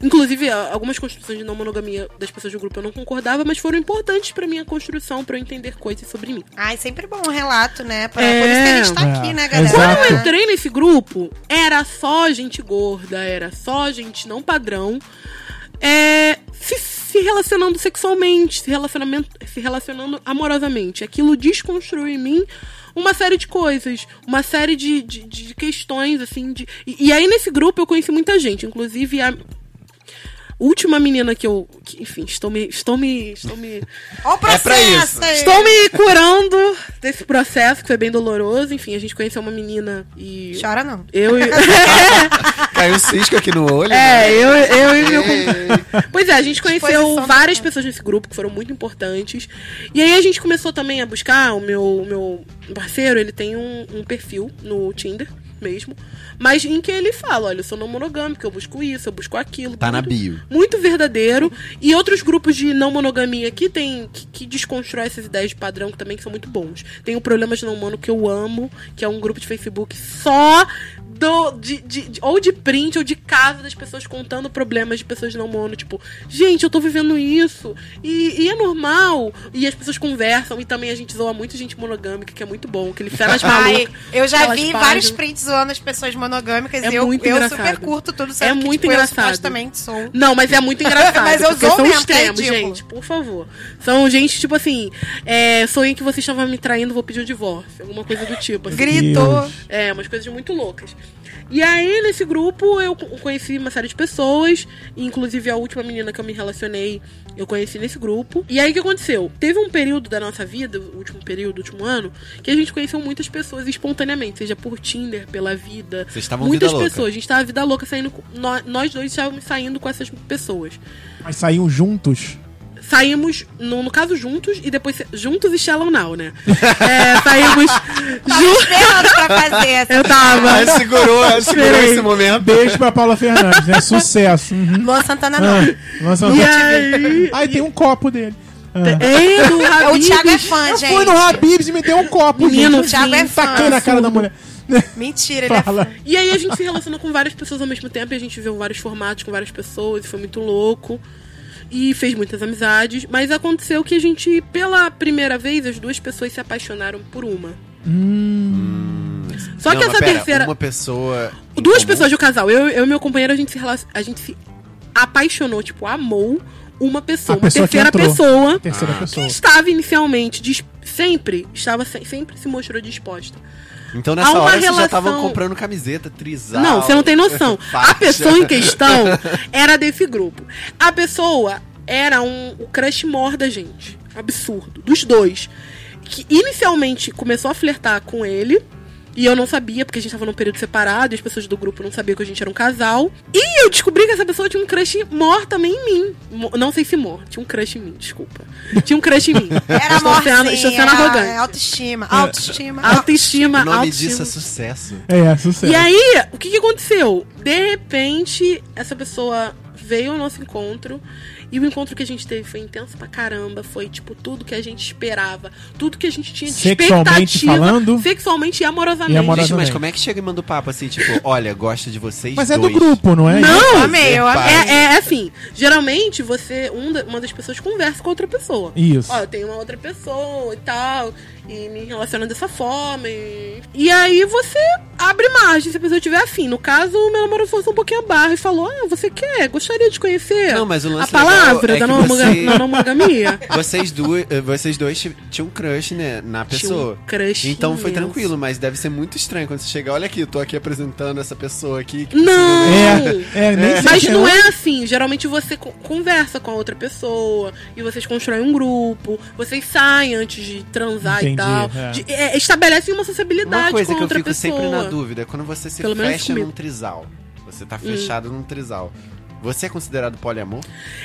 Inclusive, algumas construções de não monogamia das pessoas do grupo eu não concordava, mas foram importantes pra minha construção, pra eu entender coisas sobre mim. Ai, sempre bom um relato, né? Pra, É. Por isso que a gente tá É, aqui, né, galera? exato. Quando eu entrei nesse grupo, era só gente gorda, era só gente não padrão, é, se, se relacionando sexualmente, se, relacionamento, se relacionando amorosamente. Aquilo desconstruiu em mim uma série de coisas, uma série de, de, de questões, assim. De, e, e aí nesse grupo eu conheci muita gente, inclusive a última menina que eu. que, enfim, estou me. Estou me. Estou me. Ó o É pra processo isso. aí. Estou me curando desse processo que foi bem doloroso. Enfim, a gente conheceu uma menina e. Chora não. Eu e. Caiu cisco aqui no olho. É, né? eu, eu e meu. Pois é, a gente conheceu Exposição várias pessoas nesse grupo que foram muito importantes. E aí a gente começou também a buscar. O meu, meu parceiro, ele tem um, um perfil no Tinder mesmo. Mas em que ele fala: olha, eu sou não monogâmico, eu busco isso, eu busco aquilo. Tá na muito- bio. muito verdadeiro. E outros grupos de não monogamia que tem que, que desconstrói essas ideias de padrão que também são muito bons. Tem o Problemas de Não Mono que eu amo, que é um grupo de Facebook só do, de, de- de- ou de print ou de casa das pessoas contando problemas de pessoas não mono. Tipo, gente, eu tô vivendo isso. E, e é normal. E as pessoas conversam. E também a gente zoa muito gente monogâmica, que é muito bom. Aquele feras Ai, malucas. eu já vi páginas. vários prints zoando as pessoas monogâmicas É e eu, muito eu engraçado. super curto tudo, sendo É que, muito tipo, engraçado. eu supostamente sou. Não, mas é muito engraçado. Mas eu sou são mesmo, extremos, ridículo. gente, por favor. São gente, tipo assim, é, sonhei que você estava me traindo, vou pedir o divórcio. Alguma coisa do tipo. Assim. Gritou. É, umas coisas muito loucas. E aí, nesse grupo, eu co- conheci uma série de pessoas, inclusive a última menina que eu me relacionei, eu conheci nesse grupo. E aí, o que aconteceu? Teve um período da nossa vida, o último período, o último ano, que a gente conheceu muitas pessoas espontaneamente, seja por Tinder, pela vida. Vocês estavam Muitas vida louca. pessoas. A gente tava vida louca saindo. Nós dois estávamos saindo com essas pessoas. Mas saíam juntos. Saímos, no, no caso, juntos e depois juntos e Shallow Now, né? É, saímos Tava juntos. esperando pra fazer essa. Eu tava. Aí segurou, segurou esse momento. Beijo pra Paula Fernandes, né? Sucesso. Uhum. Luan Santana não. Ah, lança E aí. Aí tem um copo dele. É, do o. Thiago é fã, Eu gente. fui no Habibs e me deu um copo, Menino, gente. O Thiago é fã. Taquei na cara da mulher. Mentira, ele é Fala. E aí a gente se relacionou com várias pessoas ao mesmo tempo e a gente viu vários formatos com várias pessoas e foi muito louco. E fez muitas amizades, mas aconteceu que a gente, pela primeira vez, as duas pessoas se apaixonaram por uma. Só Não, que mas essa pera, terceira. Uma pessoa. Duas comum? pessoas do casal, eu, eu e meu companheiro, a gente se relacion... a gente se apaixonou, tipo, amou uma pessoa, A pessoa uma que terceira pessoa Terceira que pessoa. estava inicialmente sempre, estava se- sempre se mostrou disposta. Então nessa hora vocês já relação- estavam comprando camiseta, trisal. Não, você não tem noção. A pessoa em questão era desse grupo. A pessoa era um o crush mor da gente. Absurdo. Dos dois. Que inicialmente começou a flertar com ele. E eu não sabia, porque a gente tava num período separado e as pessoas do grupo não sabiam que a gente era um casal. E eu descobri que essa pessoa tinha um crush mor também em mim. Mo- Não sei se mor, tinha um crush em mim, desculpa. Tinha um crush em mim. Era estou sendo, estou sendo arrogante. é autoestima, autoestima. Autoestima, O nome autoestima. disso é sucesso. É, sucesso. E aí, o que, que aconteceu? De repente, essa pessoa veio ao nosso encontro. E o encontro que a gente teve foi intenso pra caramba. Foi, tipo, tudo que a gente esperava. Tudo que a gente tinha de Sexualmente expectativa. falando? Sexualmente e amorosamente. E amorosa- Gente, mas como é que chega e manda o papo assim, tipo, olha, gosta de vocês Mas é do dois. grupo, não é? Não! Eu amei, eu amei. É, é assim, geralmente você, um da- uma das pessoas conversa com outra pessoa. Isso. Ó, eu tenho uma outra pessoa e tal, e me relaciona dessa forma. E, e aí você abre margem se a pessoa tiver afim. No caso, o meu namorado forçou um pouquinho a barra e falou: Ah, você quer? Gostaria de conhecer Não, mas o a lance palavra legal é da não, você- monogamia. Vocês, duas, eh, vocês dois ti- tinham um crush, né, na Tinha pessoa. um crush então foi tranquilo, mas deve ser muito estranho quando você chega, olha aqui, eu tô aqui apresentando essa pessoa aqui. que Não! É, é, nem sei Mas não é assim. Geralmente você co- conversa com a outra pessoa e vocês constroem um grupo, vocês saem antes de transar Entendi, e tal. é. De- é, estabelecem uma sociabilidade Uma coisa com que eu fico pessoa. sempre na dúvida é quando você se Pelo fecha. Hum. num trisal. Você tá fechado num trisal. Você é considerado poliamor?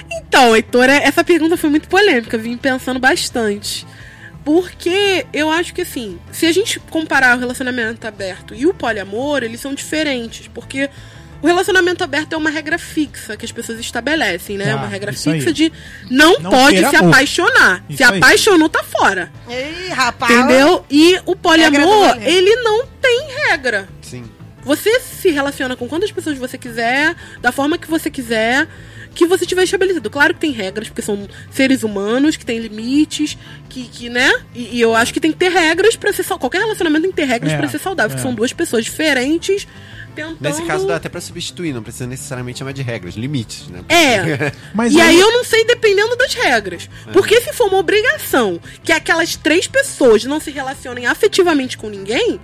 Então, Heitor, é- essa pergunta foi muito polêmica, vim pensando bastante. Porque eu acho que assim, se a gente comparar o relacionamento aberto e o poliamor, eles são diferentes. Porque o relacionamento aberto é uma regra fixa que as pessoas estabelecem, né? Tá, uma regra isso aí. fixa de não, Não pode se amor. apaixonar. Isso se aí. apaixonou, tá fora. Ih, rapaz. Entendeu? E o poliamor, ele não tem regra. Sim. Você se relaciona com quantas pessoas você quiser, da forma que você quiser, que você tiver estabelecido. Claro que tem regras, porque são seres humanos, que tem limites, que, que né? E, e eu acho que tem que ter regras pra ser saudável. Qualquer relacionamento tem que ter regras É, pra ser saudável, é. que são duas pessoas diferentes tentando. Nesse caso dá até pra substituir, não precisa necessariamente chamar de regras, limites, né? É. Mas e aí eu não sei dependendo das regras. Porque se for uma obrigação que aquelas três pessoas não se relacionem afetivamente com ninguém,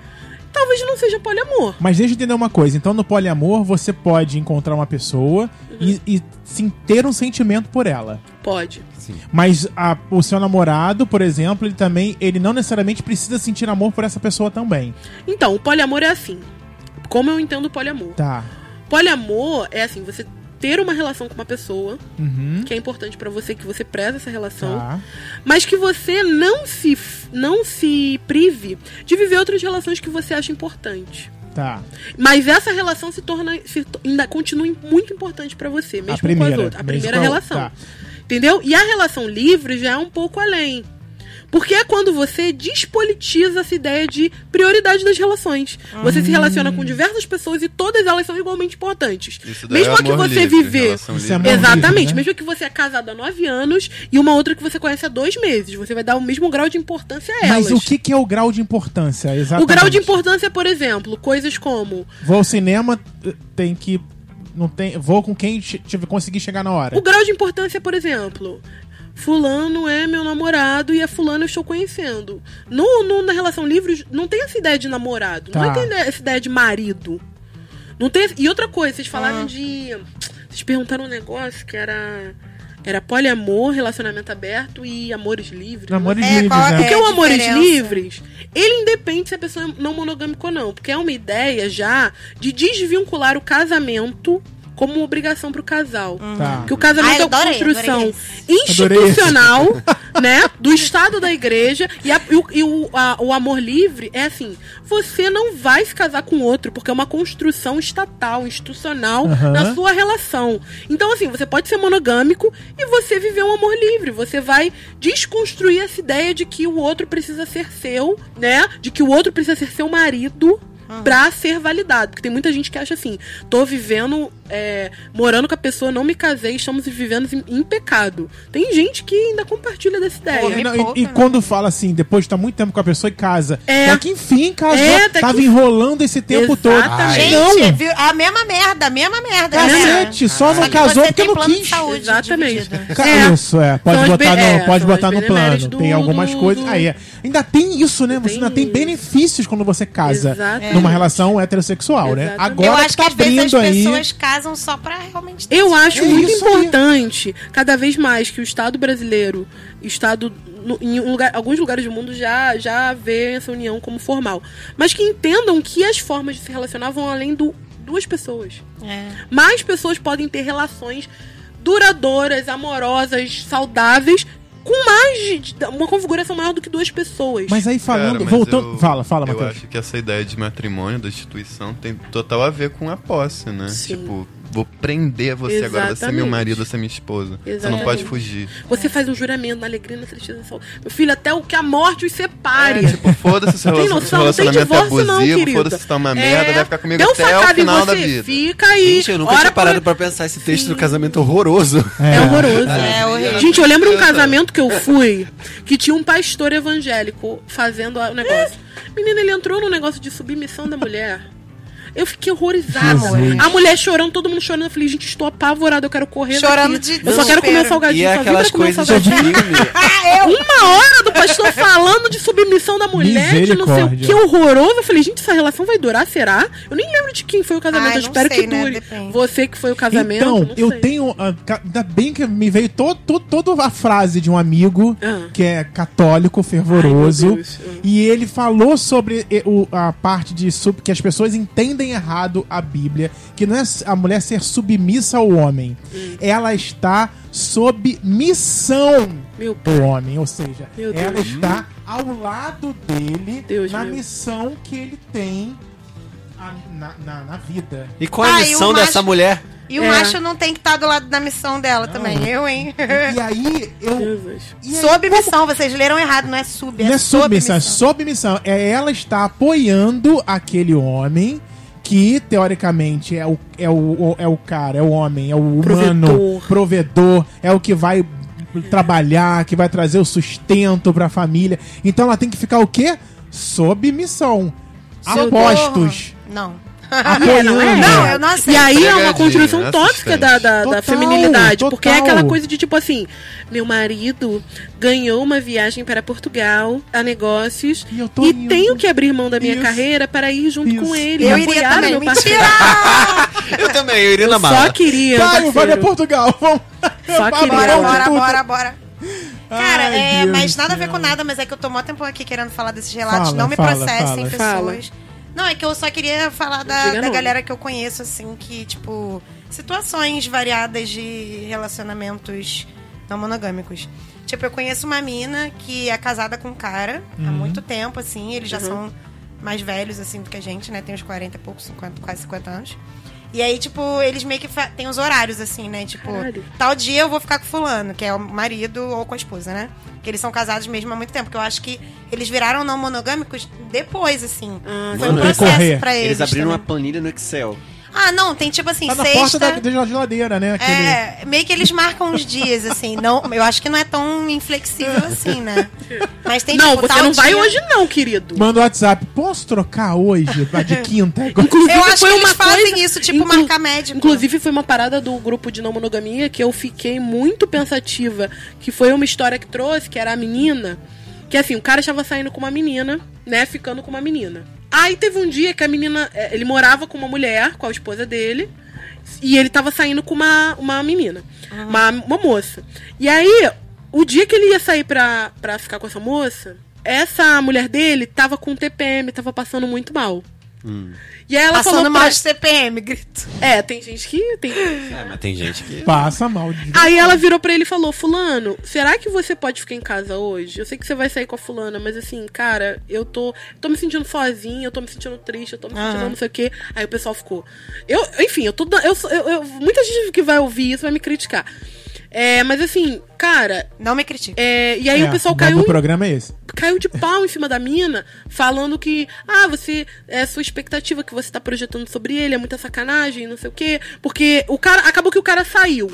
talvez não seja poliamor. Mas deixa eu entender uma coisa. Então, no poliamor, você pode encontrar uma pessoa e, e sim, ter um sentimento por ela. Pode. Mas a- o seu namorado, por exemplo, ele também, ele não necessariamente precisa sentir amor por essa pessoa também. Então, o poliamor é assim. Como eu entendo o poliamor? Tá. Poliamor é assim, você ter uma relação com uma pessoa, Uhum. que é importante pra você, que você preza essa relação, Tá. mas que você não se não se prive de viver outras relações que você acha importante. Tá. Mas essa relação se torna se ainda continua muito importante pra você, mesmo primeira, com as outras. A primeira a- relação. tá. Entendeu? E a relação livre já é um pouco além. Porque é quando você despolitiza essa ideia de prioridade das relações. Você se relaciona com diversas pessoas e todas elas são igualmente importantes. Isso daí Mesmo é que você livre, viver. relação Isso é Exatamente, livre, né? mesmo que você é casado há nove anos e uma outra que você conhece há dois meses. Você vai dar o mesmo grau de importância a elas. Mas o que, que é o grau de importância? O Exatamente. grau de importância, por exemplo, coisas como Vou ao cinema, eh, tem que. Não tem, vou com quem tive- conseguir chegar na hora. O grau de importância, por exemplo. Fulano é meu namorado e a fulano eu estou conhecendo. No, no- na relação livre, não tem essa ideia de namorado. Tá. Não tem essa ideia de marido. Não tem, e outra coisa, vocês Ah. falaram de. Vocês perguntaram um negócio que era. Era poliamor, relacionamento aberto e amores livres. Amores É, livres, né? Porque É, o Amores diferença. Livres, ele independe se a pessoa é não monogâmica ou não. Porque é uma ideia já de desvincular o casamento como uma obrigação pro casal. Tá. Que o casamento Ai, é uma adorei, construção adorei institucional, né? Do Estado da igreja. E, a- e o, e o- a- o amor livre é assim: você não vai se casar com outro, porque é uma construção estatal, institucional Aham. na sua relação. Então, assim, você pode ser monogâmico e você viver um amor livre. Você vai desconstruir essa ideia de que o outro precisa ser seu, né? De que o outro precisa ser seu marido. Pra ser validado. Porque tem muita gente que acha assim: tô vivendo, é, morando com a pessoa, não me casei, estamos vivendo em, em pecado. Tem gente que ainda compartilha dessa ideia. Pô, E, me não, e- e né? quando fala assim, depois de estar muito tempo com a pessoa e casa. É. É que enfim casou. É, até tava que- enrolando esse tempo Exatamente. todo. Gente, não. viu? a mesma merda, a mesma merda. Cacete, só não que casou porque tem não quis. saúde Exatamente. É. Isso, é. Pode São botar, be- no, é, pode botar no plano. do- tem algumas do- coisas. do- Aí, é. ainda tem isso, né? Você Tem ainda tem isso. benefícios quando você casa Exatamente. Numa relação heterossexual, né? Exatamente. Agora Eu que acho tá que às vezes as aí. pessoas casam só pra realmente ter Eu acho É muito isso aí. importante, cada vez mais, que o Estado brasileiro, Estado no- em um lugar- alguns lugares do mundo já, já vê essa união como formal. Mas que entendam que as formas de se relacionar vão além do duas pessoas. É. Mais pessoas podem ter relações duradouras, amorosas, saudáveis, com mais de, de- uma configuração maior do que duas pessoas. Mas aí falando, Cara, mas voltando. eu- fala, fala, Eu Matheus. acho que essa ideia de matrimônio, da instituição, tem total a ver com a posse, né? Sim. Tipo, vou prender você agora, você é meu Exatamente. marido, você é minha esposa. Você não Exatamente. pode fugir. Você faz um juramento na alegria, na tristeza, na saúde. Meu filho, até o que a morte os separe. É, tipo, foda-se se o Tem relacion- noção? se o Não tem relacionamento é divórcio, não, abusivo, foda-se se tá uma É, merda, vai ficar comigo até o final da vida. Fica aí. Gente, eu nunca tinha parado pra- pra pensar esse texto do casamento horroroso. É horroroso. É horrível. Gente, eu lembro um casamento que eu fui que tinha um pastor evangélico fazendo o negócio. Menina, ele entrou no negócio de submissão da mulher. Eu fiquei horrorizada. Jesus. A mulher chorando, todo mundo chorando. Eu falei, gente, estou apavorada, eu quero correr. Chorando daqui. de Eu só quero comer um salgadinho. E só pra aquelas comer um coisas de salgadinho. filme. Uma hora do pastor falando de submissão da mulher, de não sei o que horroroso. Eu falei, gente, essa relação vai durar, será? Eu nem lembro de quem foi o casamento. Ai, eu espero sei, que né? dure. Depende. Você que foi o casamento. Então, não eu sei. tenho. ah, Ainda bem que me veio todo, todo, toda a frase de um amigo Ah. que é católico, fervoroso. Ai. Ah. E ele falou sobre o- a parte de sub, que as pessoas entendem errado a Bíblia, que não é a mulher ser submissa ao homem. Hum. Ela está sob missão Meu do homem, ou seja, ela está ao lado dele Deus na meu. missão que ele tem a- na, na, na vida. E qual é a Ah, e missão dessa macho- mulher? E o É. macho não tem que estar do lado da missão dela também. Eu, hein? E aí eu. E aí, Sob missão, vocês leram errado, não é sub, é, Não é submissão, é missão. submissão. É ela está apoiando aquele homem que, teoricamente, é o, é o, é o cara, é o homem, é o humano, Provedor. provedor, é o que vai trabalhar, que vai trazer o sustento pra família. Então ela tem que ficar o quê? Sob missão. Apostos. Não. Apoiando. não é? Não, eu não aceito. E aí é uma construção né, tóxica da, da, da Total, feminilidade. total. Porque é aquela coisa de tipo assim: meu marido ganhou uma viagem para Portugal a negócios E eu tô e tenho que abrir mão da minha Isso. carreira para ir junto Isso. com ele. Eu iria também. meu parceiro. Mentira! Eu também, eu iria na Eu mala. só queria. Vai, vai parceiro. pra Portugal. Vamos. Só queria. Bora, bora, bora, bora. Cara, Ai, é, Deus mas nada a ver com nada, mas é que eu tô mó tempo aqui querendo falar desses relatos. Fala, não me fala, processem, fala. pessoas. Não, é que eu só queria falar da, da galera que eu conheço, assim, que, tipo, situações variadas de relacionamentos não monogâmicos. Tipo, eu conheço uma mina que é casada com um cara há muito tempo, assim, eles já Uhum. são mais velhos, assim, do que a gente, né? Tem uns 40 e poucos, 50, quase 50 anos. E aí, tipo, eles meio que tem os horários, assim, né? Tipo, Caralho. tal dia eu vou ficar com fulano, que é o marido ou com a esposa, né? Que eles são casados mesmo há muito tempo. Porque eu acho que eles viraram não monogâmicos depois, assim. Ah, Foi um processo pra eles. Eles abriram uma também. planilha no Excel. Ah, não, tem tipo assim, Tá na sexta. porta da, da geladeira, né? Aquele... É, meio que eles marcam os dias, assim. Não, eu acho que não é tão inflexível assim, né? Mas tem Não, tipo, você não vai dia- hoje não, querido. Manda o WhatsApp. Posso trocar hoje? Pra de quinta? Inclusive, Eu acho foi que eles uma fazem coisa- isso, tipo, Inclu- marcar médico. Inclusive, foi uma parada do grupo de não monogamia que eu fiquei muito pensativa. Que foi uma história que trouxe, que era a menina. Que assim, o cara estava saindo com uma menina, né? Ficando com uma menina. Aí teve um dia que a menina. eh, Ele morava com uma mulher, com a esposa dele. E ele tava saindo com uma, uma menina. Uma, uma moça. E aí, o dia que ele ia sair pra, pra ficar com essa moça, essa mulher dele tava com TPM, tava passando muito mal. E aí ela Passando falou mal pra... de CPM, grito. É, tem gente que tem. É, mas tem gente que. Passa mal. De... Aí ela virou pra ele e falou: Fulano, será que você pode ficar em casa hoje? Eu sei que você vai sair com a fulana, mas assim, cara, eu tô, tô me sentindo sozinha, eu tô me sentindo triste, eu tô me sentindo Aham. não sei o quê. Aí o pessoal ficou. Eu, enfim, eu tô. Eu, eu, eu- muita gente que vai ouvir isso vai me criticar. É, mas assim, cara. Não me critique. é, e aí É, o pessoal caiu em programa é esse. caiu de pau em cima da mina, falando que, ah, você, é sua expectativa que você tá projetando sobre ele é muita sacanagem, não sei o quê. Porque o cara, acabou que o cara saiu,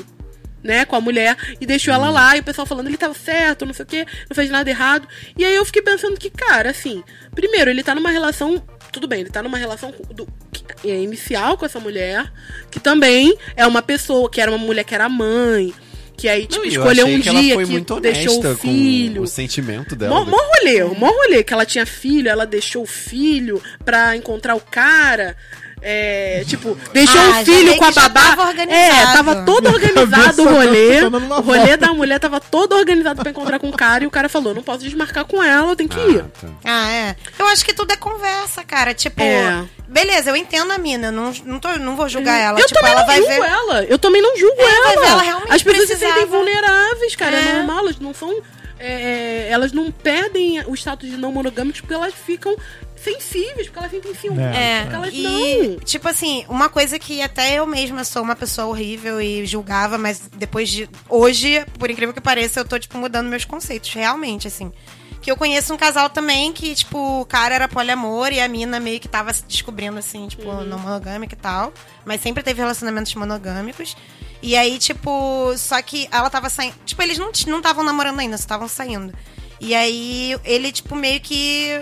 né, com a mulher e deixou ela lá, e o pessoal falando ele tava certo, não sei o quê, não fez nada errado. E aí eu fiquei pensando que, cara, assim, primeiro, ele tá numa relação. Tudo bem, ele tá numa relação do, que é inicial com essa mulher, que também é uma pessoa, que era uma mulher que era mãe, que aí, tipo, Não, eu escolheu um que dia que muito deixou o filho. o sentimento dela. Mó, mó rolê, mó rolê, que ela tinha filho, ela deixou o filho pra encontrar o cara. É, tipo, deixou Ah, o filho com a babá. tava organizado. É, tava todo organizado cabeça o rolê. tá O rolê volta. da mulher tava todo organizado pra encontrar com o cara. E o cara falou: não posso desmarcar com ela, eu tenho que ir. Ah, tá. Ah, é. Eu acho que tudo é conversa, cara. Tipo, É. beleza, eu entendo a mina. Não, não, tô, não vou julgar ela. eu tipo, também ela não vai julgo ver. ela. Eu também não julgo É, vai ela. ver, ela realmente As pessoas se sentem precisava. vulneráveis, cara. É. É. normal, elas não são. é, elas não perdem o status de não monogâmicos porque elas ficam sensíveis, porque elas sentem ciúme. É. É, Porque elas e, não. tipo assim, uma coisa que até eu mesma sou uma pessoa horrível e julgava, mas depois de. Hoje, por incrível que pareça, eu tô, tipo, mudando meus conceitos, realmente, assim. Que eu conheço um casal também que, tipo, o cara era poliamor e a mina meio que tava se descobrindo, assim, tipo, não monogâmica e tal. Mas sempre teve relacionamentos monogâmicos. E aí, tipo, só que ela tava saindo. Tipo, eles não estavam não estavam namorando ainda, só estavam saindo. E aí, ele, tipo, meio que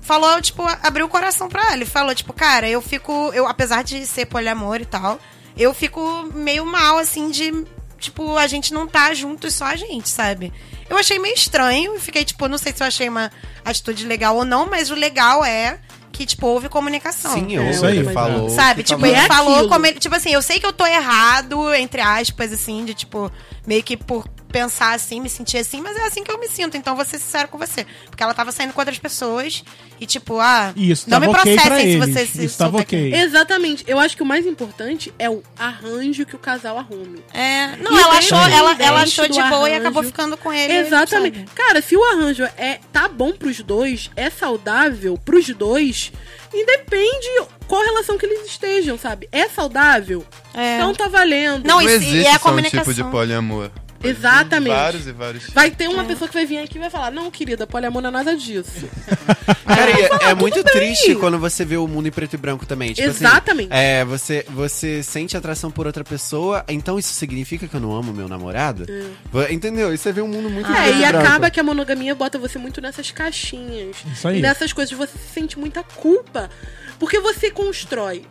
falou, tipo, abriu o coração pra ela. Ele falou, tipo, cara, eu fico. Eu, apesar de ser poliamor e tal, eu fico meio mal, assim, de. Tipo, a gente não tá junto e só a gente, sabe? Eu achei meio estranho e fiquei, tipo, não sei se eu achei uma atitude legal ou não, mas o legal é que, tipo, houve comunicação. Sim, É, eu, aí. ele falou. Sabe, tipo, ele É falou aquilo. como ele. Tipo assim, eu sei que eu tô errado, entre aspas, assim, de tipo, meio que por pensar assim, me sentir assim, mas é assim que eu me sinto, então vou ser sincero com você. Porque ela tava saindo com outras pessoas e, tipo, ah, Isso não me tava ok processem se eles. você se Isso tava souber que- ok. Exatamente. Eu acho que o mais importante é o arranjo que o casal arrume. É, não, E ela achou, ela, ela achou de boa e acabou ficando com ele. Exatamente. sabe? Cara, se o arranjo é tá bom pros dois, é saudável pros dois, independe qual relação que eles estejam, sabe? É saudável? É. Então tá valendo. Não, Não e existe e é a um tipo de poliamor. Exatamente. Vários e vários. Vai ter uma pessoa que vai vir aqui e vai falar: Não, querida, poliamor não é nada disso. Cara, e é, é muito bem. triste quando você vê o mundo em preto e branco também. Tipo assim, Exatamente. é, você, você sente atração por outra pessoa, então isso significa que eu não amo meu namorado? Vo- Entendeu? E você vê um mundo muito em É, e branco. acaba que a monogamia bota você muito nessas caixinhas. Isso aí. E nessas coisas você sente muita culpa. Porque você constrói.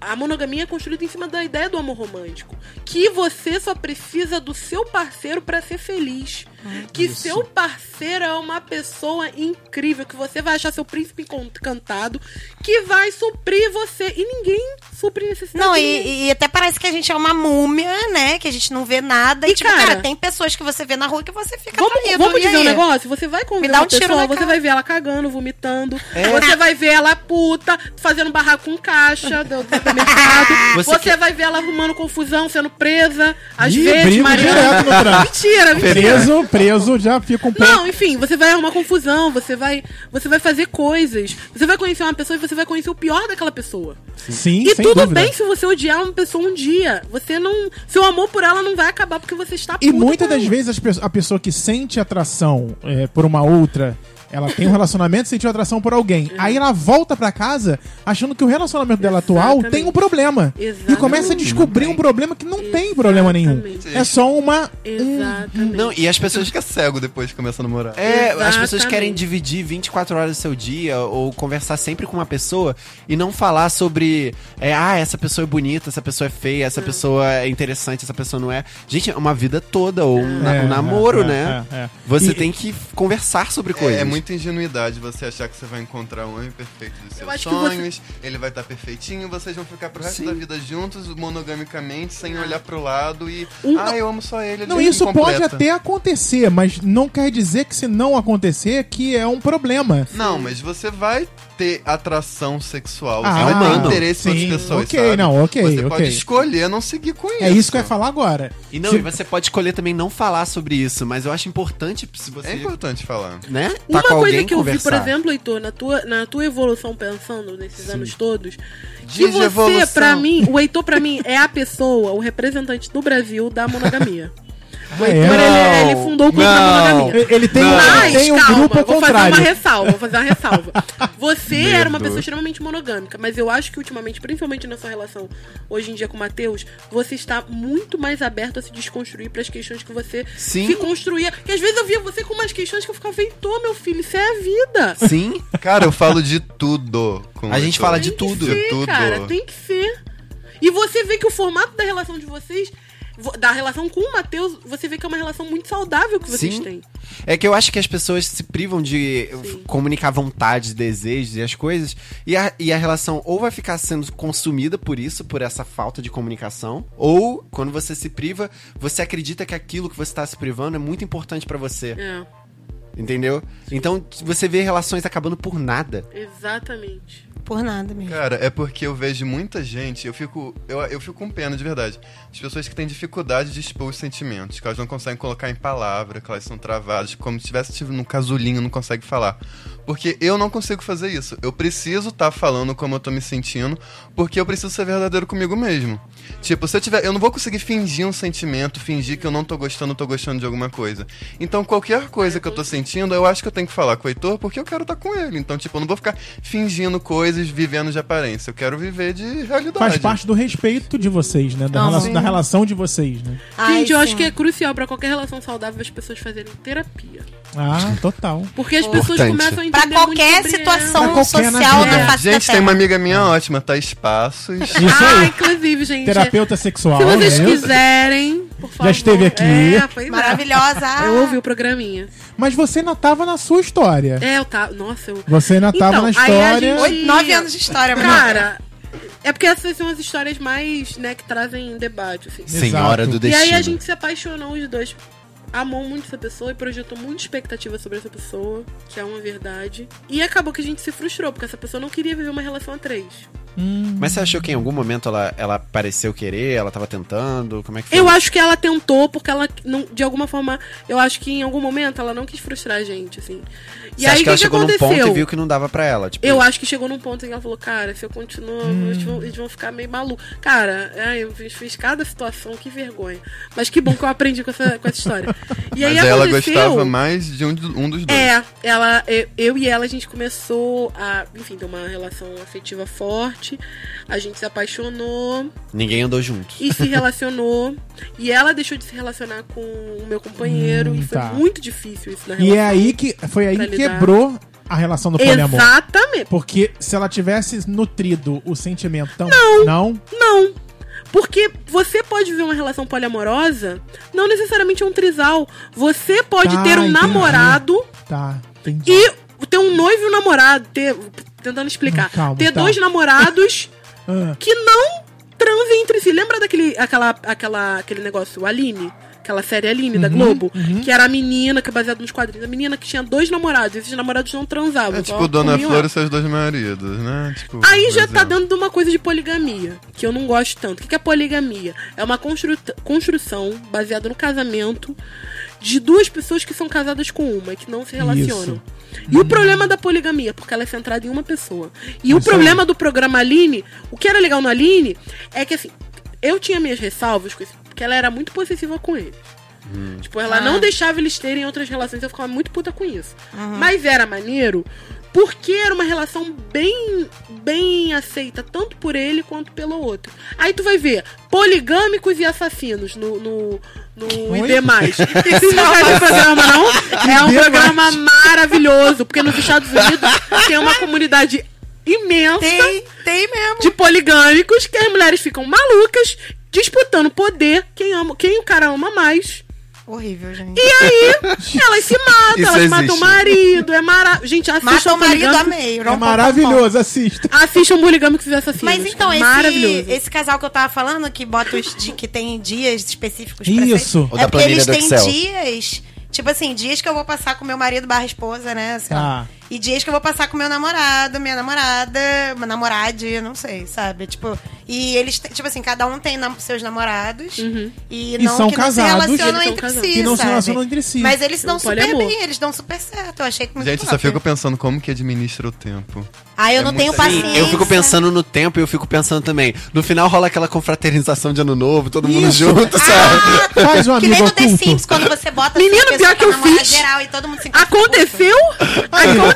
A monogamia é construída em cima da ideia do amor romântico. Que você só precisa do seu parceiro pra ser feliz. Que seu parceiro é uma pessoa incrível. Que você vai achar seu príncipe encantado. Que vai suprir você. E ninguém supre necessidade. Não, e, e até parece que a gente é uma múmia, né? Que a gente não vê nada. E, E, tipo, cara, cara, tem pessoas que você vê na rua que você fica Vamos, atraído. vamos dizer um aí? negócio? Você vai conviver Me dá uma um tiro pessoa, você cara. vai ver ela cagando, vomitando. É. Você vai ver ela puta, fazendo barraco com caixa do, do supermercado. Você Você, quer- vai ver ela arrumando confusão, sendo presa. Às Ih, vezes, trânsito. Mentira, mentira. Preso, preso, já fica um pouco. Não, enfim, você vai arrumar confusão, você vai, você vai fazer coisas. Você vai conhecer uma pessoa e você vai conhecer o pior daquela pessoa. Sim, E tudo dúvida. bem se você odiar uma pessoa um dia. Você não. Seu amor por ela não vai acabar porque você está E muitas das vezes a pessoa que sente atração é, por uma outra, ela tem um relacionamento, sentiu atração por alguém. Aí ela volta pra casa achando que o relacionamento dela atual Exatamente. tem um problema. E Exatamente. começa a descobrir um problema que não tem problema nenhum. Exatamente. É só uma. Exatamente. Não, e as pessoas fica cego depois que começa a namorar. É, as pessoas Exatamente. querem dividir 24 horas do seu dia ou conversar sempre com uma pessoa e não falar sobre, é, ah, essa pessoa é bonita, essa pessoa é feia, essa pessoa é interessante, essa pessoa não é. Gente, é uma vida toda, ou um, na- É, um namoro, é, né? é, é. Você E- tem que conversar sobre É, coisas. é muita ingenuidade você achar que você vai encontrar o homem perfeito dos Eu seus que você- sonhos, ele vai estar perfeitinho, vocês vão ficar pro resto Sim. da vida juntos, monogamicamente, sem olhar pro lado e. Um- ah, eu amo só ele. ele Não, isso pode completa." até acontecer, mas não quer dizer que se não acontecer que é um problema. Não, mas você vai ter atração sexual. Ah, você vai ter interesse em outras pessoas. ok, sabe? não, ok, Você ok. pode escolher não seguir com isso. É isso que eu ia falar agora. E não, Se- e você pode escolher também não falar sobre isso, mas eu acho importante se você, É importante falar. né, tá Uma com coisa que eu vi, por exemplo, Heitor, na tua, na tua evolução pensando nesses anos todos, que Diz de você, pra mim, o Heitor, pra mim, é a pessoa, o representante do Brasil da monogamia. Ah, é? ele, Não, ele fundou o clube da não. monogamia. Ele tem, Mas, tem um calma, grupo ao vou fazer contrário. uma ressalva, vou fazer uma ressalva. Você era uma pessoa extremamente monogâmica, mas eu acho que ultimamente, principalmente na sua relação hoje em dia com o Matheus, você está muito mais aberto a se desconstruir para as questões que você Sim. se construía. Porque às vezes eu via você com umas questões que eu ficava, Heitor, meu filho, isso é a vida. Sim, Cara, eu falo de tudo. com A gente fala de Tem tudo. que ser, tudo. cara, tem que ser. E você vê que o formato da relação de vocês, vo- da relação com o Matheus, você vê que é uma relação muito saudável que vocês Sim. têm. É que eu acho que as pessoas se privam de Sim. comunicar vontades, desejos e as coisas, e a, e a relação ou vai ficar sendo consumida por isso, por essa falta de comunicação, ou quando você se priva, você acredita que aquilo que você tá se privando é muito importante pra você, É, entendeu? Então você vê relações acabando por nada. exatamente. Por nada mesmo. Cara, é porque eu vejo muita gente, eu fico, eu, eu fico com pena de verdade. As pessoas que têm dificuldade de expor os sentimentos, que elas não conseguem colocar em palavra, que elas são travadas, como se tivesse tido num casulinho, não consegue falar. Porque eu não consigo fazer isso. Eu preciso estar falando como eu tô me sentindo, porque eu preciso ser verdadeiro comigo mesmo. Tipo, se eu tiver, eu não vou conseguir fingir um sentimento, fingir que eu não tô gostando, tô gostando de alguma coisa. Então, qualquer coisa que eu tô sentindo, eu acho que eu tenho que falar com o Heitor, porque eu quero estar com ele. Então, tipo, eu não vou ficar fingindo coisas, vivendo de aparência. Eu quero viver de realidade. Faz parte do respeito de vocês, né? Da, Não, relação, sim. da relação de vocês, né? Ai, Gente, eu sim. acho que é crucial pra qualquer relação saudável as pessoas fazerem terapia. Ah, total. Porque as pessoas Importante. começam a entender Pra qualquer muito sobre situação Pra qualquer na social da face Gente, da tem uma amiga minha ótima, tá Espaços. Isso Ah, aí. inclusive, gente. Terapeuta sexual, Se vocês né? quiserem, por favor. esteve aqui. É, pois é. Maravilhosa. Eu ouvi o programinha. Mas você ainda tava na sua história. É, eu tava. Nossa, eu. Você ainda tava Então, na aí a história. gente- Oito, nove anos de história, mano. Cara, é porque essas são as histórias mais, né, que trazem debate, assim. Senhora do E destino. aí a gente se apaixonou os dois. Amou muito essa pessoa e projetou muita expectativa sobre essa pessoa, que é uma verdade. E acabou que a gente se frustrou, porque essa pessoa não queria viver uma relação a três. Mas você achou que em algum momento ela, ela pareceu querer, ela tava tentando? Como é que foi? Eu acho que ela tentou, porque ela, não, de alguma forma, eu acho que em algum momento ela não quis frustrar a gente, assim. E Você aí acha o que ela que, que chegou num ponto aconteceu? e viu que não dava pra ela? Tipo, Eu acho que chegou num ponto em que ela falou, cara, se eu continuar, eles, vão, eles vão ficar meio malucos. Cara, ai, eu fiz, fiz cada situação, que vergonha. Mas que bom que eu aprendi com essa, com essa história. E aí Mas ela aconteceu... gostava mais de um, de- um dos dois. É, ela, eu, eu e ela, a gente começou a, enfim, ter uma relação afetiva forte. A gente se apaixonou Ninguém andou junto. e se relacionou. e ela deixou de se relacionar com o meu companheiro. Hum, e foi tá. muito difícil isso na E relação. é aí que foi aí que lidar. quebrou a relação do poliamor. Exatamente. Porque se ela tivesse nutrido o sentimento tão. Não. Não. Não. Porque você pode ver uma relação poliamorosa, não necessariamente é um trisal. Você pode Tá, ter um entendi. namorado Tá, entendi. e ter um noivo e um namorado. Ter, tentando explicar. Calma, ter tá. dois namorados Ah, que não transem entre si. Lembra daquele aquela, aquela, aquele negócio, Aline? Aquela série Aline da Uhum, Globo? Que era a menina, que é baseada nos quadrinhos. A menina que tinha dois namorados. E esses namorados não transavam. É só tipo Dona Flor e seus dois maridos, né? Tipo, Aí já tá exemplo. dando de uma coisa de poligamia, que eu não gosto tanto. O que que é poligamia? É uma constru- construção baseada no casamento de duas pessoas que são casadas com uma e que não se relacionam. E o problema da poligamia, porque ela é centrada em uma pessoa. E o Isso problema do programa Aline, o que era legal no Aline, é que assim, eu tinha minhas ressalvas com isso, porque ela era muito possessiva com ele. Tipo, ela Ah. não deixava eles terem outras relações, eu ficava muito puta com isso. Mas era maneiro porque era uma relação bem bem aceita, tanto por ele quanto pelo outro. Aí tu vai ver poligâmicos e assassinos no, no, no Oi? ID+. Vocês não fazem programa, não? É um ID+. programa maravilhoso, porque nos Estados Unidos tem uma comunidade imensa Tem, tem mesmo. de poligâmicos que as mulheres ficam malucas disputando poder, quem ama, quem o cara ama mais. Horrível, gente. E aí, elas se matam, Isso elas matam o existe. marido, é maravilhoso. Gente, assistam Mata o marido a meio. É maravilhoso, assista. Assistam poligâmicos e assassinos. Mas então, é esse, maravilhoso. esse casal que eu tava falando, que bota os que tem dias específicos pra Isso. é porque eles têm dias, tipo assim, dias que eu vou passar com meu marido barra esposa, né? sei lá. Tá. E dias que eu vou passar com meu namorado, minha namorada, meu namorade, não sei, sabe? Tipo, e eles, tipo assim, cada um tem nam- seus namorados Uhum. e, E não, são que não se casados. relacionam entre casados. si, E não se sabe? relacionam entre si. Mas eles É dão super poliamor. bem, eles dão super certo. Eu achei que muito Gente, eu só fico pensando como que administra o tempo. Ah, eu É não tenho paciência. Eu fico pensando no tempo e eu fico pensando também. No final rola aquela confraternização de ano novo, todo mundo Isso. junto, sabe? Faz um Que nem amigo no The. Sims, quando você bota Menino, assim, pior que eu namorar fiz. geral e todo mundo se encontra Aconteceu?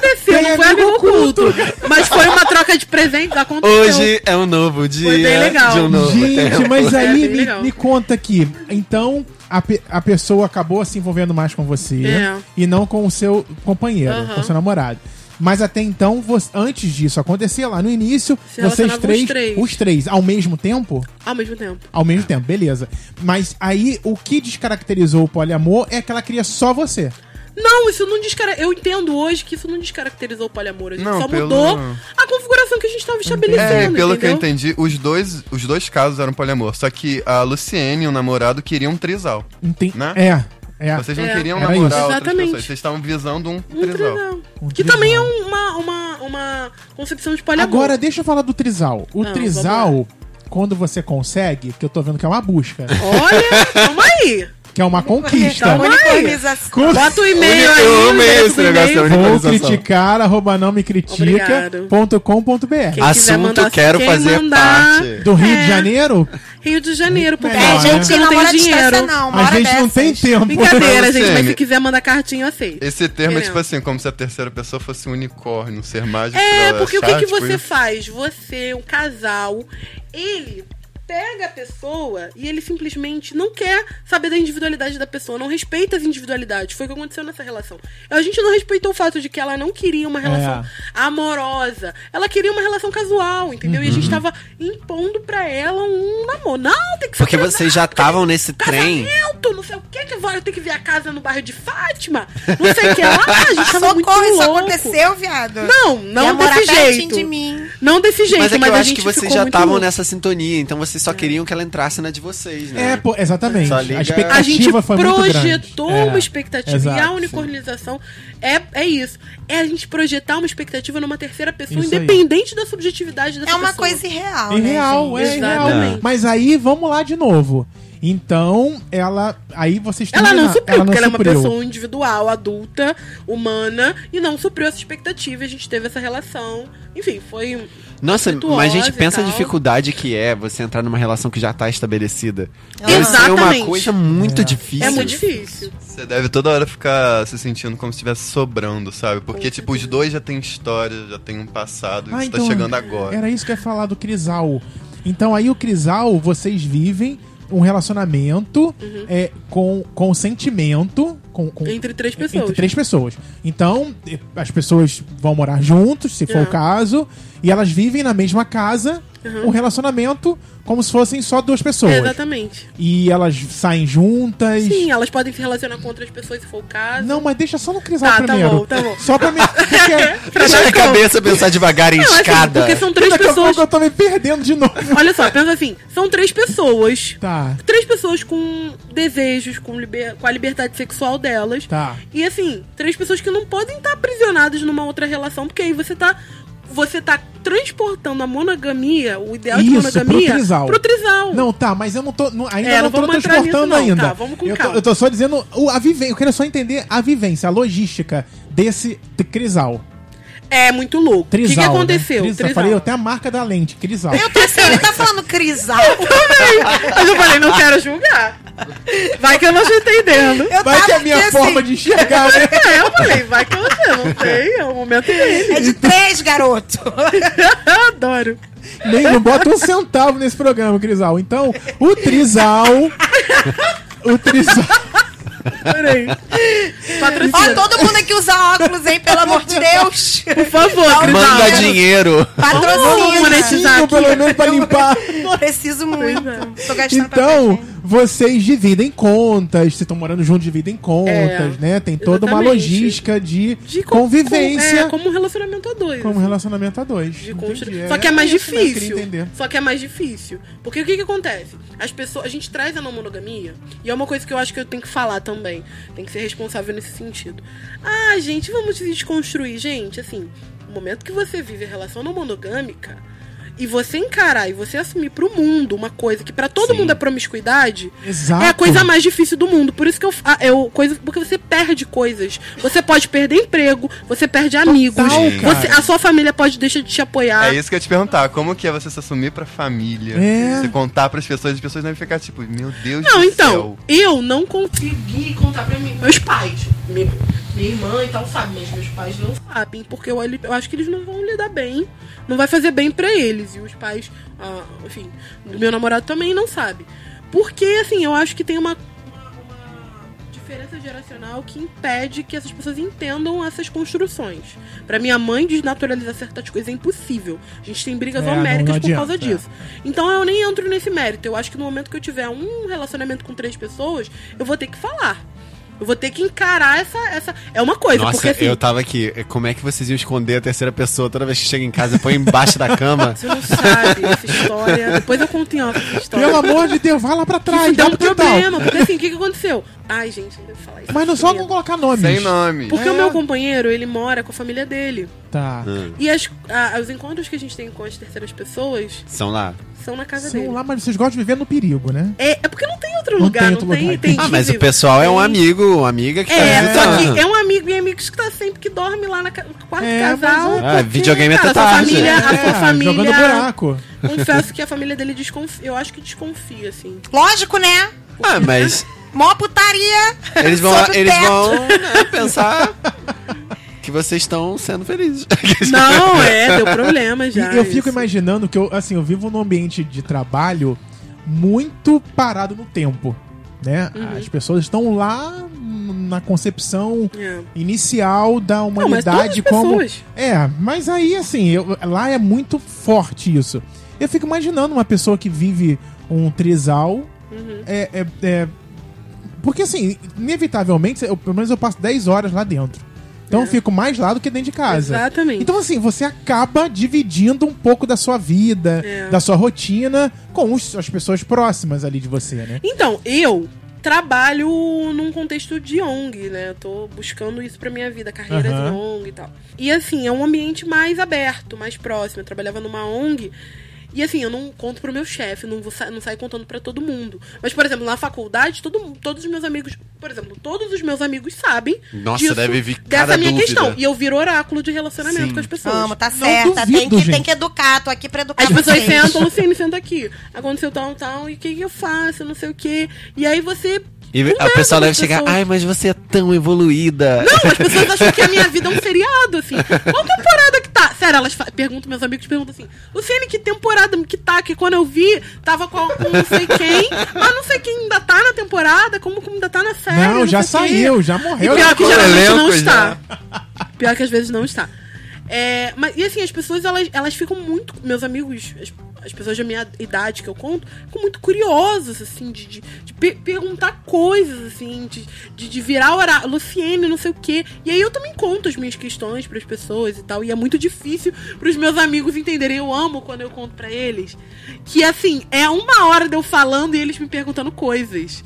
Aconteceu, Tem não foi amigo oculto. Mas foi uma troca de presentes, aconteceu. Hoje é um novo dia Foi bem legal. de um novo Gente, tempo. mas É, aí bem me, me conta aqui. Então, a, pe- a pessoa acabou se envolvendo mais com você É. e não com o seu companheiro, Aham. com o seu namorado. Mas até então, você- antes disso acontecer, lá no início, Se vocês três, os três. os três, ao mesmo tempo? Ao mesmo tempo. Ao mesmo tempo, beleza. Mas aí, o que descaracterizou o poliamor é que ela queria só você. Não, isso não descaracterizou. Eu entendo hoje que isso não descaracterizou o poliamor. A gente Não, só pelo- mudou a configuração que a gente estava estabelecendo. É, pelo que eu entendeu? entendi, os dois, os dois casos eram poliamor. Só que a Luciene e o namorado queriam um trisal. Enten Né? É, é. Vocês não É. queriam namorar isso. outras Exatamente. pessoas. Vocês estavam visando um Um trisal. trisal. Um que trisal. também é uma, uma, uma concepção de poliamor. Agora, deixa eu falar do trisal. O Não, trisal, quando você consegue, que eu tô vendo que é uma busca, Olha, calma aí. Que é uma conquista. Unicornização. Com- Bota o e-mail Eu aí. amei endereço esse negócio da Vou criticar, arroba não me critica.com.br. Assunto mandar- quero quem fazer parte. Do Rio É. de Janeiro, Rio de Janeiro, porque É, a né? gente gente não namora tem dinheiro. não. A gente não dessas. tem tempo. Brincadeira, gente, mas se quiser mandar cartinha, eu aceito. Esse termo é Querendo. tipo assim, como se a terceira pessoa fosse um unicórnio, um ser mágico. É, porque o que, achar, que tipo você isso. faz? Você, um casal, ele pega a pessoa e ele simplesmente não quer saber da individualidade da pessoa, não respeita as individualidades. Foi o que aconteceu nessa relação. A gente não respeitou o fato de que ela não queria uma relação É. amorosa. Ela queria uma relação casual, entendeu? E a Uhum. gente tava impondo pra ela um namoro. Não, tem que ser Porque casado, vocês já estavam nesse trem. Não sei o que que vai, eu tenho que ver a casa no bairro de Fátima, não sei o que lá, a gente tava muito Socorro, isso louco. aconteceu, viado. Não, não desse jeito. de mim. Não desse jeito, Mas mas, é que eu a acho gente que vocês já muito estavam nessa sintonia, então vocês só queriam que ela entrasse na de vocês, né? É, pô, exatamente. A expectativa A gente foi muito grande. projetou É, uma expectativa e exato, a sim. unicornização é, é isso. É a gente projetar uma expectativa numa terceira pessoa, Isso aí. independente da subjetividade dessa É uma pessoa. coisa irreal, Irreal, né, é irreal. Exatamente. Mas aí, vamos lá de novo. Então, ela. Aí vocês Ela não supriu, porque ela é uma supriu. pessoa individual, adulta, humana, e não supriu essa expectativa. A gente teve essa relação. Enfim, foi. Nossa, mas gente, e pensa a tal. dificuldade que é você entrar numa relação que já tá estabelecida. Aham. Deve ser uma Exatamente. coisa muito É. difícil. É muito difícil. Você deve toda hora ficar se sentindo como se estivesse sobrando, sabe? Porque, tipo, os dois já têm história, já têm um passado, Ah, isso então, tá chegando agora. Era isso que eu ia falar do Crisal. Então aí o Crisal, vocês vivem um relacionamento é, com consentimento com, com- Entre três pessoas. entre três pessoas. Então, as pessoas vão morar juntos, se for É. o caso, e elas vivem na mesma casa, um relacionamento como se fossem só duas pessoas. É, exatamente. E elas saem juntas. Sim, elas podem se relacionar com outras pessoas se for o caso. Não, mas deixa só no Crisal Tá, tá primeiro. bom, tá bom. Só pra mim. Porque, Deixa a cabeça pensar devagar em Não, assim, escada. porque são três daqui a pessoas. pouco eu tô me perdendo de novo. Olha só, pensa assim: são três pessoas. Tá, Três pessoas com desejos, com, liber- com a liberdade sexual delas. tá. E assim, três pessoas que não podem estar aprisionadas numa outra relação, porque aí você tá. Você tá transportando a monogamia, o ideal de Isso, monogamia, pro trisal. pro trisal. Não, tá, mas eu não tô. não- ainda É, não não tô transportando nisso, não, ainda. tá, vamos com eu, tô, calma. eu tô só dizendo o, a vivência. Eu quero só entender a vivência, a logística desse t- crisal. É muito louco. O que, que Trisal, aconteceu? Né? Trisal. Trisal. Falei até a marca da lente, crisal. Eu tô assim, ele tá falando crisal. Mas eu falei, não quero julgar. Vai que eu não estou entendendo. Eu Vai que é a minha aqui, forma assim, de enxergar, né? É, eu falei, vai que eu não sei, é o momento dele. É de três, garoto. Eu adoro. Nem não bota um centavo nesse programa, Crisal. Então, o Trisal. o Trisal. Peraí. Ó, Patrocina. todo mundo aqui usa óculos, hein? Pelo amor de Deus. Por favor, Crisal. Manda dinheiro. Vamos Patrocina. monetizar aqui. pelo menos pra limpar. Preciso muito. Tô gastando Então, vocês dividem contas, vocês estão morando juntos, dividem contas, É, né? Tem toda uma exatamente. logística de, De co- convivência com- é, como um relacionamento a dois. como um relacionamento a dois. de Entendi. construir. Só que é mais isso, né? Difícil. entender. Só que é mais difícil. Porque o que que acontece? As pessoas, a gente traz a não monogamia, e é uma coisa que eu acho que eu tenho que falar também. Tem que ser responsável nesse sentido. Ah, gente, vamos desconstruir. Gente, assim, no momento que você vive a relação não monogâmica, e você encarar e você assumir pro mundo uma coisa que pra todo Sim. mundo é promiscuidade, Exato. é a coisa mais difícil do mundo. Por isso que eu, ah, eu coisa porque você perde coisas. Você pode perder emprego, você perde amigos, cara. você, a sua família pode deixar de te apoiar. É isso que eu ia te perguntar. Como que é você se assumir pra família? É. Você contar pras pessoas, as pessoas devem ficar tipo, meu Deus Não, do então, céu. eu não consegui contar pra mim, meus pais. Minha, minha irmã e tal sabe, mas meus pais não sabem, porque eu, eu acho que eles não vão lidar bem. Não vai fazer bem pra eles. E os pais, ah, enfim, do meu namorado também não sabe. Porque, assim, eu acho que tem uma, uma, uma diferença geracional que impede que essas pessoas entendam essas construções. Pra minha mãe, desnaturalizar certas coisas é impossível. A gente tem brigas É, homéricas não por causa é. disso. Então eu nem entro nesse mérito. Eu acho que no momento que eu tiver um relacionamento com três pessoas, eu vou ter que falar. Eu vou ter que encarar essa. essa... É uma coisa, Nossa, porque assim. eu tava aqui. Como é que vocês iam esconder a terceira pessoa toda vez que chega em casa e põe embaixo da cama? Você não sabe essa história. Depois eu conto em off essa história. Pelo amor de Deus, vai lá pra trás, Isso dá um problema, porque assim, o que, que aconteceu? Ai, gente, não devo falar isso. Mas não só não colocar nomes. Sem nome. Porque É. o meu companheiro, ele mora com a família dele. Tá. E as, a- os encontros que a gente tem com as terceiras pessoas São lá. são na casa São dele. lá, mas vocês gostam de viver no perigo, né? É, é porque não tem outro Não lugar, tem não outro tem, lugar, tem entendi. Ah, mas o pessoal é um tem- amigo, uma amiga que tá É, só visitando. que é um amigo e amigos que tá sempre que dorme lá na no quarto É, casal. mas é- Ah, videogame até cara, a sua tarde. família, a sua É, família. Jogando buraco. Confesso que a família dele desconfia. Eu acho que desconfia, assim. Lógico, né? Ah, mas Mó putaria. eles vão, eles teto. vão né, pensar que vocês estão sendo felizes. Não, é, deu problema E já. eu fico isso. imaginando que eu, assim, eu vivo num ambiente de trabalho muito parado no tempo, né? Uhum. As pessoas estão lá na concepção É. inicial da Não, mas todas humanidade as como pessoas. É, mas aí assim, eu- lá é muito forte isso. Eu fico imaginando uma pessoa que vive um trisal Uhum. é, é- é- porque assim, inevitavelmente, eu, pelo menos eu passo 10 horas lá dentro. Então eu fico mais lá do que dentro de casa. Exatamente. Então, assim, você acaba dividindo um pouco da sua vida, É. da sua rotina com os- as pessoas próximas ali de você, né? Então, eu trabalho num contexto de ONG, né? Eu tô buscando isso pra minha vida, carreiras Aham. em ONG e tal. E assim, é um ambiente mais aberto, mais próximo. Eu trabalhava numa ONG. E assim, eu não conto pro meu chefe, não, vou sa não saio contando pra todo mundo. Mas, por exemplo, na faculdade, todo, todos os meus amigos, por exemplo, todos os meus amigos sabem. Nossa, deve vir dessa cada minha dúvida. questão. E eu viro oráculo de relacionamento Sim. com as pessoas. Vamos, tá Não certa. duvido, tem, que, gente. tem que educar. Tô aqui pra educar As pessoas vocês. sentam, Luciane, senta aqui. Aconteceu tal, tal, e o que, que eu faço? Não sei o quê. E aí você. E a pessoa com deve chegar, pessoas. ai, mas você é tão evoluída. Não, as pessoas acham que a minha vida é um seriado, assim. Qual Sério, elas perguntam, meus amigos perguntam assim, Luciane, que temporada que tá? Que quando eu vi, tava com, com não sei quem, mas não sei quem ainda tá na temporada, como, como ainda tá na série. não, já sei o quê. saiu, já E morreu. pior que geralmente elenco não já. está. Pior que às vezes não está. É, mas, e assim, as pessoas, elas, elas ficam muito. Meus amigos, as, as pessoas da minha idade que eu conto, ficam muito curiosos, assim, de, de, de pe- perguntar coisas, assim, de, de, de virar hora, Luciene, não sei o quê. E aí eu também conto as minhas questões pras pessoas e tal. E é muito difícil pros meus amigos entenderem. Eu amo quando eu conto pra eles. Que assim, é uma hora de eu falando e eles me perguntando coisas.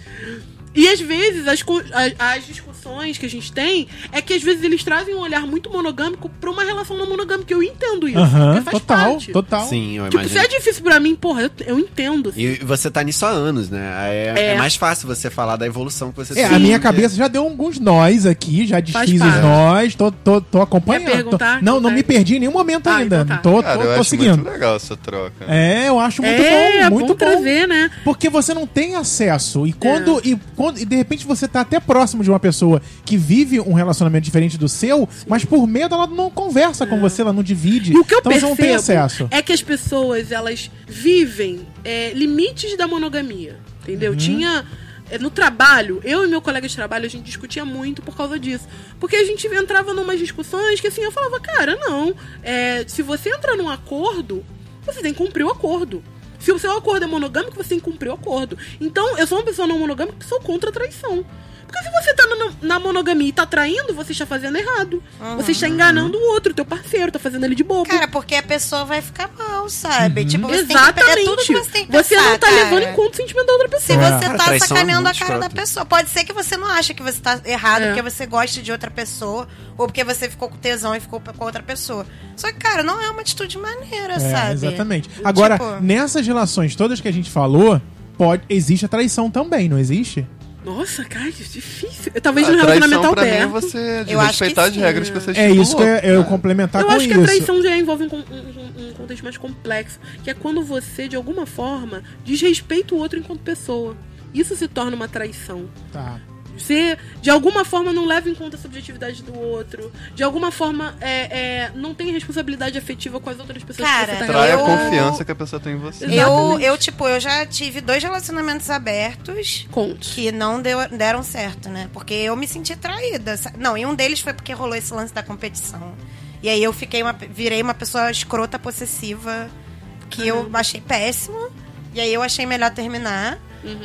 E às vezes as, co- a- as discussões que a gente tem é que às vezes eles trazem um olhar muito monogâmico pra uma relação não monogâmica. Eu entendo isso. Aham, porque faz total, parte. total. Sim, eu Tipo, se é difícil pra mim, porra, eu, eu entendo. E você tá nisso há anos, né? É, É. é mais fácil você falar da evolução que você É, a minha cabeça já deu alguns nós aqui, já desfiz os nós, tô, tô, tô acompanhando. Quer perguntar? Tô- não, não me perdi em nenhum momento Ah, ainda. então tá. Tô, Cara, tô, eu tô acho seguindo. muito legal essa troca. É, eu acho muito é, bom, muito bom bom. trazer, né? Porque você não tem acesso. E quando, É. e quando. E de repente você tá até próximo de uma pessoa que vive um relacionamento diferente do seu, mas por medo ela não conversa com você, ela não divide. É. E o que eu então você não tem percebo acesso. é que as pessoas, elas vivem é, limites da monogamia, entendeu? Tinha... é, No trabalho, eu e meu colega de trabalho, a gente discutia muito por causa disso. Porque a gente entrava numas discussões que assim, eu falava, cara, não. é, se você entra num acordo, você tem que cumprir o acordo. Se o seu acordo é monogâmico, você cumprir o acordo. Então, eu sou uma pessoa não monogâmica que sou contra a traição. Porque se você tá na, na monogamia e tá traindo, você está fazendo errado. Você está enganando o outro, teu parceiro, tá fazendo ele de bobo. Cara, porque a pessoa vai ficar mal, sabe? Tipo, você Exatamente. tem que, é tudo que você tem que Você pensar, não tá cara. levando em conta o sentimento da outra Se pessoa. É. você Cara, tá é sacaneando a cara da pessoa. Pode ser que você não acha que você tá errado É. porque você gosta de outra pessoa ou porque você ficou com tesão e ficou com outra pessoa. Só que, cara, não é uma atitude maneira, É, sabe? exatamente. Agora, Tipo- nessas relações todas que a gente falou, pode, existe a traição também, não existe? Nossa, cara, isso é difícil. Talvez A no relacionamento traição pra mim é você de Eu acho respeitar que as sim, regras que você É isso que eu, eu complementar Eu com acho que isso. a traição já envolve um, um- um- um contexto mais complexo, que é quando você, de alguma forma, desrespeita o outro enquanto pessoa. Isso se torna uma traição. Tá. Você, de alguma forma, não leva em conta a subjetividade do outro. De alguma forma, é, é, não tem responsabilidade afetiva com as outras pessoas Cara, que você tá Trai a Eu- confiança que a pessoa tem em você. Eu, eu, tipo, eu já tive dois relacionamentos abertos Conte. que não deu- deram certo, né? Porque eu me senti traída. Não, e um deles foi porque rolou esse lance da competição. E aí eu fiquei uma, virei uma pessoa escrota, possessiva, que eu achei péssimo. E aí eu achei melhor terminar.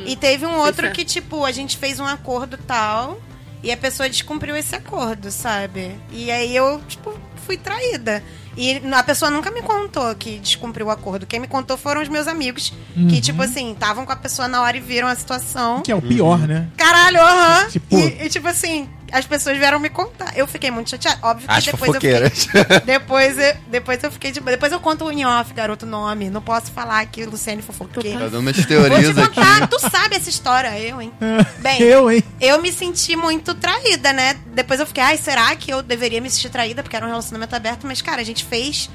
E teve um outro certo. que, tipo, a gente fez um acordo tal. E a pessoa descumpriu esse acordo, sabe? E aí eu, tipo, fui traída. E a pessoa nunca me contou que descumpriu o acordo. Quem me contou foram os meus amigos. Que, tipo assim, estavam com a pessoa na hora e viram a situação. Que é o pior, né? Caralho, aham. Tipo- E, e, tipo assim, as pessoas vieram me contar. Eu fiquei muito chateada. Óbvio que As depois eu fofoqueiras. fiquei. Depois eu, depois eu fiquei de. Depois eu conto em off, garoto, nome. Não posso falar aqui, Luciane fofoqueira. Tá dando umas Vou te teorias aqui. contar, tu sabe essa história, eu, hein? Bem, eu, hein? eu me senti muito traída, né? Depois eu fiquei, ai, será que eu deveria me sentir traída? Porque era um relacionamento aberto, mas, cara, a gente fez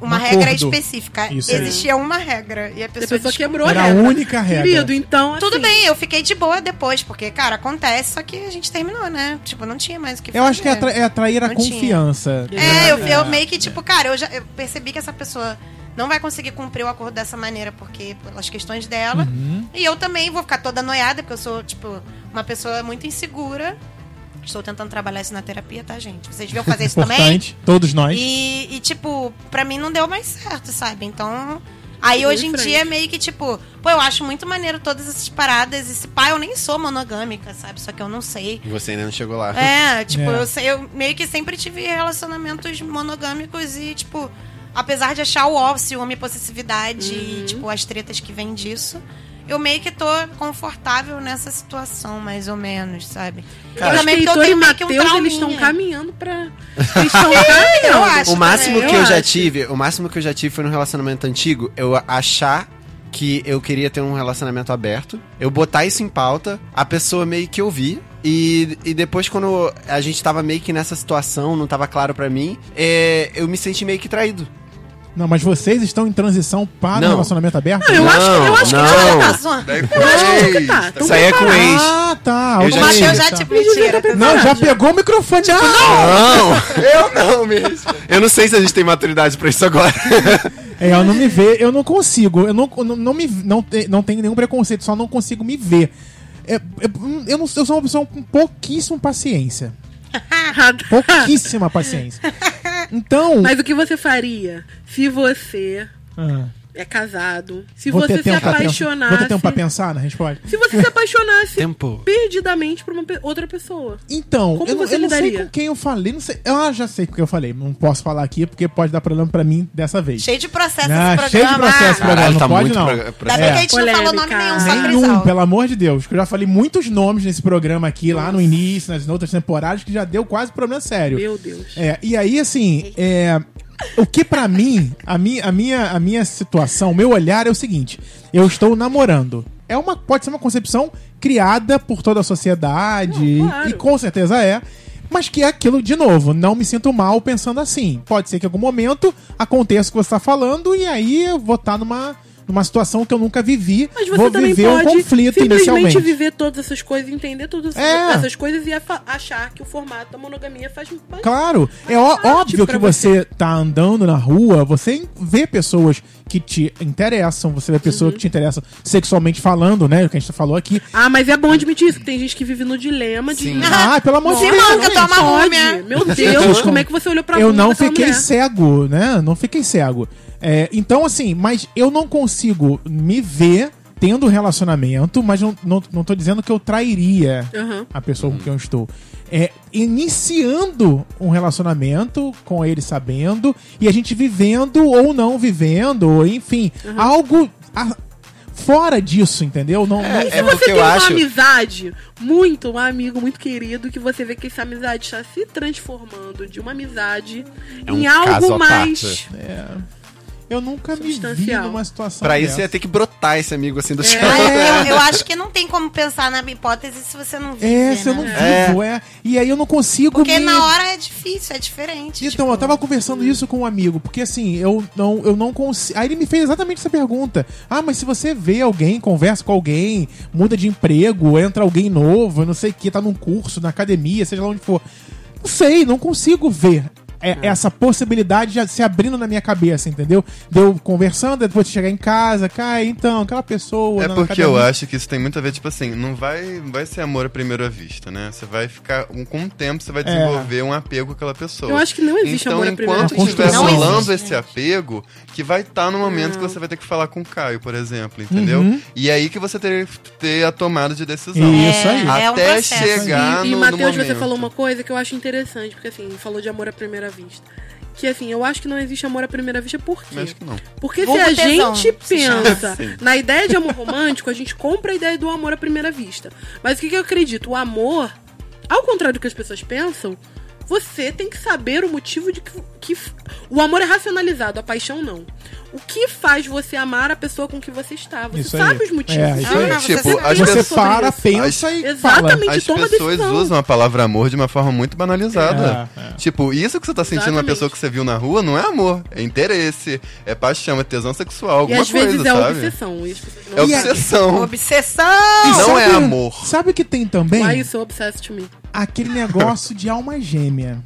uma Um regra acordo. específica. Isso aí. Existia uma regra. E a A pessoa, pessoa descobriu. quebrou Era a a regra. única regra. Querido, então. Tudo assim, bem, eu fiquei de boa depois, porque, cara, acontece, só que a gente terminou, né? Tipo, não tinha mais o que Eu acho que é, fazer. atra- é atrair a Não tinha. confiança. É, eu, eu meio que, tipo, cara, eu já eu percebi que essa pessoa não vai conseguir cumprir o acordo dessa maneira, porque pelas questões dela. Uhum. E eu também vou ficar toda noiada, porque eu sou, tipo, uma pessoa muito insegura. Estou tentando trabalhar isso na terapia, tá, gente? Vocês deviam fazer isso também. Importante, todos nós. E, e, tipo, pra mim não deu mais certo, sabe? Então. Aí hoje em frente. dia é meio que tipo, pô, eu acho muito maneiro todas essas paradas. Esse pai, eu nem sou monogâmica, sabe? Só que eu não sei. E você ainda não chegou lá. É, tipo, É. eu sei, eu meio que sempre tive relacionamentos monogâmicos e, tipo, apesar de achar o ó, ciúme e possessividade e, tipo, as tretas que vêm disso, eu meio que tô confortável nessa situação, mais ou menos, sabe? Eu acho que porque Heitor e meio que um Matheus, eles estão caminhando pra. Eles estão Eu caminhando. acho O máximo também. que eu eu já acho. tive, o máximo que eu já tive foi num relacionamento antigo, eu achar que eu queria ter um relacionamento aberto, eu botar isso em pauta, a pessoa meio que ouvir. E, e depois, quando a gente tava meio que nessa situação, não tava claro pra mim, é, eu me senti meio que traído. Não, mas vocês estão em transição para Não. um relacionamento aberto? Não, eu acho, eu acho que não. Tá Eu acho que tá. Isso aí é com ex. Ah, tá. Eu O Matheus já, Tá. tipo, mentira. tá Não, já pegou o microfone. Tipo, não! Não, eu não mesmo. Eu não sei se a gente tem maturidade pra isso agora. É, eu não me ver, eu não consigo. Eu não, não, não me não, te- não tenho nenhum preconceito, só não consigo me ver. É, é, eu, não, eu sou uma pessoa com pouquíssima paciência. Pouquíssima paciência. Então. Mas o que você faria se você Ah, é casado, se Vou você se apaixonasse. Vou ter tempo pra pensar na resposta. Se você se apaixonasse Tempo. perdidamente por uma outra pessoa. Então, Como eu, não- você eu não sei com quem eu falei. Não sei. Ah, já sei com quem eu falei. Não posso falar aqui porque pode dar problema pra mim dessa vez. Cheio de processo Ah, esse cheio de programa. processo esse programa. Não tá pode, não. pro- pro- Ainda bem É. que a gente não falou nome Polêmica. nenhum, só Nenhum, pelo amor de Deus. Que eu já falei muitos nomes nesse programa aqui, lá no início, nas outras temporadas, que já deu quase problema sério. Meu Deus. É, e aí, assim, é, o que pra mim, a minha, a, minha, a minha situação, o meu olhar é o seguinte: eu estou namorando. É uma, pode ser uma concepção criada por toda a sociedade, Não, claro. e com certeza é. Mas que é aquilo, de novo, não me sinto mal pensando assim. Pode ser que em algum momento aconteça o que você está falando, e aí eu vou estar numa, numa situação que eu nunca vivi. Mas você vou também viver um pode conflito simplesmente inicialmente. viver todas essas coisas, entender todas É. essas coisas e achar que o formato da monogamia faz faz- Claro, é ó- parte óbvio que você tá andando na rua, você vê pessoas que te interessam, você vê pessoas que te interessam sexualmente falando, né? O que a gente falou aqui. Ah, mas é bom admitir isso, que tem gente que vive no dilema de. Sim. Ah, pelo amor de Se Deus. manca, gente. toma Pode. múmia. Meu Deus, como é que você olhou pra Eu bunda não fiquei cego, né? Não fiquei cego. É, então, assim, mas eu não consigo me ver tendo um relacionamento, mas não, não, não tô dizendo que eu trairia Aham. a pessoa com quem eu estou. É, iniciando um relacionamento com ele sabendo e a gente vivendo ou não vivendo, ou enfim, algo a- fora disso, entendeu? Não, não- É Se você porque tem eu uma acho- amizade muito, um amigo muito querido, que você vê que essa amizade está se transformando de uma amizade É um em algo mais. parte. Eu nunca me vi numa situação Pra isso ia ter que brotar esse amigo assim do chão. Ah, eu, eu acho que não tem como pensar na hipótese se você não vive, É, se eu não né? vivo, é. E aí eu não consigo Porque me... na hora é difícil, é diferente. Então, tipo, eu tava conversando isso com um amigo, porque assim, eu não, eu não consigo. Aí ele me fez exatamente essa pergunta. Ah, mas se você vê alguém, conversa com alguém, muda de emprego, entra alguém novo, não sei o que, tá num curso, na academia, seja lá onde for. Não sei, não consigo ver. É- essa possibilidade já se abrindo na minha cabeça, entendeu? Deu conversando, depois de chegar em casa, cara, então, aquela pessoa. É porque eu acho que isso tem muito a ver, tipo assim, não vai, não vai ser amor à primeira vista, né? Você vai ficar, um- com o tempo, você vai desenvolver um apego com aquela pessoa. Eu acho que não existe então, amor à primeira enquanto vista. estiver Não rolando existe, esse apego, que vai estar no momento que você vai ter que falar com o Caio, por exemplo, entendeu? Uhum. E é aí que você ter, ter a tomada de decisão. Isso aí. É um Até processo. chegar E, e no, no Matheus, você falou uma coisa que eu acho interessante, porque assim, falou de amor à primeira vista. Que assim, eu acho que não existe amor à primeira vista, por quê? Acho que não. Porque se a tesão, gente pensa na ideia de amor romântico, a gente compra a ideia do amor à primeira vista. Mas o que, que eu acredito? O amor, ao contrário do que as pessoas pensam, você tem que saber o motivo de que, que o amor é racionalizado, a paixão não. O que faz você amar a pessoa com que você está? Você Isso aí. sabe os motivos. É, isso Ah, aí. você Tipo, sabe as Você pessoas- para, isso. pensa e Exatamente. fala. As toma pessoas decisão. usam a palavra amor de uma forma muito banalizada. É, é. Tipo, isso que você tá sentindo uma Exatamente. pessoa que você viu na rua não é amor, é interesse, é paixão, é tesão sexual, E alguma às coisa, vezes é sabe? obsessão. E as É E obsessão. Obsessão! E Não é amor. Sabe o que tem também? Why you so obsessed to me? Aquele negócio de alma gêmea.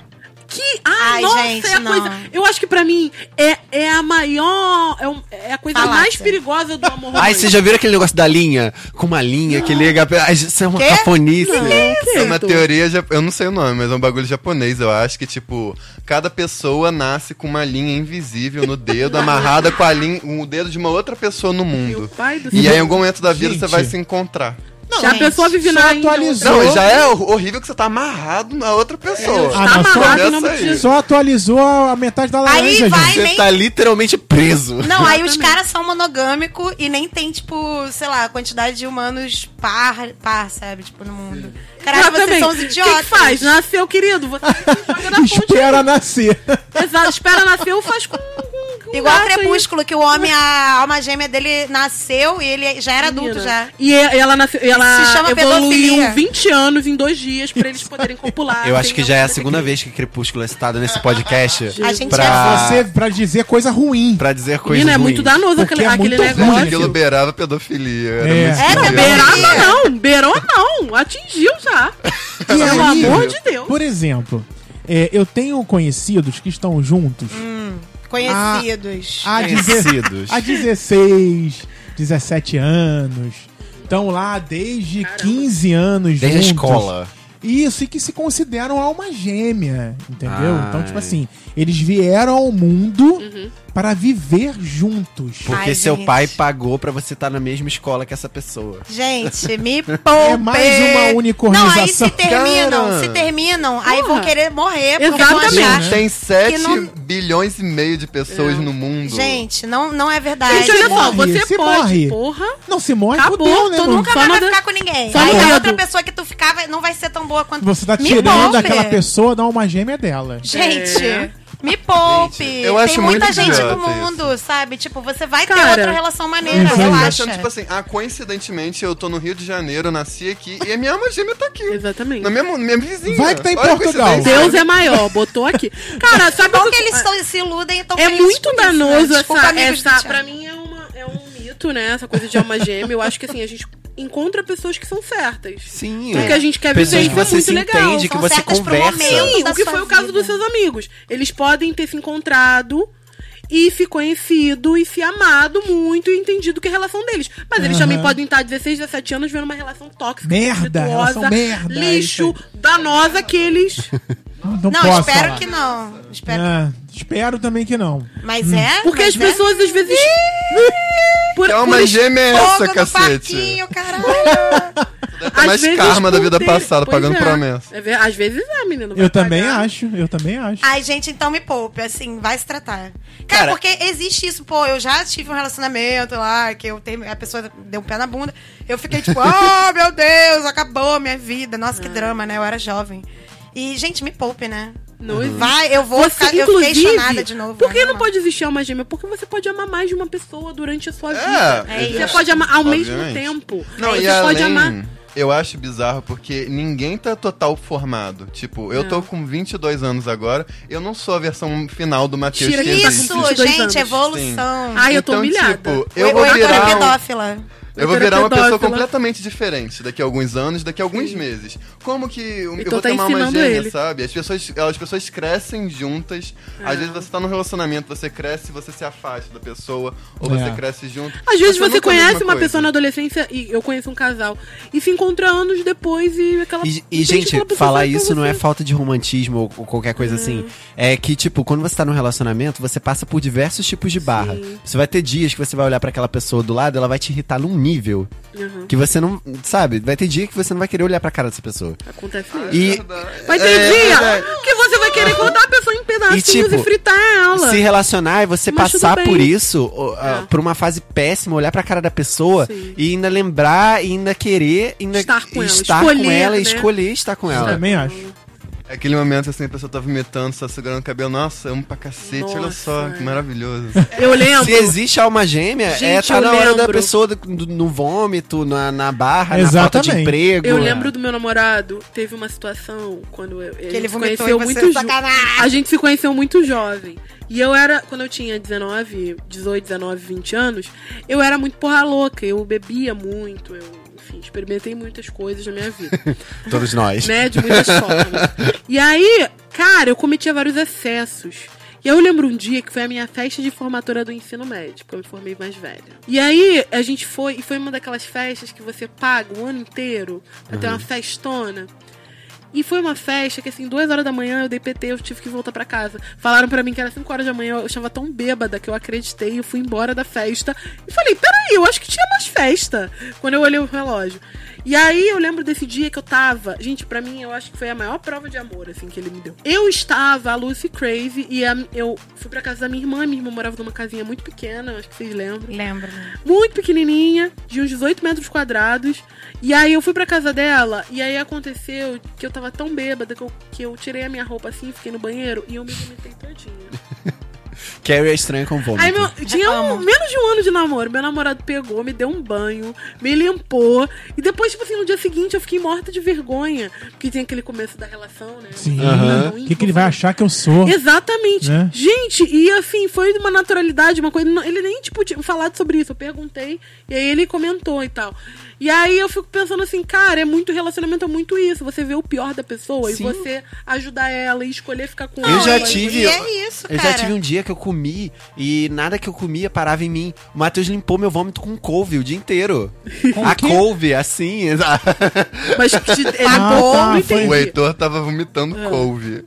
Que, ai, Ai, nossa, gente, é a não. coisa. Eu acho que pra mim é, é a maior. É, um- é a coisa Falácia. mais perigosa do amor Ai, vocês já viram aquele negócio da linha? Com uma linha que liga. Isso é uma cafonice. Não, que É uma teoria, eu não sei o nome, mas é um bagulho japonês, eu acho que, tipo, cada pessoa nasce com uma linha invisível no dedo, amarrada com a linha, o dedo de uma outra pessoa no Meu mundo. pai do E céu. aí, em algum momento da vida, Gente. você vai se encontrar. Não, Se a pessoa vive só na atualizou. Não, já é hor- horrível que você tá amarrado na outra pessoa. Ah, Tá não, só- amarrado nome de. Só atualizou a metade da laranja, Aí vai, gente. Você nem- tá literalmente preso. Não, aí os caras são monogâmicos e nem tem, tipo, sei lá, a quantidade de humanos par, par sabe? Tipo, no mundo. Caralho, vocês são os O que, idiotas. que faz? Nasceu, querido. Você joga na fonte. Espera nascer. Exato, espera nasceu, faz com. Com Igual gato aí. Crepúsculo, que o homem, a alma gêmea dele nasceu e ele já era adulto Menina. já. E ela, nasceu, e ela Se chama evoluiu pedofilia. 20 anos em dois dias pra eles poderem copular. Eu acho que já é a segunda vez que Crepúsculo é citado nesse podcast. A gente pra, Você, pra dizer coisa ruim. pra dizer coisas Menina, é muito danoso aquele, é aquele muito ruim negócio. Aquilo beirava pedofilia. Era É. Era. Beirava não, beirou não, atingiu já. E Pelo amor de Deus. Por exemplo, é, eu tenho conhecidos que estão juntos Conhecidos. há, deze- Conhecidos. há 16, 17 anos. Estão lá desde Caramba. 15 anos Desde a juntos. escola. Isso, e que se consideram alma gêmea, entendeu? Ai. Então, tipo assim, eles vieram ao mundo Uhum. Para viver juntos. Porque Ai, seu gente. pai pagou pra você estar na mesma escola que essa pessoa. Gente, me poupe. É mais uma unicornização. Não, aí se terminam, Cara. se terminam, aí vão Porra. querer morrer Exatamente. Tem 7 não- bilhões e meio de pessoas no mundo. Gente, não, não é verdade. Gente, olha só, morre, você se pode, morre. porra. Não se morre, Acabou, fudeu, né, Tu mano? nunca mais vai ficar com ninguém. só Aí a outra pessoa que tu ficava não vai ser tão boa quanto Você tá tirando aquela pessoa da alma gêmea dela. Gente, É. me poupe. Gente, eu Tem acho muita muito gente no mundo, sabe? Tipo, você vai ter Cara, outra relação maneira, Isso. Eu tô relaxa. achando, tipo assim, ah, coincidentemente eu tô no Rio de Janeiro, nasci aqui e a minha alma gêmea tá aqui. Exatamente. Na minha, minha vizinha. Vai que tá em Olha Portugal. Deus é maior, botou aqui. Cara, sabe o que eles tão- se iludem e estão É muito danoso essa, essa essa pra mim é, é um mito, né? Essa coisa de alma gêmea. Eu acho que assim, a gente encontra pessoas que são certas. Sim. Porque a gente quer Pessoas viver que isso é você muito se legal. entende, que São você certas pro conversa. Sim, o que foi o caso vida. dos seus amigos. Eles podem ter se encontrado e se conhecido e se amado muito e entendido que é a relação deles. Mas eles também podem estar 16, 17 anos vivendo uma relação tóxica, Merda, relação merda, é lixo, danosa que eles. Não, Não, posso espero falar. que não. Espero. Ah, espero também que não. Mas é? Porque mas as é? pessoas às vezes. Por, Que alma por- gêmea é essa, cacete? parquinho, caralho. Deve ter mais vezes karma da vida ter- passada, Pois pagando é. promessa. É às vezes é, menino. Eu também pagar. acho, eu também acho. Ai, gente, então me poupe, assim, vai se tratar. Cara, Cara- porque existe isso, pô, eu já tive um relacionamento lá, que eu tenho, a pessoa deu um pé na bunda, eu fiquei tipo, oh, meu Deus, acabou a minha vida, nossa, que drama, né, eu era jovem. E, gente, me poupe, né? Não existe. Vai, eu vou Você, ficar, eu inclusive, chonada de novo. por que não lá. pode existir alma gêmea? Porque você pode amar mais de uma pessoa durante a sua É, vida. é você isso. pode amar ao mesmo Obviamente. tempo. Não, você e pode além, amar. Eu acho bizarro porque ninguém tá total formado. Tipo, eu tô com 22 anos agora, eu não sou a versão final do Matheus Tira que quem com existe. Isso, 22 gente, anos. evolução. Ai, eu tô Então, humilhada. tipo, eu o vou é virar um- pedófila. Eu vou é virar uma pessoa completamente diferente daqui a alguns anos, daqui a alguns meses. Como que eu Heitor vou tá tomar uma gêmea, ele. sabe? As pessoas, as pessoas crescem juntas. É. Às vezes você tá num relacionamento, você cresce, você se afasta da pessoa, ou É. você cresce junto. Às vezes você é a conhece uma coisa. pessoa na adolescência, e eu conheço um casal, e se encontra anos depois e aquela. E, e, gente, falar isso não é você. falta de romantismo ou, ou qualquer coisa assim. É que, tipo, quando você tá num relacionamento, você passa por diversos tipos de barra. Você vai ter dias que você vai olhar pra aquela pessoa do lado, ela vai te irritar num nível Uhum. que você não. Sabe? Vai ter dia que você não vai querer olhar pra cara dessa pessoa. Acontece mesmo. E Vai ter É, dia é. que você vai querer cortar a pessoa em pedacinhos e, tipo, fritar ela. se relacionar e você Mas passar por isso, É. por uma fase péssima, olhar pra cara da pessoa Sim. e ainda lembrar, e ainda querer, ainda Estar com ela, estar escolher, com ela e né? escolher estar com Eu ela. também acho. É Aquele momento assim, a pessoa tá vomitando, só segurando o cabelo. Nossa, amo pra cacete, olha Nossa, só, é. que maravilhoso. Eu lembro. Se existe alma gêmea, é Gente, tá eu na hora da pessoa do- do- no vômito, na, na barra, na falta de Exatamente. emprego. Eu lembro do meu namorado, teve uma situação quando eu, Que ele vomitou conheceu e muito jo- sacanagem. A gente se conheceu muito jovem. E eu era, quando eu tinha 19, 18, 19, 20 anos, eu era muito porra louca. Eu bebia muito, eu, enfim, experimentei muitas coisas na minha vida. Todos nós. né? De muitas formas. E aí, cara, eu cometia vários excessos. E eu lembro um dia que foi a minha festa de formatura do ensino médio, porque eu me formei mais velha. E aí, a gente foi, e foi uma daquelas festas que você paga o ano inteiro pra ter uma festona. E foi uma festa que, assim, duas horas da manhã eu dei PT, eu tive que voltar pra casa. Falaram pra mim que era 5 horas da manhã, eu estava tão bêbada que eu acreditei, eu fui embora da festa. E falei, peraí, eu acho que tinha mais festa. Quando eu olhei o relógio. E aí eu lembro desse dia que eu tava. Gente, pra mim, eu acho que foi a maior prova de amor, assim, que ele me deu. Eu estava, a Lucy Crave, e a- eu fui pra casa da minha irmã. Minha irmã morava numa casinha muito pequena, acho que vocês lembram Lembro. muito pequenininha, de uns 18 metros quadrados. E aí eu fui pra casa dela, e aí aconteceu que eu tava tão bêbada que eu, que eu tirei a minha roupa assim, fiquei no banheiro e eu me vomitei todinha. Carrie é estranha com vômito. Aí meu, tinha um- menos de um ano de namoro, meu namorado pegou, me deu um banho, me limpou, e depois, tipo assim, no dia seguinte eu fiquei morta de vergonha, porque tinha aquele começo da relação, né? Sim. O que, que ele vai achar que eu sou? Exatamente. Né? Gente, e assim, foi de uma naturalidade, uma coisa. não- Ele nem, tipo, tinha falado sobre isso. Eu perguntei, e aí ele comentou e tal. E aí eu fico pensando assim, cara, é muito relacionamento, é muito isso. Você vê o pior da pessoa Sim. e você ajudar ela e escolher ficar com Eu ela. já e- tive- E é isso, Eu cara. já tive um dia que eu comi e nada que eu comia parava em mim. O Matheus limpou meu vômito com couve o dia inteiro. Com a quê? couve, assim. Mas ele Ah, tá, O. Heitor tava vomitando É. couve.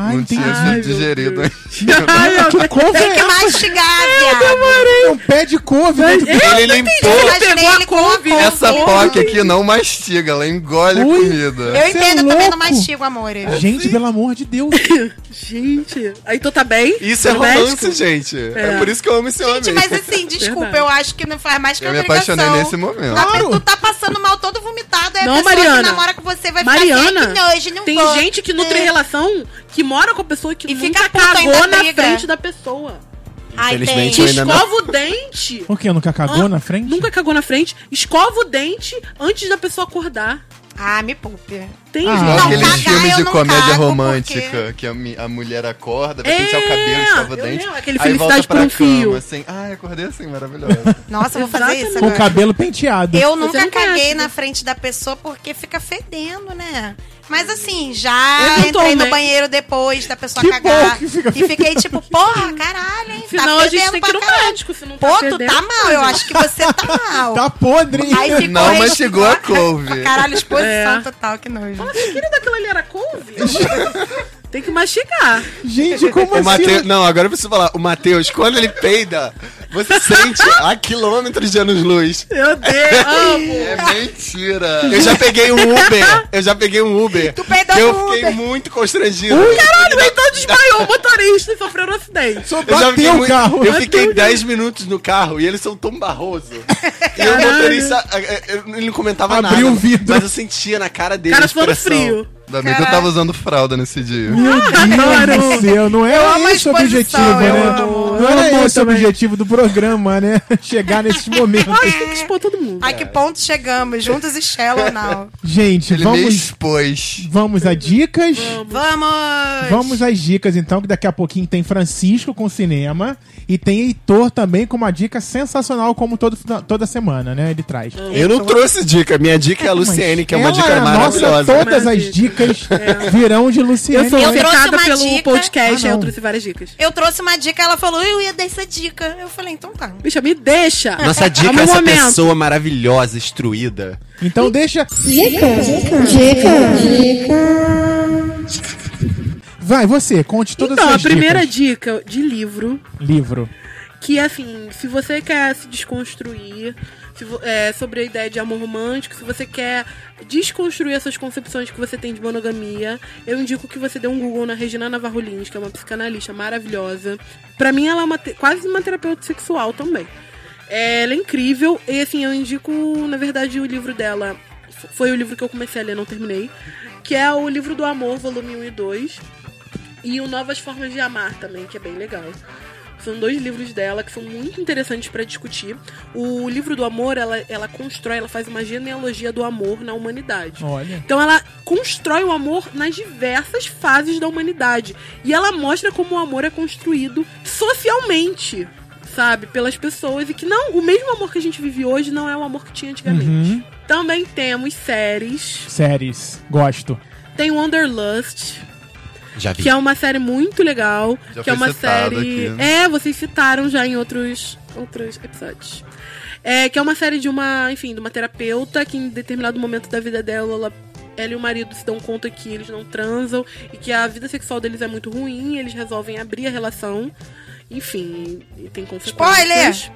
Ah, não tinha Ai, sido digerido. Ai, eu... Que couve Tem é que mastigar, viado. É um pé de couve. né? Ele limpou. Imaginei pegou a ele com a couve. Essa POC aqui não mastiga, ela engole a Ui. comida. Eu é entendo, eu também não mastigo, amores. Gente, pelo amor de Deus. Gente, aí tu tá bem? Isso é romance, México? gente. É. É. por isso que eu amo esse homem. Gente, mas assim, desculpa, Verdade. eu acho que não faz mais que Eu me apaixonei nesse momento. Claro. Tu tá passando mal todo vomitado, aí Não, a pessoa Mariana. que namora com você vai Mariana, ficar assim, que nojo, não tem gente que nutre É. relação que mora com a pessoa que E nunca fica cagou na briga. frente da pessoa. Ai, Infelizmente, não- escova o dente. O quê? Nunca cagou Ah, na frente? Nunca cagou na frente. Escova o dente antes da pessoa acordar. Ah, me poupe. Tem Ah. Não, aqueles cagar filmes de comédia romântica, porque- que a, a mulher acorda, vai pentear o É, cabelo, escova o dente. lembro, aquele aí Felicidade volta pra por um fio. cama, assim. Ai, acordei assim, maravilhosa. Nossa, eu vou fazer isso Exatamente. Com o agora. cabelo penteado. Eu nunca caguei conhece, na frente da pessoa porque fica fedendo, né? Mas assim, já entrei no banheiro depois da pessoa Que cagar. que fica e fiquei tipo, porra, caralho, hein? Senão tá a gente tem que ir pra no caralho. médico, se não tá Pô, tu tá mal, eu acho que você tá mal. Tá podre. Aí ficou Não aí, mastigou a couve. Caralho, exposição É. total, que nojo. Fala querida, aquilo ali era couve? tem que mastigar. Gente, como O assim? Não, agora eu preciso falar. O Matheus, quando ele peida, você sente a quilômetros de anos-luz. Meu Deus, amo. É mentira. Eu já peguei um Uber. Eu já peguei um Uber. Tu peidou que eu fiquei Uber. muito constrangido. Caralho, então desmaiou o motorista e sofreu um acidente. Só Eu já fiquei bateu o muito- carro. Eu fiquei 10 minutos no carro e eles são tão barroso. E o motorista, ele não comentava Abriu nada. o vidro. Mas eu sentia na cara dele. Cara, a suando expressão. frio. Ainda bem que eu tava usando fralda nesse dia. Meu Deus do céu, não era a esse o objetivo, né? Não era amo esse o objetivo do programa, né? Chegar nesses momentos. Ai, tem que expor todo mundo. Ai, que ponto chegamos, juntos e Shallow Now. Gente, Ele vamos, expôs. vamos a dicas. Vamos! Vamos às dicas, então, que daqui a pouquinho tem Francisco com cinema e tem Heitor também com uma dica sensacional, como todo, toda semana, né? Ele traz. Eu não trouxe dica. Minha dica é a Luciene, que é uma dica Nossa, maravilhosa. todas as dica. Dicas virão de Luciene. Eu sou Eu trouxe obcecada uma pelo dica. podcast, Ah, aí eu trouxe várias dicas. Eu trouxe uma dica, ela falou, eu ia dar essa dica. Eu falei, então tá. Bicha, me deixa. Nossa É dica é essa momento. pessoa maravilhosa, instruída. Então deixa. Vai, você, conte todas Então, as a suas primeira dicas. dica de livro, Livro. que assim, se você quer se desconstruir se é, sobre a ideia de amor romântico, se você quer desconstruir essas concepções que você tem de monogamia, eu indico que você dê um Google na Regina Navarro Lins, que é uma psicanalista maravilhosa. Pra mim, ela é uma quase uma terapeuta sexual também. É, ela é incrível, e assim, eu indico, na verdade, o livro dela. Foi o livro que eu comecei a ler, não terminei. Que é o livro do amor, volume 1 e 2. E o Novas Formas de Amar também, que é bem legal. São dois livros dela que são muito interessantes para discutir. O livro do amor, ela, ela constrói, ela faz uma genealogia do amor na humanidade. Olha. Então ela constrói o amor nas diversas fases da humanidade. E ela mostra como o amor é construído socialmente, sabe? Pelas pessoas. E que não, o mesmo amor que a gente vive hoje não é o amor que tinha antigamente. Uhum. Também temos séries. Séries. Gosto. Tem Wanderlust, Já vi. que é uma série muito legal. Já que é uma série. aqui, né? É, vocês citaram já em outros, outros episódios. É, que é uma série de uma, enfim, de uma terapeuta que em determinado momento da vida dela, ela, ela e o marido se dão conta que eles não transam e que a vida sexual deles é muito ruim, eles resolvem abrir a relação. Enfim, tem consequências.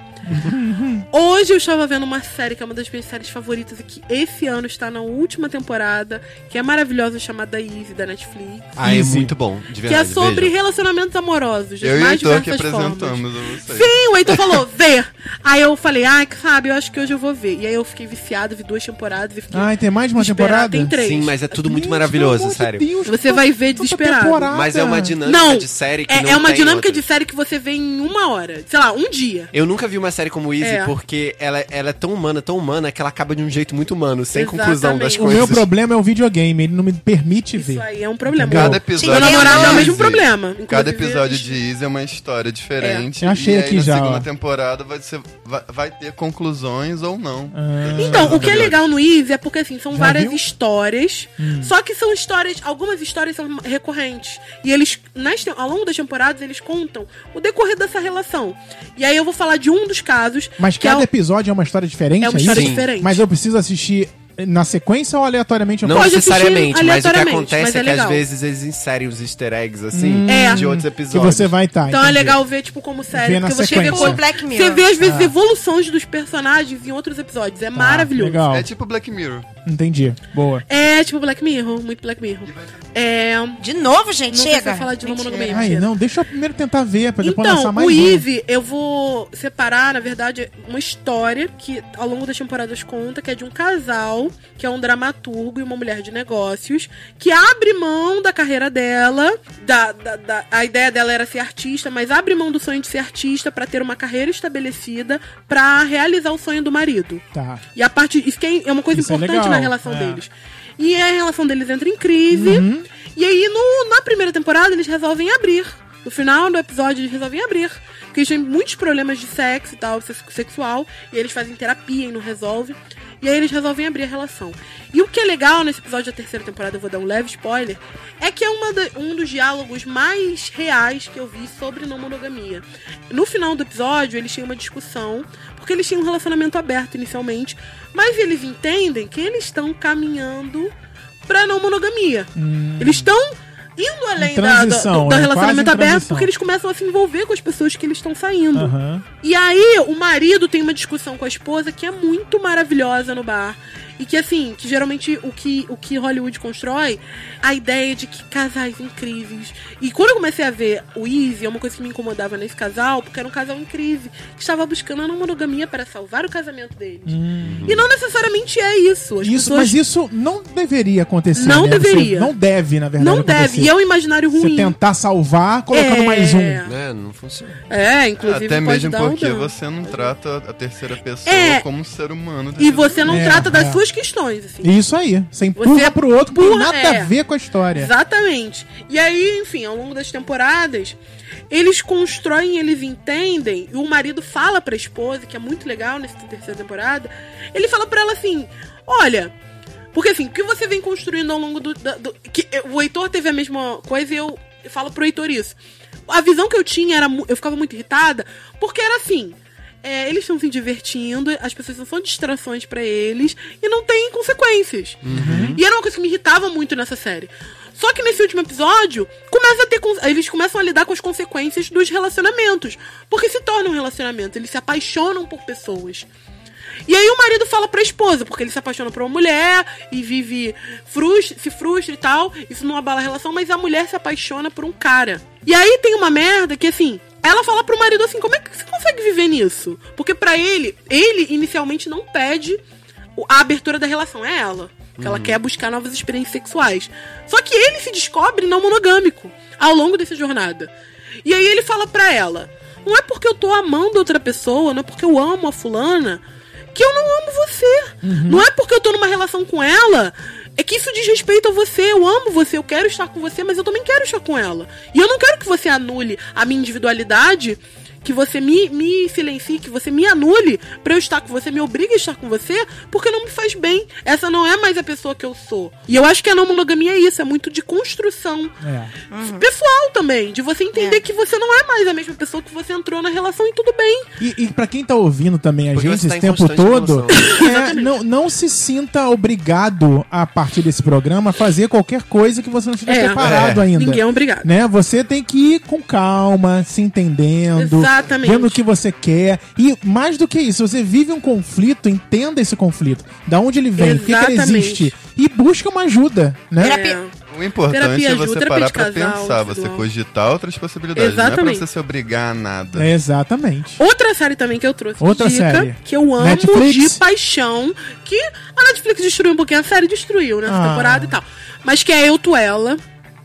Hoje eu estava vendo uma série que é uma das minhas séries favoritas e que esse ano está na última temporada, que é maravilhosa, chamada Easy, da Netflix. Ah, é muito bom, de Que é verdade. sobre veja. relacionamentos amorosos, de Eu e o mais Heitor que apresentamos a vocês. Sim, o Heitor falou, vê. Aí eu falei, ah, que sabe, eu acho que hoje eu vou ver. E aí eu fiquei viciado, vi duas temporadas e fiquei. Ah, e tem mais uma desesperada. temporada? Tem três. Sim, mas é tudo muito Gente, maravilhoso, de sério. Deus, Você vai ver desesperado. temporada. Mas é uma dinâmica Não, de série que é, não é uma tem dinâmica outra. de série que você vê em uma hora. Sei lá, um dia. Eu nunca vi uma série como Easy É. porque ela, ela é tão humana, tão humana, que ela acaba de um jeito muito humano, sem Exatamente. conclusão das O coisas. meu problema é o videogame, ele não me permite Isso ver. aí é um problema. Cada Meu episódio namorado de é o mesmo Easy- problema. Cada episódio de Easy é uma história diferente. É. Eu achei e aí, aqui na já, segunda ó. temporada vai, ser, vai, vai ter conclusões ou não. Ah, Então, o que é legal no Easy é porque, assim, são Já várias viu? histórias, só que são histórias, algumas histórias são recorrentes. E eles, nas, ao longo das temporadas, eles contam o decorrer dessa relação. E aí eu vou falar de um dos casos, Mas que é, cada o- episódio é uma história diferente, é uma isso? história Sim. diferente. Mas eu preciso assistir na sequência ou aleatoriamente? Não necessariamente, mas o que aleatoriamente, acontece mas é é, que às vezes eles inserem os easter eggs, assim, Hum, É. de outros Que episódios. você vai estar. Então é legal ver, tipo, como série. Porque você vê, sequência. co- Black Mirror. você vê, às vezes, Ah. evoluções dos personagens em outros episódios. É maravilhoso. Legal, É tipo Black Mirror. entendi. Boa. É tipo Black Mirror, muito Black Mirror. É. Não De novo, gente, se chega. falar de. Ai, não, deixa eu primeiro tentar ver, pra depois Então, lançar mais o um. Eve, eu vou separar, na verdade, uma história que ao longo das temporadas conta, que é de um casal, que é um dramaturgo e uma mulher de negócios, que abre mão da carreira dela, da, da- da- a ideia dela era ser artista, mas abre mão do sonho de ser artista pra ter uma carreira estabelecida pra realizar o sonho do marido. Tá. E a parte. Isso que é é uma coisa Isso é importante legal, na relação é. deles. E a relação deles entra em crise. Uhum. E aí, no- na primeira temporada, eles resolvem abrir. No final do episódio, eles resolvem abrir. Porque eles têm muitos problemas de sexo e tal, sex- sexual. E eles fazem terapia e não resolvem. E aí eles resolvem abrir a relação. E o que é legal nesse episódio da terceira temporada, eu vou dar um leve spoiler, é que é uma da- um dos diálogos mais reais que eu vi sobre não monogamia. No final do episódio, eles tinham uma discussão, porque eles tinham um relacionamento aberto inicialmente, mas eles entendem que eles estão caminhando pra não monogamia. Eles estão indo além da, da- do, da né? relacionamento aberto, transição. porque eles começam a se envolver com as pessoas que eles estão saindo. Aham. E aí, o marido tem uma discussão com a esposa que é muito maravilhosa no bar. E que, assim, que geralmente o que, o que Hollywood constrói, a ideia de que casais incríveis. E quando eu comecei a ver o Easy, é uma coisa que me incomodava nesse casal, porque era um casal em crise, que estava buscando a não monogamia para salvar o casamento deles. E não necessariamente é isso. As Hum. Isso, pessoas mas isso não deveria acontecer. Não né? Você deveria. não deve, na verdade. não deve. acontecer. E é um imaginário Você ruim. tentar salvar colocando É. mais um. Né? Não funciona. É, inclusive Até pode mesmo dar um porque dano. você não trata a terceira pessoa É. como um ser humano. E você não É, trata das é. suas questões, assim. Isso aí. Você empurra Você pro outro, empurra, nada é. a ver com a história. Exatamente. E aí, enfim, ao longo das temporadas, eles constroem, eles entendem, e o marido fala pra esposa, que é muito legal nessa terceira temporada, ele fala pra ela assim: olha. Porque assim, o que você vem construindo ao longo do. da- do- que eh, o Heitor teve a mesma coisa e eu falo pro Heitor isso. A visão que eu tinha era. Eu ficava muito irritada, porque era assim. É, eles estão se divertindo, as pessoas são só distrações pra eles e não tem consequências. E era uma coisa que me irritava muito nessa série. Só que nesse último episódio, começa a ter eles começam a lidar com as consequências dos relacionamentos. Porque se torna um relacionamento, eles se apaixonam por pessoas. E aí o marido fala pra esposa, porque ele se apaixona por uma mulher e vive frustra, se frustra e tal. Isso não abala a relação, mas a mulher se apaixona por um cara. E aí tem uma merda que assim, ela fala pro marido assim, como é que você consegue viver nisso? Porque pra ele, ele inicialmente não pede a abertura da relação, é ela. Que ela quer buscar novas experiências sexuais. Só que ele se descobre não monogâmico ao longo dessa jornada. E aí ele fala pra ela: Não é porque eu tô amando outra pessoa, não é porque eu amo a fulana, que eu não amo você. Não é porque eu tô numa relação com ela. É que isso diz respeito a você, eu amo você, eu quero estar com você, mas eu também quero estar com ela. E eu não quero que você anule a minha individualidade, que você me, me silencie, que você me anule pra eu estar com você, me obrigue a estar com você, porque não me faz bem. Essa não é mais a pessoa que eu sou. E eu acho que a não monogamia é isso, é muito de construção É. pessoal também, de você entender que você não é mais a mesma pessoa que você entrou na relação e tudo bem. E, e para quem tá ouvindo também a Porque gente tá esse em tempo todo, é, não, não se sinta obrigado a partir desse programa a fazer qualquer coisa que você não estiver É. preparado É. ainda. Ninguém é obrigado. Né? Você tem que ir com calma, se entendendo, Exatamente. vendo o que você quer. E mais do que isso, você vive um conflito, entenda esse conflito. Da onde ele vem, por que, que ele Exatamente. existe. E busca uma ajuda, né? Terapia. O importante Terapia é você parar de pra casal, pensar, você cogitar outras possibilidades. Não é Exatamente. pra você se obrigar a nada. É, exatamente. Outra série também que eu trouxe Outra dica, série. que eu amo Netflix? de paixão, que a Netflix destruiu um pouquinho, a série destruiu nessa Ah. temporada e tal. Mas que é Eu, Tu, Ela,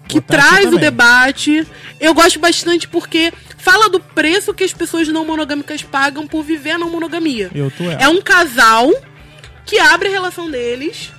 que Botar traz o debate. Eu gosto bastante porque fala do preço que as pessoas não monogâmicas pagam por viver a não monogamia. Eu tô É um casal que abre a relação deles.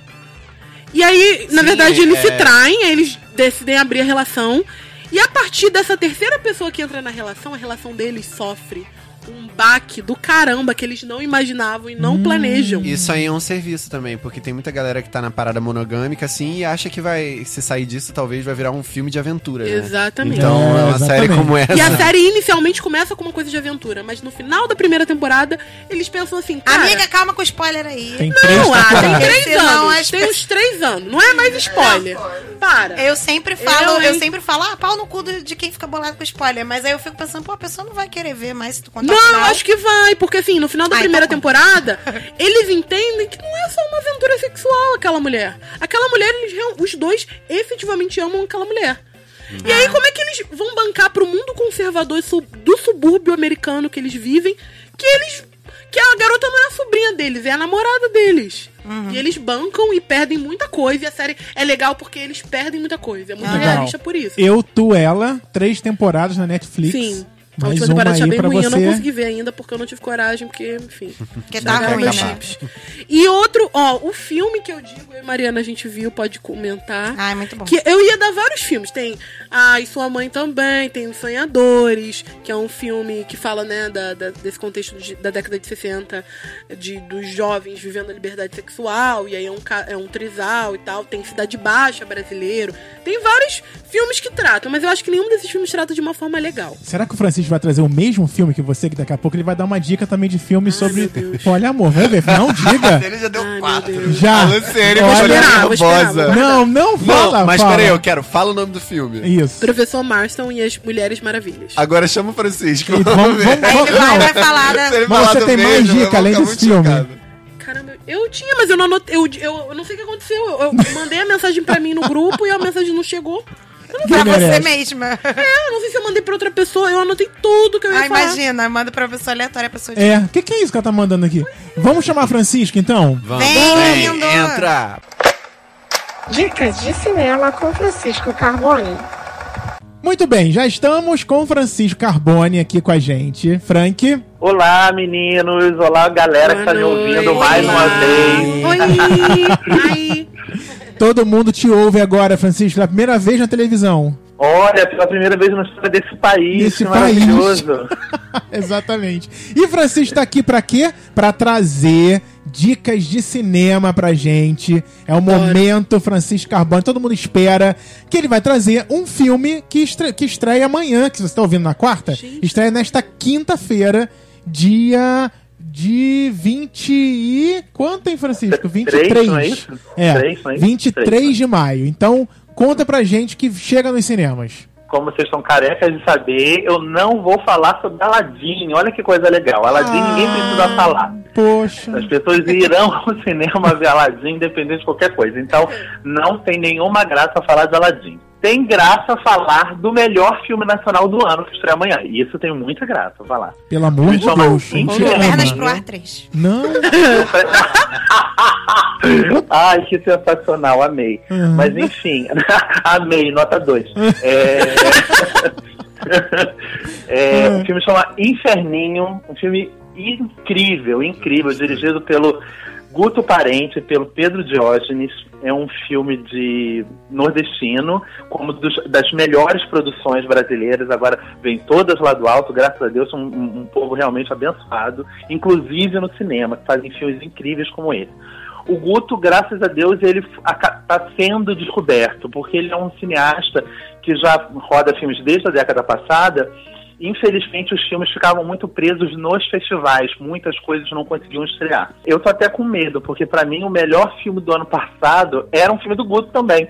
E aí, na Sim, verdade, eles é. se traem, eles decidem abrir a relação. E a partir dessa terceira pessoa que entra na relação, a relação deles sofre um baque do caramba que eles não imaginavam e não Hum. planejam. Isso aí é um serviço também, porque tem muita galera que tá na parada monogâmica, assim, e acha que vai, se sair disso, talvez vai virar um filme de aventura, né? Exatamente. Então, É, é uma exatamente. série como essa. E a série inicialmente começa com uma coisa de aventura, mas no final da primeira temporada, eles pensam assim, cara... Amiga, calma com o spoiler aí. Tem três Não, ah, tem três Esse não, anos. as Tem uns três anos. Não é mais spoiler. Para. Eu sempre falo, Eu, eu, sempre falo, ah, pau no cu do- de quem fica bolado com spoiler. Mas aí eu fico pensando, pô, a pessoa não vai querer ver mais se tu contar Não, final. acho que vai, porque assim, no final da Ah, primeira então temporada, eles entendem que não é só uma aventura sexual aquela mulher. Aquela mulher, eles, os dois efetivamente amam aquela mulher. E aí, como é que eles vão bancar pro mundo conservador do subúrbio americano que eles vivem, que eles. que a garota não é a sobrinha deles, é a namorada deles. E eles bancam e perdem muita coisa. E a série é legal porque eles perdem muita coisa. É muito Legal. realista por isso. Eu, tu, ela, três temporadas na Netflix. Sim. A Mais última uma temporada aí tinha bem pra ruim, eu não você. consegui ver ainda porque eu não tive coragem, porque, enfim. Já tá ruim, né? E outro, ó, o filme que eu digo, eu e Mariana a gente viu, pode comentar. Ai, muito bom. Que eu ia dar vários filmes. Tem Ah, e Sua Mãe também, tem Os Sonhadores, que é um filme que fala, né, da, da- desse contexto de- da década de 60, de, dos jovens vivendo a liberdade sexual, e aí é um, é um trisal e tal. Tem Cidade Baixa brasileiro. Tem vários filmes que tratam, mas eu acho que nenhum desses filmes trata de uma forma legal. Será que o Francisco vai trazer o mesmo filme que você, que daqui a pouco ele vai dar uma dica também de filme sobre meu Deus. poliamor? Vamos ver, não diga. Ele já deu Ai, quatro. Já. Luciene Olha- esperar, Não, não fala. Não, mas fala. peraí, eu quero. Fala o nome do filme. Isso. Professor Marston e as Mulheres Maravilhas. Agora chama o Francisco. E vamos, vamos, Aí vamos, ele vai, falar ele Mas falar você tem mais mesmo, dica além desse filme? chocado. Caramba, eu tinha, mas eu não anotei. Eu, eu, eu não sei o que aconteceu. Eu, eu mandei a mensagem pra mim no grupo e a mensagem não chegou. Pra Quem você merece? mesma. É, eu não sei se eu mandei pra outra pessoa. Eu anotei tudo que eu ia Ah, falar. imagina, manda pra pessoa aleatória, a pessoa diz, É, o que, que é isso que ela tá mandando aqui? Vamos chamar Francisco, então? Vamos, Vem, vem, entra. Dicas de cinema com Francisco Carboni. Muito bem, já estamos com o Francisco Carbone aqui com a gente. Frank, Olá, meninos. Olá, galera que tá me ouvindo mais uma vez. Oi! Ai! Todo mundo te ouve agora, Francisco, pela primeira vez na televisão. Olha, pela primeira vez na história desse país. Desse que maravilhoso. Exatamente. E Francisco tá aqui pra quê? Pra trazer dicas de cinema pra gente. É o momento Francisco Carbone. Todo mundo espera que ele vai trazer um filme que, estre que estreia amanhã, que você tá ouvindo na quarta. Gente. Estreia nesta quinta-feira, dia de 20 e... Quanto, hein, Francisco? 23. Três, não é isso? É, Três, não é isso? 23 Três, de maio. Então, conta pra gente que chega nos cinemas. Como vocês estão carecas de saber, eu não vou falar sobre Aladdin. Olha que coisa legal. Aladdin ninguém precisa falar. Poxa. As pessoas irão ao cinema ver Aladdin independente de qualquer coisa. Então, não tem nenhuma graça falar de Aladdin. Tem graça falar do melhor filme nacional do ano que estreia amanhã. E isso tem muita graça falar. Pelo amor de Deus. gente. Pernas pro ar 3. Não. Ai, que sensacional, amei. Uhum. Mas enfim, amei, nota 2. É... é, Uhum. o filme chama Inferninho, um filme incrível, incrível, dirigido pelo Guto Parente, pelo Pedro Diógenes. É um filme de nordestino, como dos- das melhores produções brasileiras. Agora vem todas lá do alto, graças a Deus, um, um- povo realmente abençoado, inclusive no cinema, que fazem filmes incríveis como esse. O Guto, graças a Deus, ele está sendo descoberto, porque ele é um cineasta que já roda filmes desde a década passada. Infelizmente, os filmes ficavam muito presos nos festivais, muitas coisas não conseguiam estrear. Eu tô até com medo, porque para mim o melhor filme do ano passado era um filme do Guto também.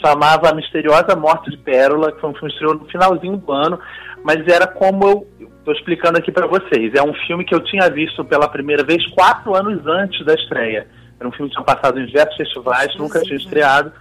Chamava A Misteriosa Morte de Pérola, que foi um filme que estreou no finalzinho do ano, mas era como eu estou explicando aqui para vocês. É um filme que eu tinha visto pela primeira vez quatro anos antes da estreia. Era um filme que tinha passado em diversos festivais, nunca tinha estreado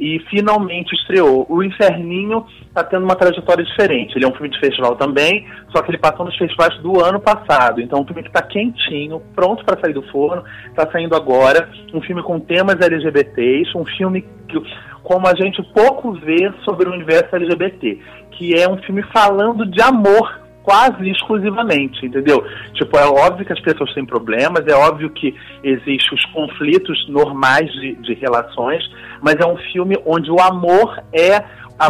e finalmente estreou. O Inferninho está tendo uma trajetória diferente. Ele é um filme de festival também, só que ele passou nos festivais do ano passado. Então, um filme que está quentinho, pronto para sair do forno, está saindo agora. Um filme com temas LGBTs, um filme que, como a gente pouco vê sobre o universo LGBT, que é um filme falando de amor quase exclusivamente, entendeu? Tipo, é óbvio que as pessoas têm problemas, é óbvio que existem os conflitos normais de, de relações, mas é um filme onde o amor é a,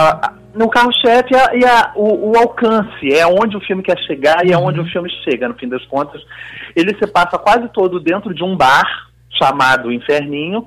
a, a- no carro-chefe e, a- o, o alcance, é onde o filme quer chegar e é onde o filme chega, no fim das contas. Ele se passa quase todo dentro de um bar chamado Inferninho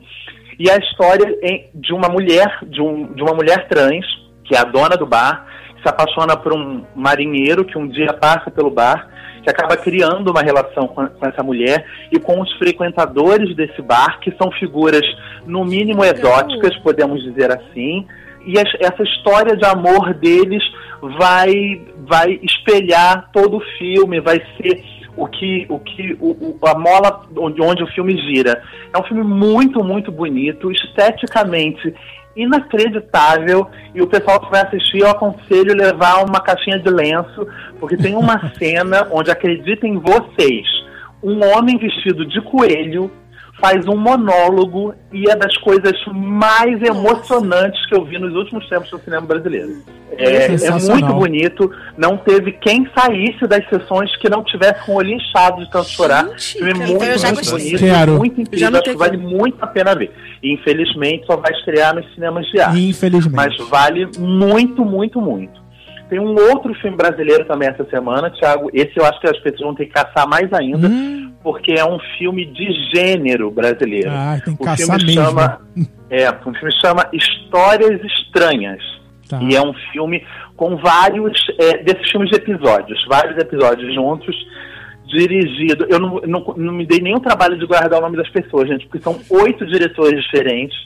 e a história de uma mulher, de, um, de uma mulher trans, que é a dona do bar, se apaixona por um marinheiro que um dia passa pelo bar, que acaba criando uma relação com, com essa mulher e com os frequentadores desse bar, que são figuras, no mínimo, exóticas, podemos dizer assim. E as- essa história de amor deles vai, vai espelhar todo o filme, vai ser o que, o que o- a mola onde, onde o filme gira. É um filme muito, muito bonito, esteticamente inacreditável. E o pessoal que vai assistir, eu aconselho levar uma caixinha de lenço, porque tem uma cena onde, acreditem vocês, um homem vestido de coelho faz um monólogo e é das coisas mais emocionantes que eu vi nos últimos tempos no cinema brasileiro. É, é muito bonito. Não teve quem saísse das sessões que não tivesse com o olho inchado de tanto chorar. Gente, Filme muito. Eu já muito bonito, Quero. muito Já incrível. não Acho que vale muito a pena ver. E, infelizmente, só vai estrear nos cinemas de arte. Infelizmente. Mas vale muito, muito, muito. Tem um outro filme brasileiro também essa semana, Thiago. Esse eu acho que as pessoas vão ter que caçar mais ainda, Hum, porque é um filme de gênero brasileiro. ah, tem que o filme mesmo. chama, é, o filme chama Histórias Estranhas. Tá. E é um filme com vários é, desses filmes de episódios, vários episódios juntos, dirigido. Eu não, não, não me dei nenhum trabalho de guardar o nome das pessoas, gente, porque são oito diretores diferentes.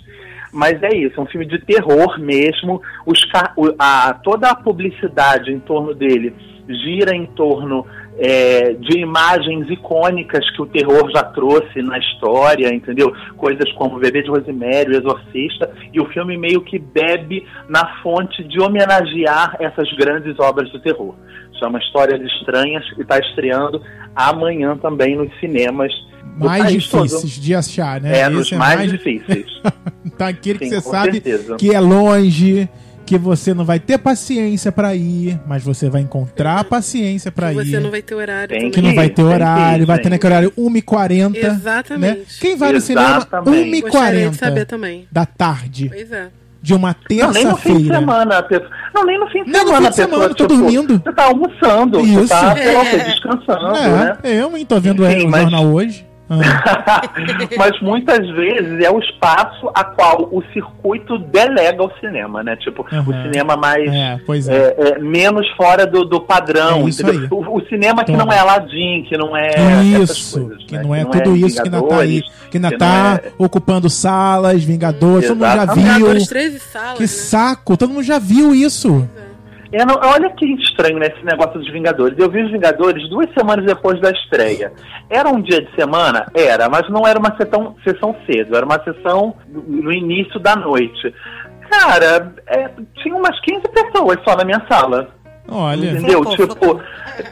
Mas é isso, é um filme de terror mesmo. Os, a, toda a publicidade em torno dele gira em torno é, de imagens icônicas que o terror já trouxe na história, entendeu? Coisas como Bebê de Rosemary, O Exorcista, e o filme meio que bebe na fonte de homenagear essas grandes obras do terror. Chama Histórias Estranhas e está estreando amanhã também nos cinemas. mais país todo. difíceis de achar, né? É, Esse nos mais, difíceis. Tá que Sim, você sabe certeza. que é longe, que você não vai ter paciência pra ir, mas você vai encontrar paciência pra Que ir. você não vai ter horário Tem também. Que não vai ter ir, horário, vai ter naquele horário 1h40. Exatamente. Né? Quem vai no cinema Exatamente. De saber 1h40 também. da tarde Pois é. de uma Não, nem no fim de terça-feira? semana. a pessoa- Não, nem no fim de Nem no semana. fim de a pessoa, semana, tô tipo, dormindo. Você tá almoçando, Isso. você tá É. descansando, né? É, eu nem tô vendo Enfim, o mas- jornal hoje. Mas muitas vezes é o espaço a qual o circuito delega ao cinema, né? Tipo, o Aham. cinema mais. é, pois é. é, é, menos fora do, do padrão. É isso entendeu? aí. O, o cinema que Toma. não é Aladdin, que não é. Isso, coisas, que né? não é tudo isso que ainda tá aí. Que ainda que tá não é- ocupando salas, Vingadores, todo mundo já viu. Vingadores 13 salas, Que né? saco, todo mundo já viu isso. É, não, olha que estranho né, esse negócio dos Vingadores. Eu vi os Vingadores duas semanas depois da estreia. Era um dia de semana? Era, mas não era uma sessão, sessão cedo, era uma sessão no início da noite. Cara, é, tinha umas 15 pessoas só na minha sala. Olha, Entendeu? Tipo,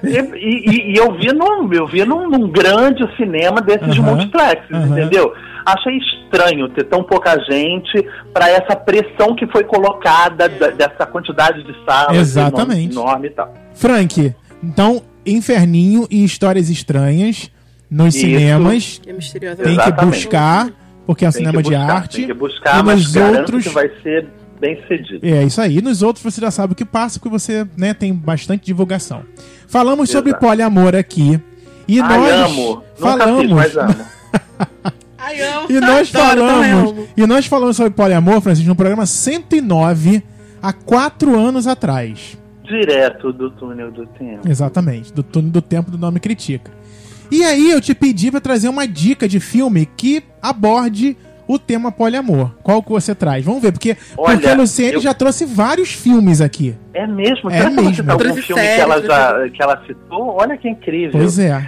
e, e- e eu vi num, eu vi num, num grande cinema desses multiplexes, entendeu? Achei estranho ter tão pouca gente para essa pressão que foi colocada da- dessa quantidade de salas Exatamente. enorme, enorme e tal. Frank, então, Inferninho e Histórias Estranhas nos Isso. cinemas. É. Tem que buscar, porque é um Tem cinema que de buscar, arte. Tem que buscar, e mas outros. que vai ser bem sucedido. É isso aí. Nos outros você já sabe o que passa, porque você né, tem bastante divulgação. Falamos sobre Exato. poliamor aqui. E Ai, nós amo. Nunca falamos. fiz, mas amo. Ai. E nós Adoro, falamos. amo. E nós falamos sobre poliamor, Francisco, no programa 109, há quatro anos atrás. Direto do túnel do tempo. Exatamente, do túnel do tempo do nome critica. E aí eu te pedi pra trazer uma dica de filme que aborde o tema poliamor. Qual que você traz? Vamos ver, porque, Olha, porque a Luciene eu- já trouxe vários filmes aqui. É mesmo? É Será que mesmo. citar algum filme que ela, já, que ela citou? Olha que incrível. Pois é.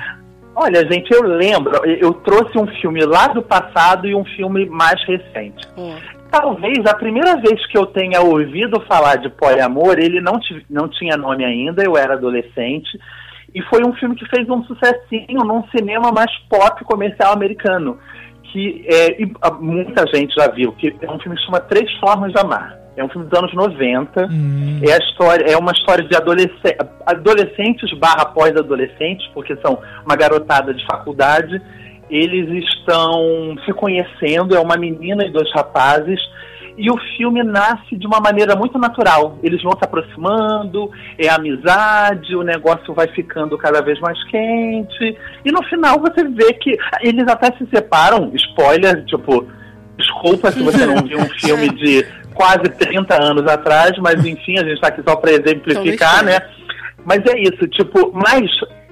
Olha, gente, eu lembro, eu trouxe um filme lá do passado e um filme mais recente. Ó, Talvez a primeira vez que eu tenha ouvido falar de poliamor, ele não, não tinha nome ainda, eu era adolescente, e foi um filme que fez um sucessinho num cinema mais pop comercial americano, que é, ah, muita gente já viu, que é um filme que chama Três Formas de Amar. É um filme dos anos 90. Hum, É, a história, é uma história de adolescente, adolescentes barra pós-adolescentes, porque são uma garotada de faculdade. Eles estão se conhecendo, é uma menina e dois rapazes, e o filme nasce de uma maneira muito natural. Eles vão se aproximando, é amizade, o negócio vai ficando cada vez mais quente. E no final você vê que eles até se separam, spoiler, tipo, desculpa se você não viu um filme de quase 30 anos atrás, mas enfim, a gente está aqui só para exemplificar, né? Mas é isso, tipo, mas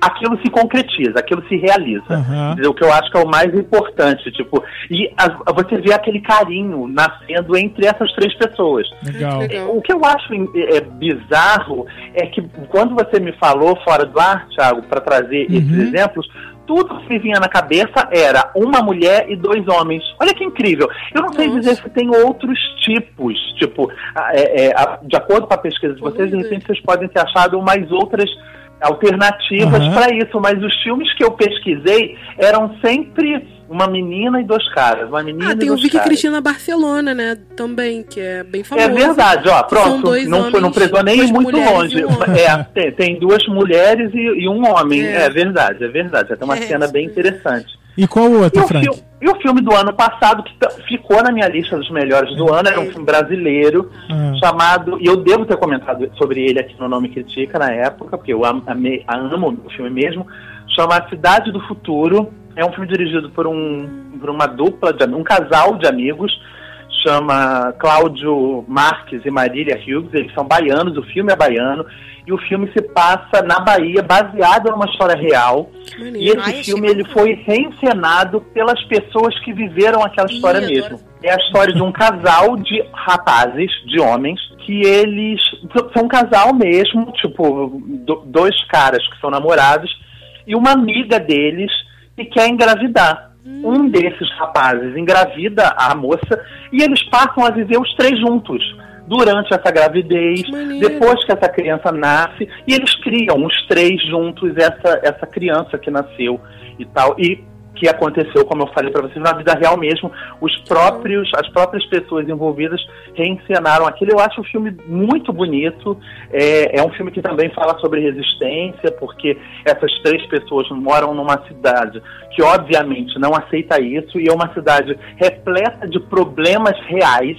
aquilo se concretiza, aquilo se realiza. Aham. O que eu acho que é o mais importante, tipo, e a- você vê aquele carinho nascendo entre essas três pessoas. Legal. Legal. O que eu acho é, bizarro é que quando você me falou fora do ar, Thiago, para trazer esses Uhum. exemplos, tudo que me vinha na cabeça era uma mulher e dois homens. Olha que incrível. Eu não sei Nossa. dizer se tem outros tipos, tipo, a- é, é, de acordo com a pesquisa de vocês, de repente vocês podem ter achado mais outras alternativas Aham. para isso, mas os filmes que eu pesquisei eram sempre uma menina e dois caras, uma menina Ah, e tem o dois Vicky caras. Cristina Barcelona, né? Também, que é bem famoso. É verdade, ó, São pronto. dois Não, foi, não precisou nem ir muito longe. um. É, tem, tem duas mulheres e, e um homem. É. É. verdade, é verdade. Tem uma É cena bem interessante. E qual o E outro, o, filme, e o filme do ano passado, que ficou na minha lista dos melhores do ano, era um filme brasileiro, Ah. chamado, e eu devo ter comentado sobre ele aqui no Nome Critica na época, porque eu am- amei- amo o filme mesmo, chama Cidade do Futuro, é um filme dirigido por, um, por uma dupla, de, um casal de amigos, chama Cláudio Marques e Marília Hughes, eles são baianos, o filme é baiano, e o filme se passa na Bahia, baseado numa história real, e esse Ai, filme ele foi reencenado pelas pessoas que viveram aquela Ih, história adoro. mesmo. É a história de um casal de rapazes, de homens, que eles são um casal mesmo, tipo, do- dois caras que são namorados, e uma amiga deles que quer engravidar. Um desses rapazes engravida a moça e eles passam a viver os três juntos. Durante essa gravidez, Que depois que essa criança nasce, e eles criam os três juntos essa, essa criança que nasceu e tal. E que aconteceu, como eu falei para vocês, na vida real mesmo, os próprios, as próprias pessoas envolvidas reencenaram aquilo. Eu acho o filme muito bonito. É, é um filme que também fala sobre resistência, porque essas três pessoas moram numa cidade que obviamente não aceita isso e é uma cidade repleta de problemas reais,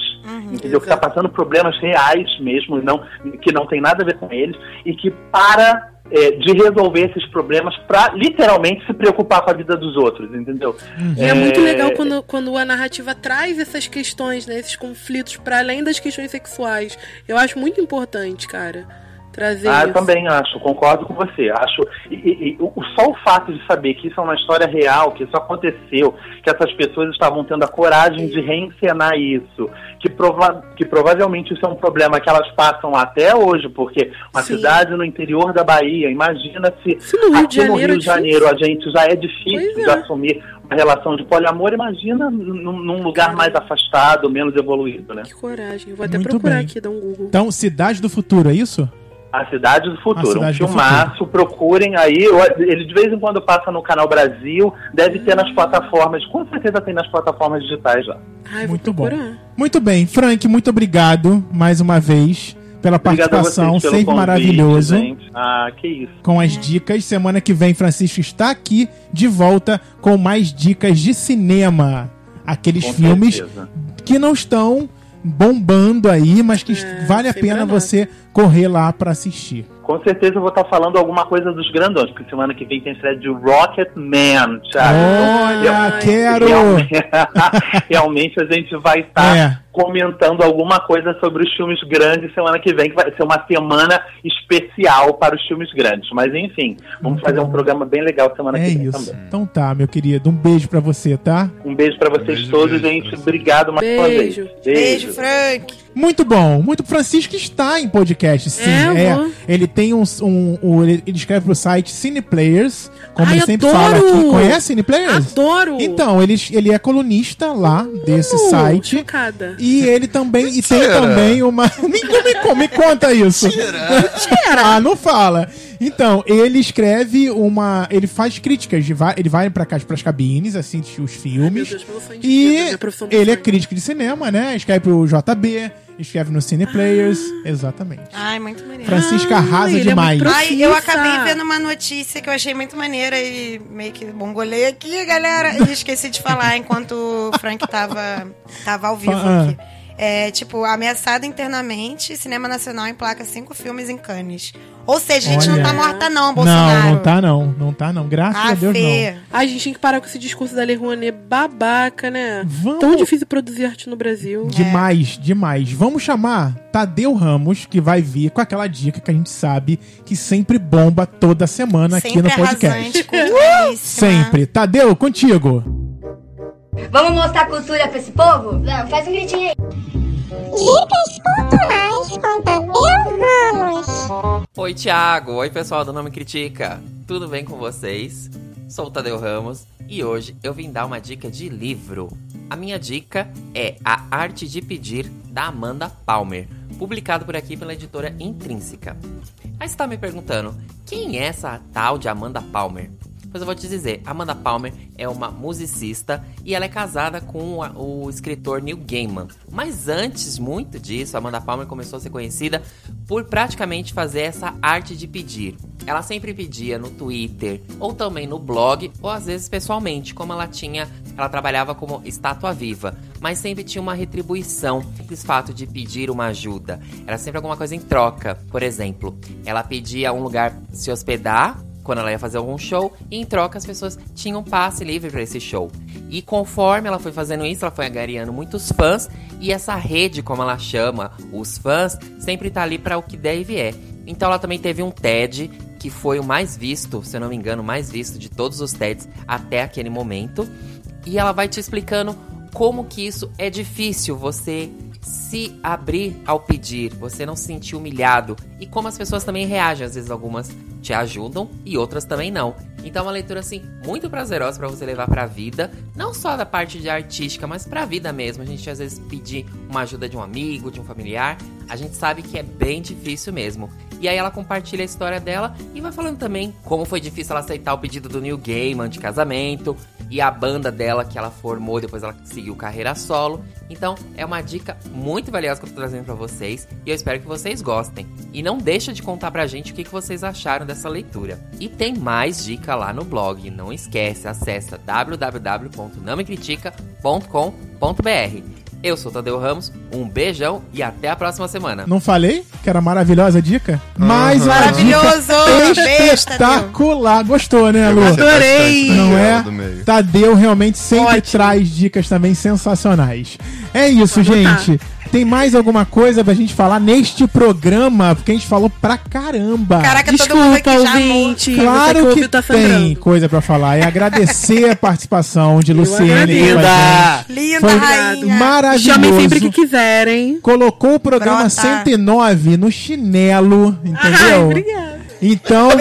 entendeu? Que está passando problemas reais mesmo, não, que não tem nada a ver com eles e que para é, de resolver esses problemas para literalmente se preocupar com a vida dos outros, entendeu? E é muito legal quando, quando a narrativa traz essas questões, né, esses conflitos, para além das questões sexuais. Eu acho muito importante, cara, trazer Ah, eu isso. também acho, concordo com você. Acho e, e- e o- só o fato de saber que isso é uma história real, que isso aconteceu, que essas pessoas estavam tendo a coragem de reencenar isso, que, prova que provavelmente isso é um problema que elas passam até hoje, porque uma Sim. cidade no interior da Bahia, imagina se Se no Rio de aqui no Janeiro Rio é de Janeiro a gente já é difícil Pois de é. assumir uma relação de poliamor, imagina num, num lugar mais afastado, menos evoluído, né? Que coragem. Vou até Muito procurar bem. aqui, dar um Google. Então, Cidade do Futuro, é isso? A Cidade do A Futuro, Cidade um filmaço, procurem aí. eu- Ele de vez em quando passa no Canal Brasil, deve ter nas plataformas, com certeza tem nas plataformas digitais já. Ai, Muito bom. Muito bem. Frank, muito obrigado mais uma vez pela participação, vocês sempre convite, maravilhoso. gente. Ah, que isso. Com as dicas. Semana que vem, Francisco está aqui de volta com mais dicas de cinema. Aqueles Com filmes certeza. que não estão bombando aí, mas que É, vale a pena você correr lá pra assistir. Com certeza eu vou estar falando alguma coisa dos grandões, porque semana que vem tem estreia de Rocket Man, Thiago. Olha, Ai, quero! Realmente, realmente a gente vai estar É. comentando alguma coisa sobre os filmes grandes semana que vem, que vai ser uma semana especial para os filmes grandes. Mas enfim, vamos fazer um programa bem legal semana É que vem isso. também. Então tá, meu querido. Um beijo pra você, tá? Um beijo para vocês Beijo, todos, beijo gente. Obrigado mais uma vez. Beijo. Beijo, Frank. Muito bom. Muito Francisco está em podcast, sim. É, vou. Ele tem um, um, um- ele escreve pro site Cine Players, como Ai, ele sempre adoro! fala aqui. Conhece Cine Players? Adoro! Então, ele, ele é colunista lá desse Uh, site. Chocada. E ele também. E tem também uma. me, me, co- me conta isso. ah, não fala. Então, ele escreve uma. Ele faz críticas de va- Ele vai pra cá pras cabines, assiste os filmes. Deus, meu sonho de E ele é crítico de cinema, né? Escreve pro JB, escreve no Cine Players. Exatamente. Ai, muito maneiro. Francisca Ah, arrasa ele é demais. muito Ai, eu acabei vendo uma notícia que eu achei muito maneira e meio que bongolei aqui, galera. E esqueci de falar enquanto o Frank tava, tava ao vivo Ah. aqui. É, tipo, ameaçado internamente, cinema nacional emplaca cinco filmes em Cannes. Ou seja, a gente Olha. não tá morta não, Bolsonaro. Não, não tá não. Não tá não. Graças a Ah, Deus Fê. não. A gente tem que parar com esse discurso da Lei Rouanet babaca, né? Vamos- Tão difícil produzir arte no Brasil. Demais, demais. Vamos chamar Tadeu Ramos, que vai vir com aquela dica que a gente sabe que sempre bomba toda semana aqui Sempre no podcast. arrasante, culturalíssima. Sempre. Tadeu, contigo. Vamos mostrar cultura pra esse povo? Vamos, faz um gritinho aí. Oi, Thiago. Oi, pessoal do Nome Critica. Tudo bem com vocês? Sou o Tadeu Ramos e hoje eu vim dar uma dica de livro. A minha dica é A Arte de Pedir, da Amanda Palmer, publicado por aqui pela editora Intrínseca. Aí você tá me perguntando, quem é essa tal de Amanda Palmer? Pois eu vou te dizer, Amanda Palmer é uma musicista e ela é casada com o escritor Neil Gaiman. Mas antes, muito disso, Amanda Palmer começou a ser conhecida por praticamente fazer essa arte de pedir. Ela sempre pedia no Twitter, ou também no blog, ou às vezes pessoalmente, como ela tinha, ela trabalhava como estátua viva, mas sempre tinha uma retribuição, simples fato de pedir uma ajuda. Era sempre alguma coisa em troca. Por exemplo, ela pedia um lugar se hospedar quando ela ia fazer algum show, e em troca as pessoas tinham passe livre para esse show. E conforme ela foi fazendo isso, ela foi angariando muitos fãs, e essa rede, como ela chama, os fãs, sempre tá ali para o que der e vier. Então ela também teve um TED, que foi o mais visto, se eu não me engano, o mais visto de todos os TEDs até aquele momento. E ela vai te explicando como que isso é difícil você se abrir ao pedir, você não se sentir humilhado e como as pessoas também reagem, às vezes algumas te ajudam e outras também não. Então é uma leitura assim muito prazerosa para você levar para a vida, não só da parte de artística, mas para a vida mesmo. A gente às vezes pedir uma ajuda de um amigo, de um familiar, a gente sabe que é bem difícil mesmo. E aí ela compartilha a história dela e vai falando também como foi difícil ela aceitar o pedido do Neil Gaiman de casamento e a banda dela que ela formou, depois ela seguiu carreira solo. Então, é uma dica muito valiosa que eu tô trazendo pra vocês e eu espero que vocês gostem. E não deixa de contar pra gente o que, que vocês acharam dessa leitura. E tem mais dica lá no blog, não esquece, acessa www.namecritica.com.br. Eu sou o Tadeu Ramos, um beijão e até a próxima semana. Não falei que era maravilhosa a dica? Mais uma Maravilhoso! dica Beijo, espetacular. Gostou, né, Lu? Adorei. Não é? Tadeu realmente sempre Ótimo. traz dicas também sensacionais. É isso, gente. Tem mais alguma coisa pra gente falar neste programa? Porque a gente falou pra caramba. Caraca, todo mundo aqui Desculpa, já ouvinte. Claro que que tá tem coisa pra falar. E agradecer a participação de Luciene aqui com a agradeço. gente. Linda, Foi rainha. maravilhoso. Chamem sempre que quiserem. Colocou o programa Brota. 109 no chinelo, Ai, entendeu? obrigada. então,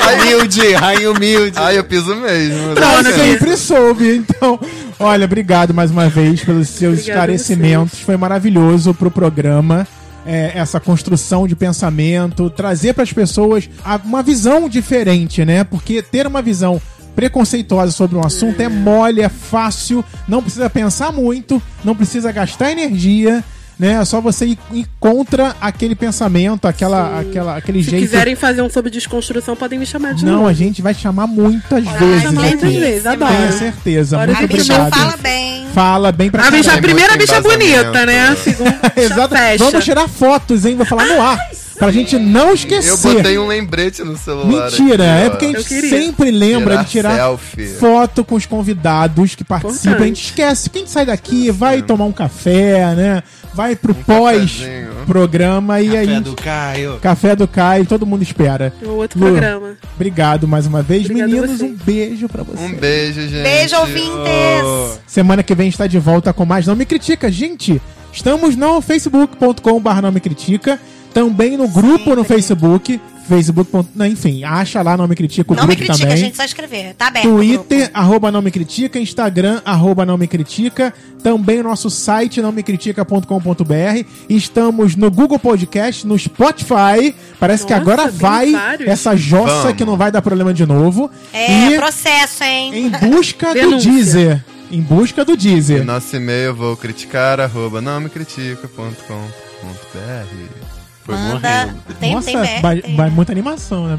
Rainha humilde, rainha humilde. Ah, eu piso mesmo. Não, sempre soube. Então, olha, obrigado mais uma vez pelos seus esclarecimentos. Foi maravilhoso pro programa. é, essa construção de pensamento, trazer para as pessoas uma visão diferente, né? Porque ter uma visão preconceituosa sobre um assunto é mole, é fácil, não precisa pensar muito, não precisa gastar energia, né? É só você ir, ir contra aquele pensamento, aquela, aquela, aquele Se jeito. quiserem fazer um sobre desconstrução, podem me chamar de Não, novo. a gente vai chamar muitas Vou vezes chamar muitas vezes, adoro. Tenho certeza. Bora Muito A bicha obrigado. fala bem. Fala bem pra A bicha, a primeira bicha bonita, né? A segunda Exato. fecha. Vamos tirar fotos, hein? Vou falar no ar. Pra gente não esquecer. Eu botei um lembrete no celular. Mentira, aqui, é porque a gente sempre lembra Tirar de tirar selfie. foto com os convidados que participam. A gente esquece. Quem sai daqui vai tomar um café, né? Vai pro cafezinho. pós-programa e aí. Café do Caio. Café do Caio, todo mundo espera. O outro Lu, programa. Obrigado mais uma vez. Obrigada a Meninos, um beijo pra vocês. Um beijo, gente. Beijo, ouvintes! Semana que vem está de volta com mais Não Me Critica. Gente, estamos no facebook.com.br Não Me Critica. Também no grupo no Facebook. Facebook. não, Enfim, acha lá Não Me Critica o Não me critica, também. gente, só escrever. Tá aberto. Twitter, grupo. arroba não me critica, Instagram, arroba não me critica, também o nosso site não me critica.com.br. Estamos no Google Podcast, no Spotify. Parece que Nossa, agora tem vai vários. essa jossa Vamos. que não vai dar problema de novo. É, e processo, hein? em busca do. Deezer. Em busca do E Deezer. nosso e-mail vou criticar, arroba não me critica.com.br. Foi Manda. morrendo. Tem, Nossa, tem, vai, tem. vai muita animação, né?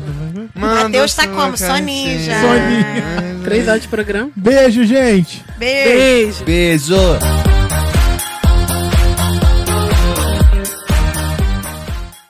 Matheus tá como? já. Soninho. Três horas de programa. Beijo, gente! Beijo. Beijo. Beijo.